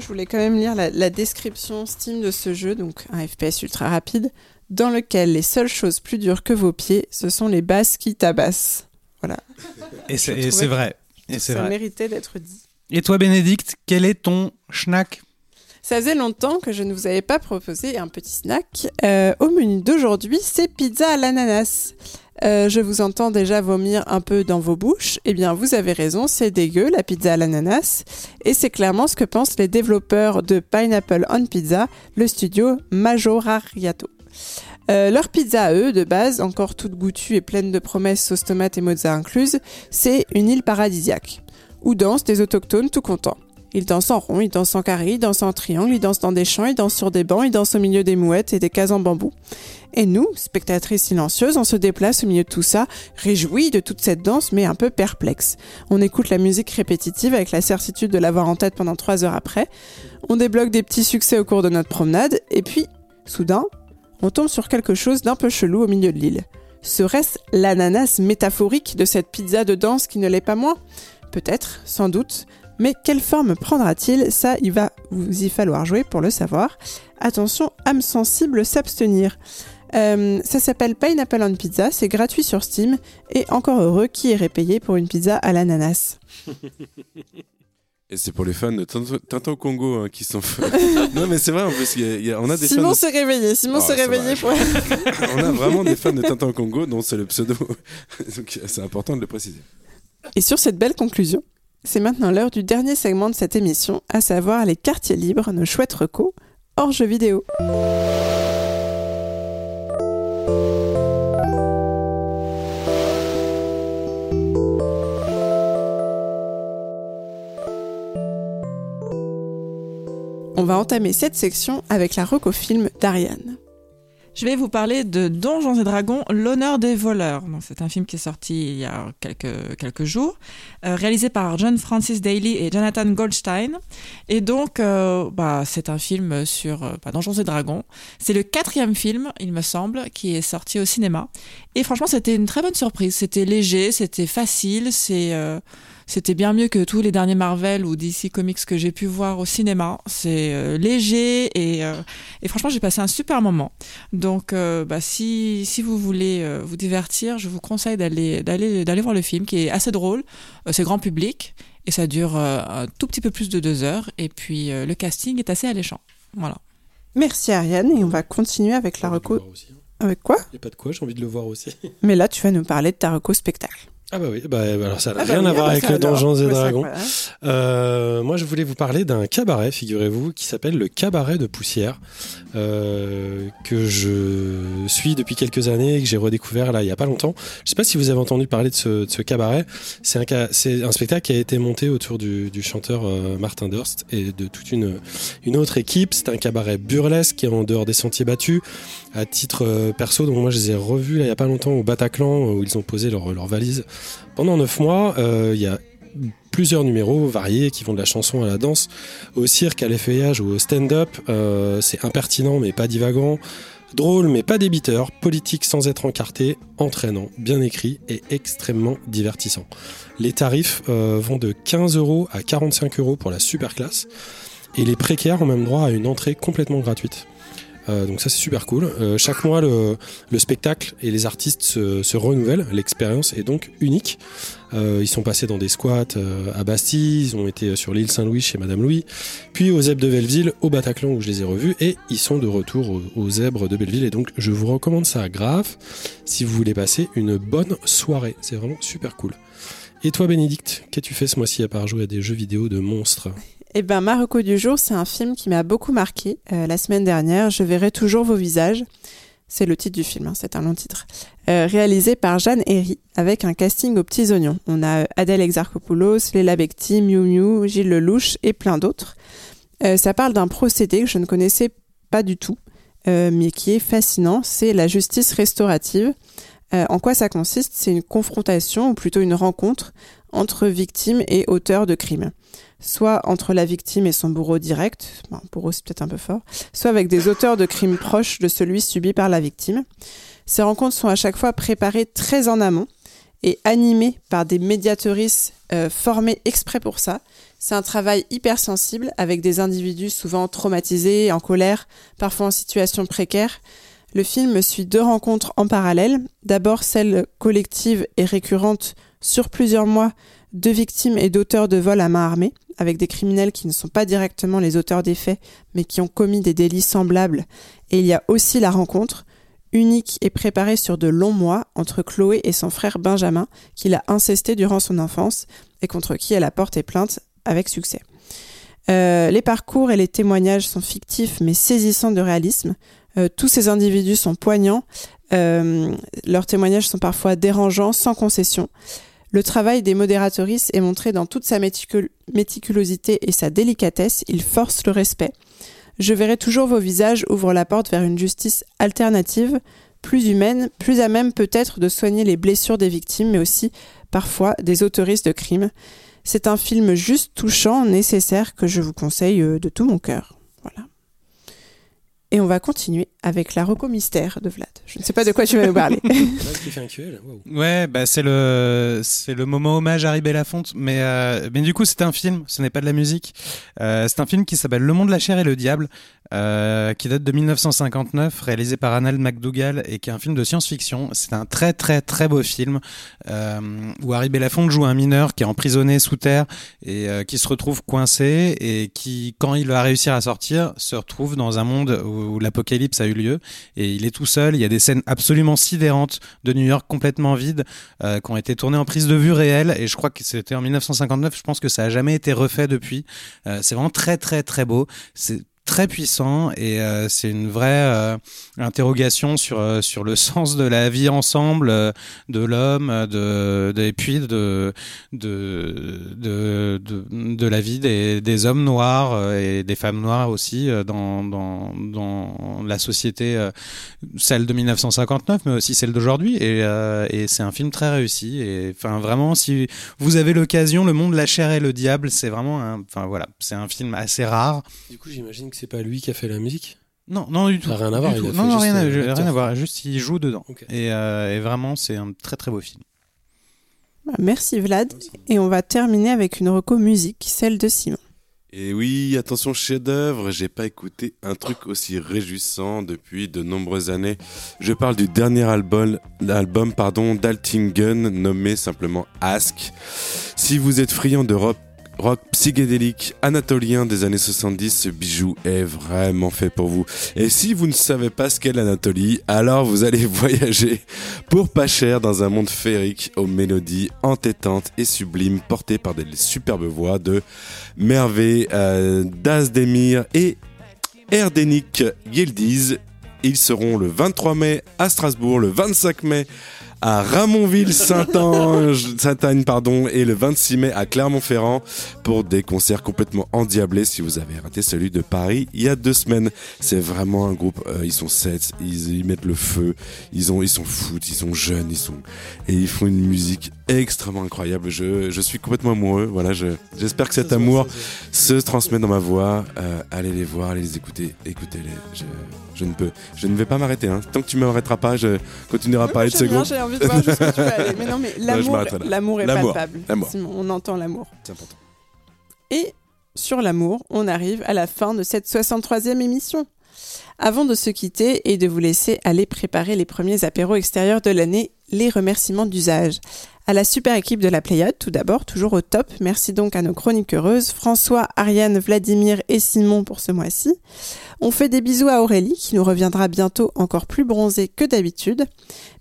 Je voulais quand même lire la, la description Steam de ce jeu, donc un FPS ultra rapide, dans lequel les seules choses plus dures que vos pieds, ce sont les basses qui tabassent. Et c'est, Je et c'est vrai. Et c'est Ça vrai. méritait d'être dit. Et toi, Bénédicte, quel est ton schnack Ça faisait longtemps que je ne vous avais pas proposé un petit snack. Euh, au menu d'aujourd'hui, c'est pizza à l'ananas. Euh, je vous entends déjà vomir un peu dans vos bouches. Eh bien, vous avez raison, c'est dégueu, la pizza à l'ananas. Et c'est clairement ce que pensent les développeurs de Pineapple on Pizza, le studio Majorariato. Euh, leur pizza à eux, de base, encore toute goûtue et pleine de promesses sauce tomate et mozza incluses, c'est une île paradisiaque, où dansent des autochtones tout contents. Ils dansent en rond, ils dansent en carré, ils dansent en triangle, ils dansent dans des champs, ils dansent sur des bancs, ils dansent au milieu des mouettes et des cases en bambou. Et nous, spectatrices silencieuses, on se déplace au milieu de tout ça, réjouis de toute cette danse, mais un peu perplexes. On écoute la musique répétitive avec la certitude de l'avoir en tête pendant trois heures après. On débloque des petits succès au cours de notre promenade, et puis, soudain, on tombe sur quelque chose d'un peu chelou au milieu de l'île. Serait-ce l'ananas métaphorique de cette pizza de danse qui ne l'est pas moins? Peut-être, sans doute, mais quelle forme prendra-t-il? Ça, il va vous y falloir jouer pour le savoir. Attention, âme sensible, s'abstenir. Euh, ça s'appelle Pineapple on Pizza, c'est gratuit sur Steam, et encore heureux qui irait payer pour une pizza à l'ananas? Et c'est pour les fans de Tintin Congo hein, qui sont. <laughs> non, mais c'est vrai, en plus, y a- il y a- on a des Simon fans. s'est réveillé, Simon Oh, s'est réveillé pour... de- <laughs> on a vraiment des fans de Tintin Congo, dont c'est le pseudo. <laughs> Donc c'est important de le préciser. Et sur cette belle conclusion, c'est maintenant l'heure du dernier segment de cette émission, à savoir les quartiers libres, nos chouettes recos, hors jeux vidéo. On va entamer cette section avec la reco-film d'Ariane. Je vais vous parler de Donjons et Dragons, l'honneur des voleurs. C'est un film qui est sorti il y a quelques, quelques jours, euh, réalisé par John Francis Daly et Jonathan Goldstein. Et donc, euh, bah, c'est un film sur euh, bah, Donjons et Dragons. C'est le quatrième film, il me semble, qui est sorti au cinéma. Et franchement, c'était une très bonne surprise. C'était léger, c'était facile, c'est... c'était bien mieux que tous les derniers Marvel ou DC Comics que j'ai pu voir au cinéma. C'est euh, léger et, euh, et franchement j'ai passé un super moment. Donc euh, bah, si, si vous voulez euh, vous divertir, je vous conseille d'aller d'aller d'aller voir le film qui est assez drôle. Euh, c'est grand public et ça dure euh, un tout petit peu plus de deux heures. Et puis euh, le casting est assez alléchant. Voilà. Merci Ariane et on va continuer avec la reco. Il Avec quoi? N'y a pas de quoi, j'ai envie de le voir aussi. Mais là, tu vas nous parler de ta reco spectacle. Ah bah oui, bah, alors ça n'a Ah bah rien oui, à ah voir bah avec le. Donjons et Dragons. voilà. Euh, moi, je voulais vous parler d'un cabaret, figurez-vous, qui s'appelle le Cabaret de Poussière, euh, que je suis depuis quelques années et que j'ai redécouvert là il y a pas longtemps. Je sais pas si vous avez entendu parler de ce, de ce cabaret. C'est un, c'est un spectacle qui a été monté autour du, du chanteur euh, Martin Durst et de toute une, une autre équipe. C'est un cabaret burlesque qui est en dehors des sentiers battus. À titre euh, perso, donc moi je les ai revus il y a pas longtemps au Bataclan où ils ont posé leur, leur valise pendant neuf mois. euh, Il y a plusieurs numéros variés qui vont de la chanson à la danse, au cirque, à l'effeuillage ou au stand-up. Euh, c'est impertinent mais pas divagant, drôle mais pas débiteur, politique sans être encarté, entraînant, bien écrit et extrêmement divertissant. Les tarifs euh, vont de 15 euros à 45 euros pour la super classe et les précaires ont même droit à une entrée complètement gratuite. Euh, donc ça c'est super cool. Euh, chaque mois le, le spectacle et les artistes se, renouvellent. L'expérience est donc unique. Euh, ils sont passés dans des squats à Bastille, ils ont été sur l'île Saint-Louis chez Madame Louis, puis aux Zèbres de Belleville, au Bataclan où je les ai revus, et ils sont de retour aux, aux Zèbres de Belleville. Et donc je vous recommande ça grave si vous voulez passer une bonne soirée. C'est vraiment super cool. Et toi Bénédicte, qu'as-tu fait ce mois-ci à part jouer à des jeux vidéo de monstres? Eh ben, ma reco du jour, c'est un film qui m'a beaucoup marqué. Euh, la semaine dernière, Je verrai toujours vos visages. C'est le titre du film, hein, c'est un long titre. Euh, réalisé par Jeanne Herry, avec un casting aux petits oignons. On a Adèle Exarchopoulos, Léla Becti, Miu Miu, Gilles Lelouch et plein d'autres. Euh, ça parle d'un procédé que je ne connaissais pas du tout, mais qui est fascinant. C'est la justice restaurative. En quoi ça consiste? C'est une confrontation, ou plutôt une rencontre, entre victimes et auteurs de crimes soit entre la victime et son bourreau direct, bourreau c'est peut-être un peu fort, soit avec des auteurs de crimes proches de celui subi par la victime. Ces rencontres sont à chaque fois préparées très en amont et animées par des médiatrices euh, formées exprès pour ça. C'est un travail hyper sensible avec des individus souvent traumatisés, en colère, parfois en situation précaire. Le film suit deux rencontres en parallèle. D'abord celle collective et récurrente sur plusieurs mois de victimes et d'auteurs de vols à main armée, avec des criminels qui ne sont pas directement les auteurs des faits, mais qui ont commis des délits semblables. Et il y a aussi la rencontre, unique et préparée sur de longs mois, entre Chloé et son frère Benjamin, qu'il a incesté durant son enfance et contre qui elle a porté plainte avec succès. Euh, les parcours et les témoignages sont fictifs mais saisissants de réalisme. Euh, tous ces individus sont poignants. Euh, leurs témoignages sont parfois dérangeants, sans concession. Le travail des modératrices est montré dans toute sa méticul- méticulosité et sa délicatesse. Il force le respect. Je verrai toujours vos visages ouvre la porte vers une justice alternative, plus humaine, plus à même peut-être de soigner les blessures des victimes, mais aussi parfois des autoristes de crimes. C'est un film juste touchant, nécessaire, que je vous conseille euh, de tout mon cœur. Voilà. Et on va continuer avec la reco mystère de Vlad. Je ne sais pas de quoi tu vas nous parler. <laughs> <laughs> Ouais, bah c'est le c'est le moment hommage à Harry Belafonte, mais euh, mais du coup c'est un film, ce n'est pas de la musique. Euh, c'est un film qui s'appelle Le Monde, la chair et le diable, euh, qui date de 1959, réalisé par Arnold McDougall et qui est un film de science-fiction. C'est un très très très beau film euh, où Harry Belafonte joue un mineur qui est emprisonné sous terre et euh, qui se retrouve coincé et qui, quand il va réussir à sortir, se retrouve dans un monde où, où l'apocalypse a eu lieu et il est tout seul. Il y a des scènes absolument sidérantes de New York complètement vides euh, qui ont été tournées en prise de vue réelle et je crois que c'était en 1959. Je pense que ça a jamais été refait depuis. Euh, c'est vraiment très très très beau. C'est très puissant et euh, c'est une vraie euh, interrogation sur euh, sur le <laughs> sens de la vie ensemble de l'homme, de, et puis de de de de, la vie des, des hommes noirs et des femmes noires aussi dans dans dans la société celle de 1959 mais aussi celle d'aujourd'hui. Et et c'est un film très réussi. Et enfin vraiment si vous avez l'occasion le monde la chair et le diable c'est vraiment un voilà c'est un film assez rare. Du coup, j'imagine que c'est pas lui qui a fait la musique. non non du tout Ça rien à voir, il a non, non, juste, rien, à, euh, rien à voir juste il joue dedans et, euh, et vraiment c'est un très très beau film Bah, Merci Vlad. Et on va terminer avec une reco musique, celle de Simon. Et oui, attention chef-d'œuvre, j'ai pas écouté un truc aussi réjouissant depuis de nombreuses années. Je parle du dernier album, album pardon, d'Altingen nommé simplement Ask. Si vous êtes friand de rock, psychédélique anatolien des années 70, ce bijou est vraiment fait pour vous. Et si vous ne savez pas ce qu'est l'Anatolie, alors vous allez <laughs> voyager pour pas cher dans un monde féerique aux mélodies entêtantes et sublimes portées par des superbes voix de Mervé euh, Dazdemir et Erdenik Yildiz. Ils seront le 23 mai à Strasbourg, le 25 mai à Ramonville-Saint-Ange, <laughs> Sainte-Anne, pardon, et le 26 mai à Clermont-Ferrand pour des concerts complètement endiablés si vous avez raté celui de Paris il y a deux semaines. C'est vraiment un groupe, euh, ils sont sept, ils, ils mettent le feu, ils ont, ils sont foot, ils sont jeunes, ils sont, et ils font une musique extrêmement incroyable. Je, je suis complètement amoureux. Voilà, je, j'espère que cet amour se transmet dans ma voix. Euh, allez les voir, allez les écouter, écoutez-les. Je, je ne peux, je ne vais pas m'arrêter. Hein. Tant que tu m'arrêteras pas, je continuerai à parler de ce groupe. J'ai envie de voir jusqu'où tu vas aller. Mais non, mais je l'amour, est palpable. Simon, on entend l'amour. C'est important. Et sur l'amour, on arrive à la fin de cette 63e émission. Avant de se quitter et de vous laisser aller préparer les premiers apéros extérieurs de l'année, les remerciements d'usage. À la super équipe de la Pléiade, tout d'abord, toujours au top. Merci donc à nos chroniques heureuses, François, Ariane, Vladimir et Simon pour ce mois-ci. On fait des bisous à Aurélie, qui nous reviendra bientôt encore plus bronzée que d'habitude.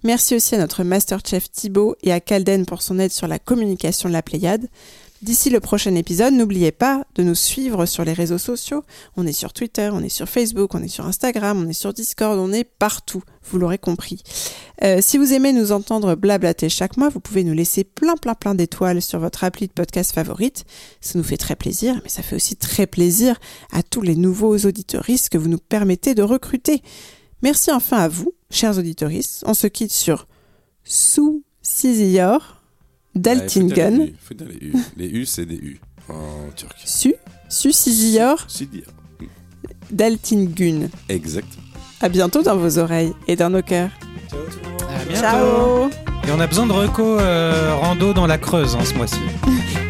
Merci aussi à notre Masterchef Thibaut et à Calden pour son aide sur la communication de la Pléiade. D'ici le prochain épisode, n'oubliez pas de nous suivre sur les réseaux sociaux. On est sur Twitter, on est sur Facebook, on est sur Instagram, on est sur Discord, on est partout, vous l'aurez compris. Euh, si vous aimez nous entendre blablater chaque mois, vous pouvez nous laisser plein plein plein d'étoiles sur votre appli de podcast favorite. Ça nous fait très plaisir, mais ça fait aussi très plaisir à tous les nouveaux auditeuristes que vous nous permettez de recruter. Merci enfin à vous, chers auditeuristes. On se quitte sur Sous Daltingen. Ouais, faut dire les U. Les U, c'est des U en turc. Su, Su Sizior, Sidir. Daltingun. Exact. À bientôt dans vos oreilles et dans nos cœurs. À bientôt. Ciao et on a besoin de reco euh, rando dans la Creuse hein, ce mois-ci <laughs>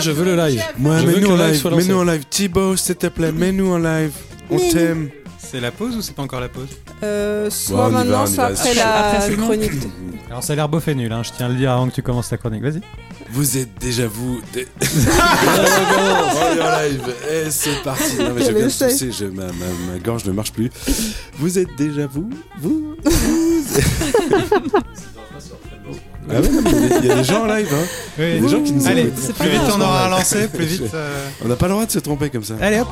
Moi, je veux le live. Moi, Je veux mets-nous en le live Mets-nous en live. Thibaut, s'il te plaît, mets-nous en live. On t'aime. c'est la pause ou c'est pas encore la pause Euh, soit Ouais, va, maintenant, soit après Après la chronique. <laughs> alors ça a l'air beau fait nul hein, je tiens à le dire avant que tu commences ta chronique vas-y Vous êtes déjà vous. dé- <laughs> on est en live. Et c'est parti. Non, mais je viens de tousser, je- ma, ma- ma gorge ne marche plus. Vous êtes déjà vous Vous <laughs> Ah ouais, il y a- il y a des gens en live. Hein. Oui. Des gens qui nous allez plus vite on aura lancé plus vite <laughs> euh, On n'a pas le droit de se tromper comme ça. allez hop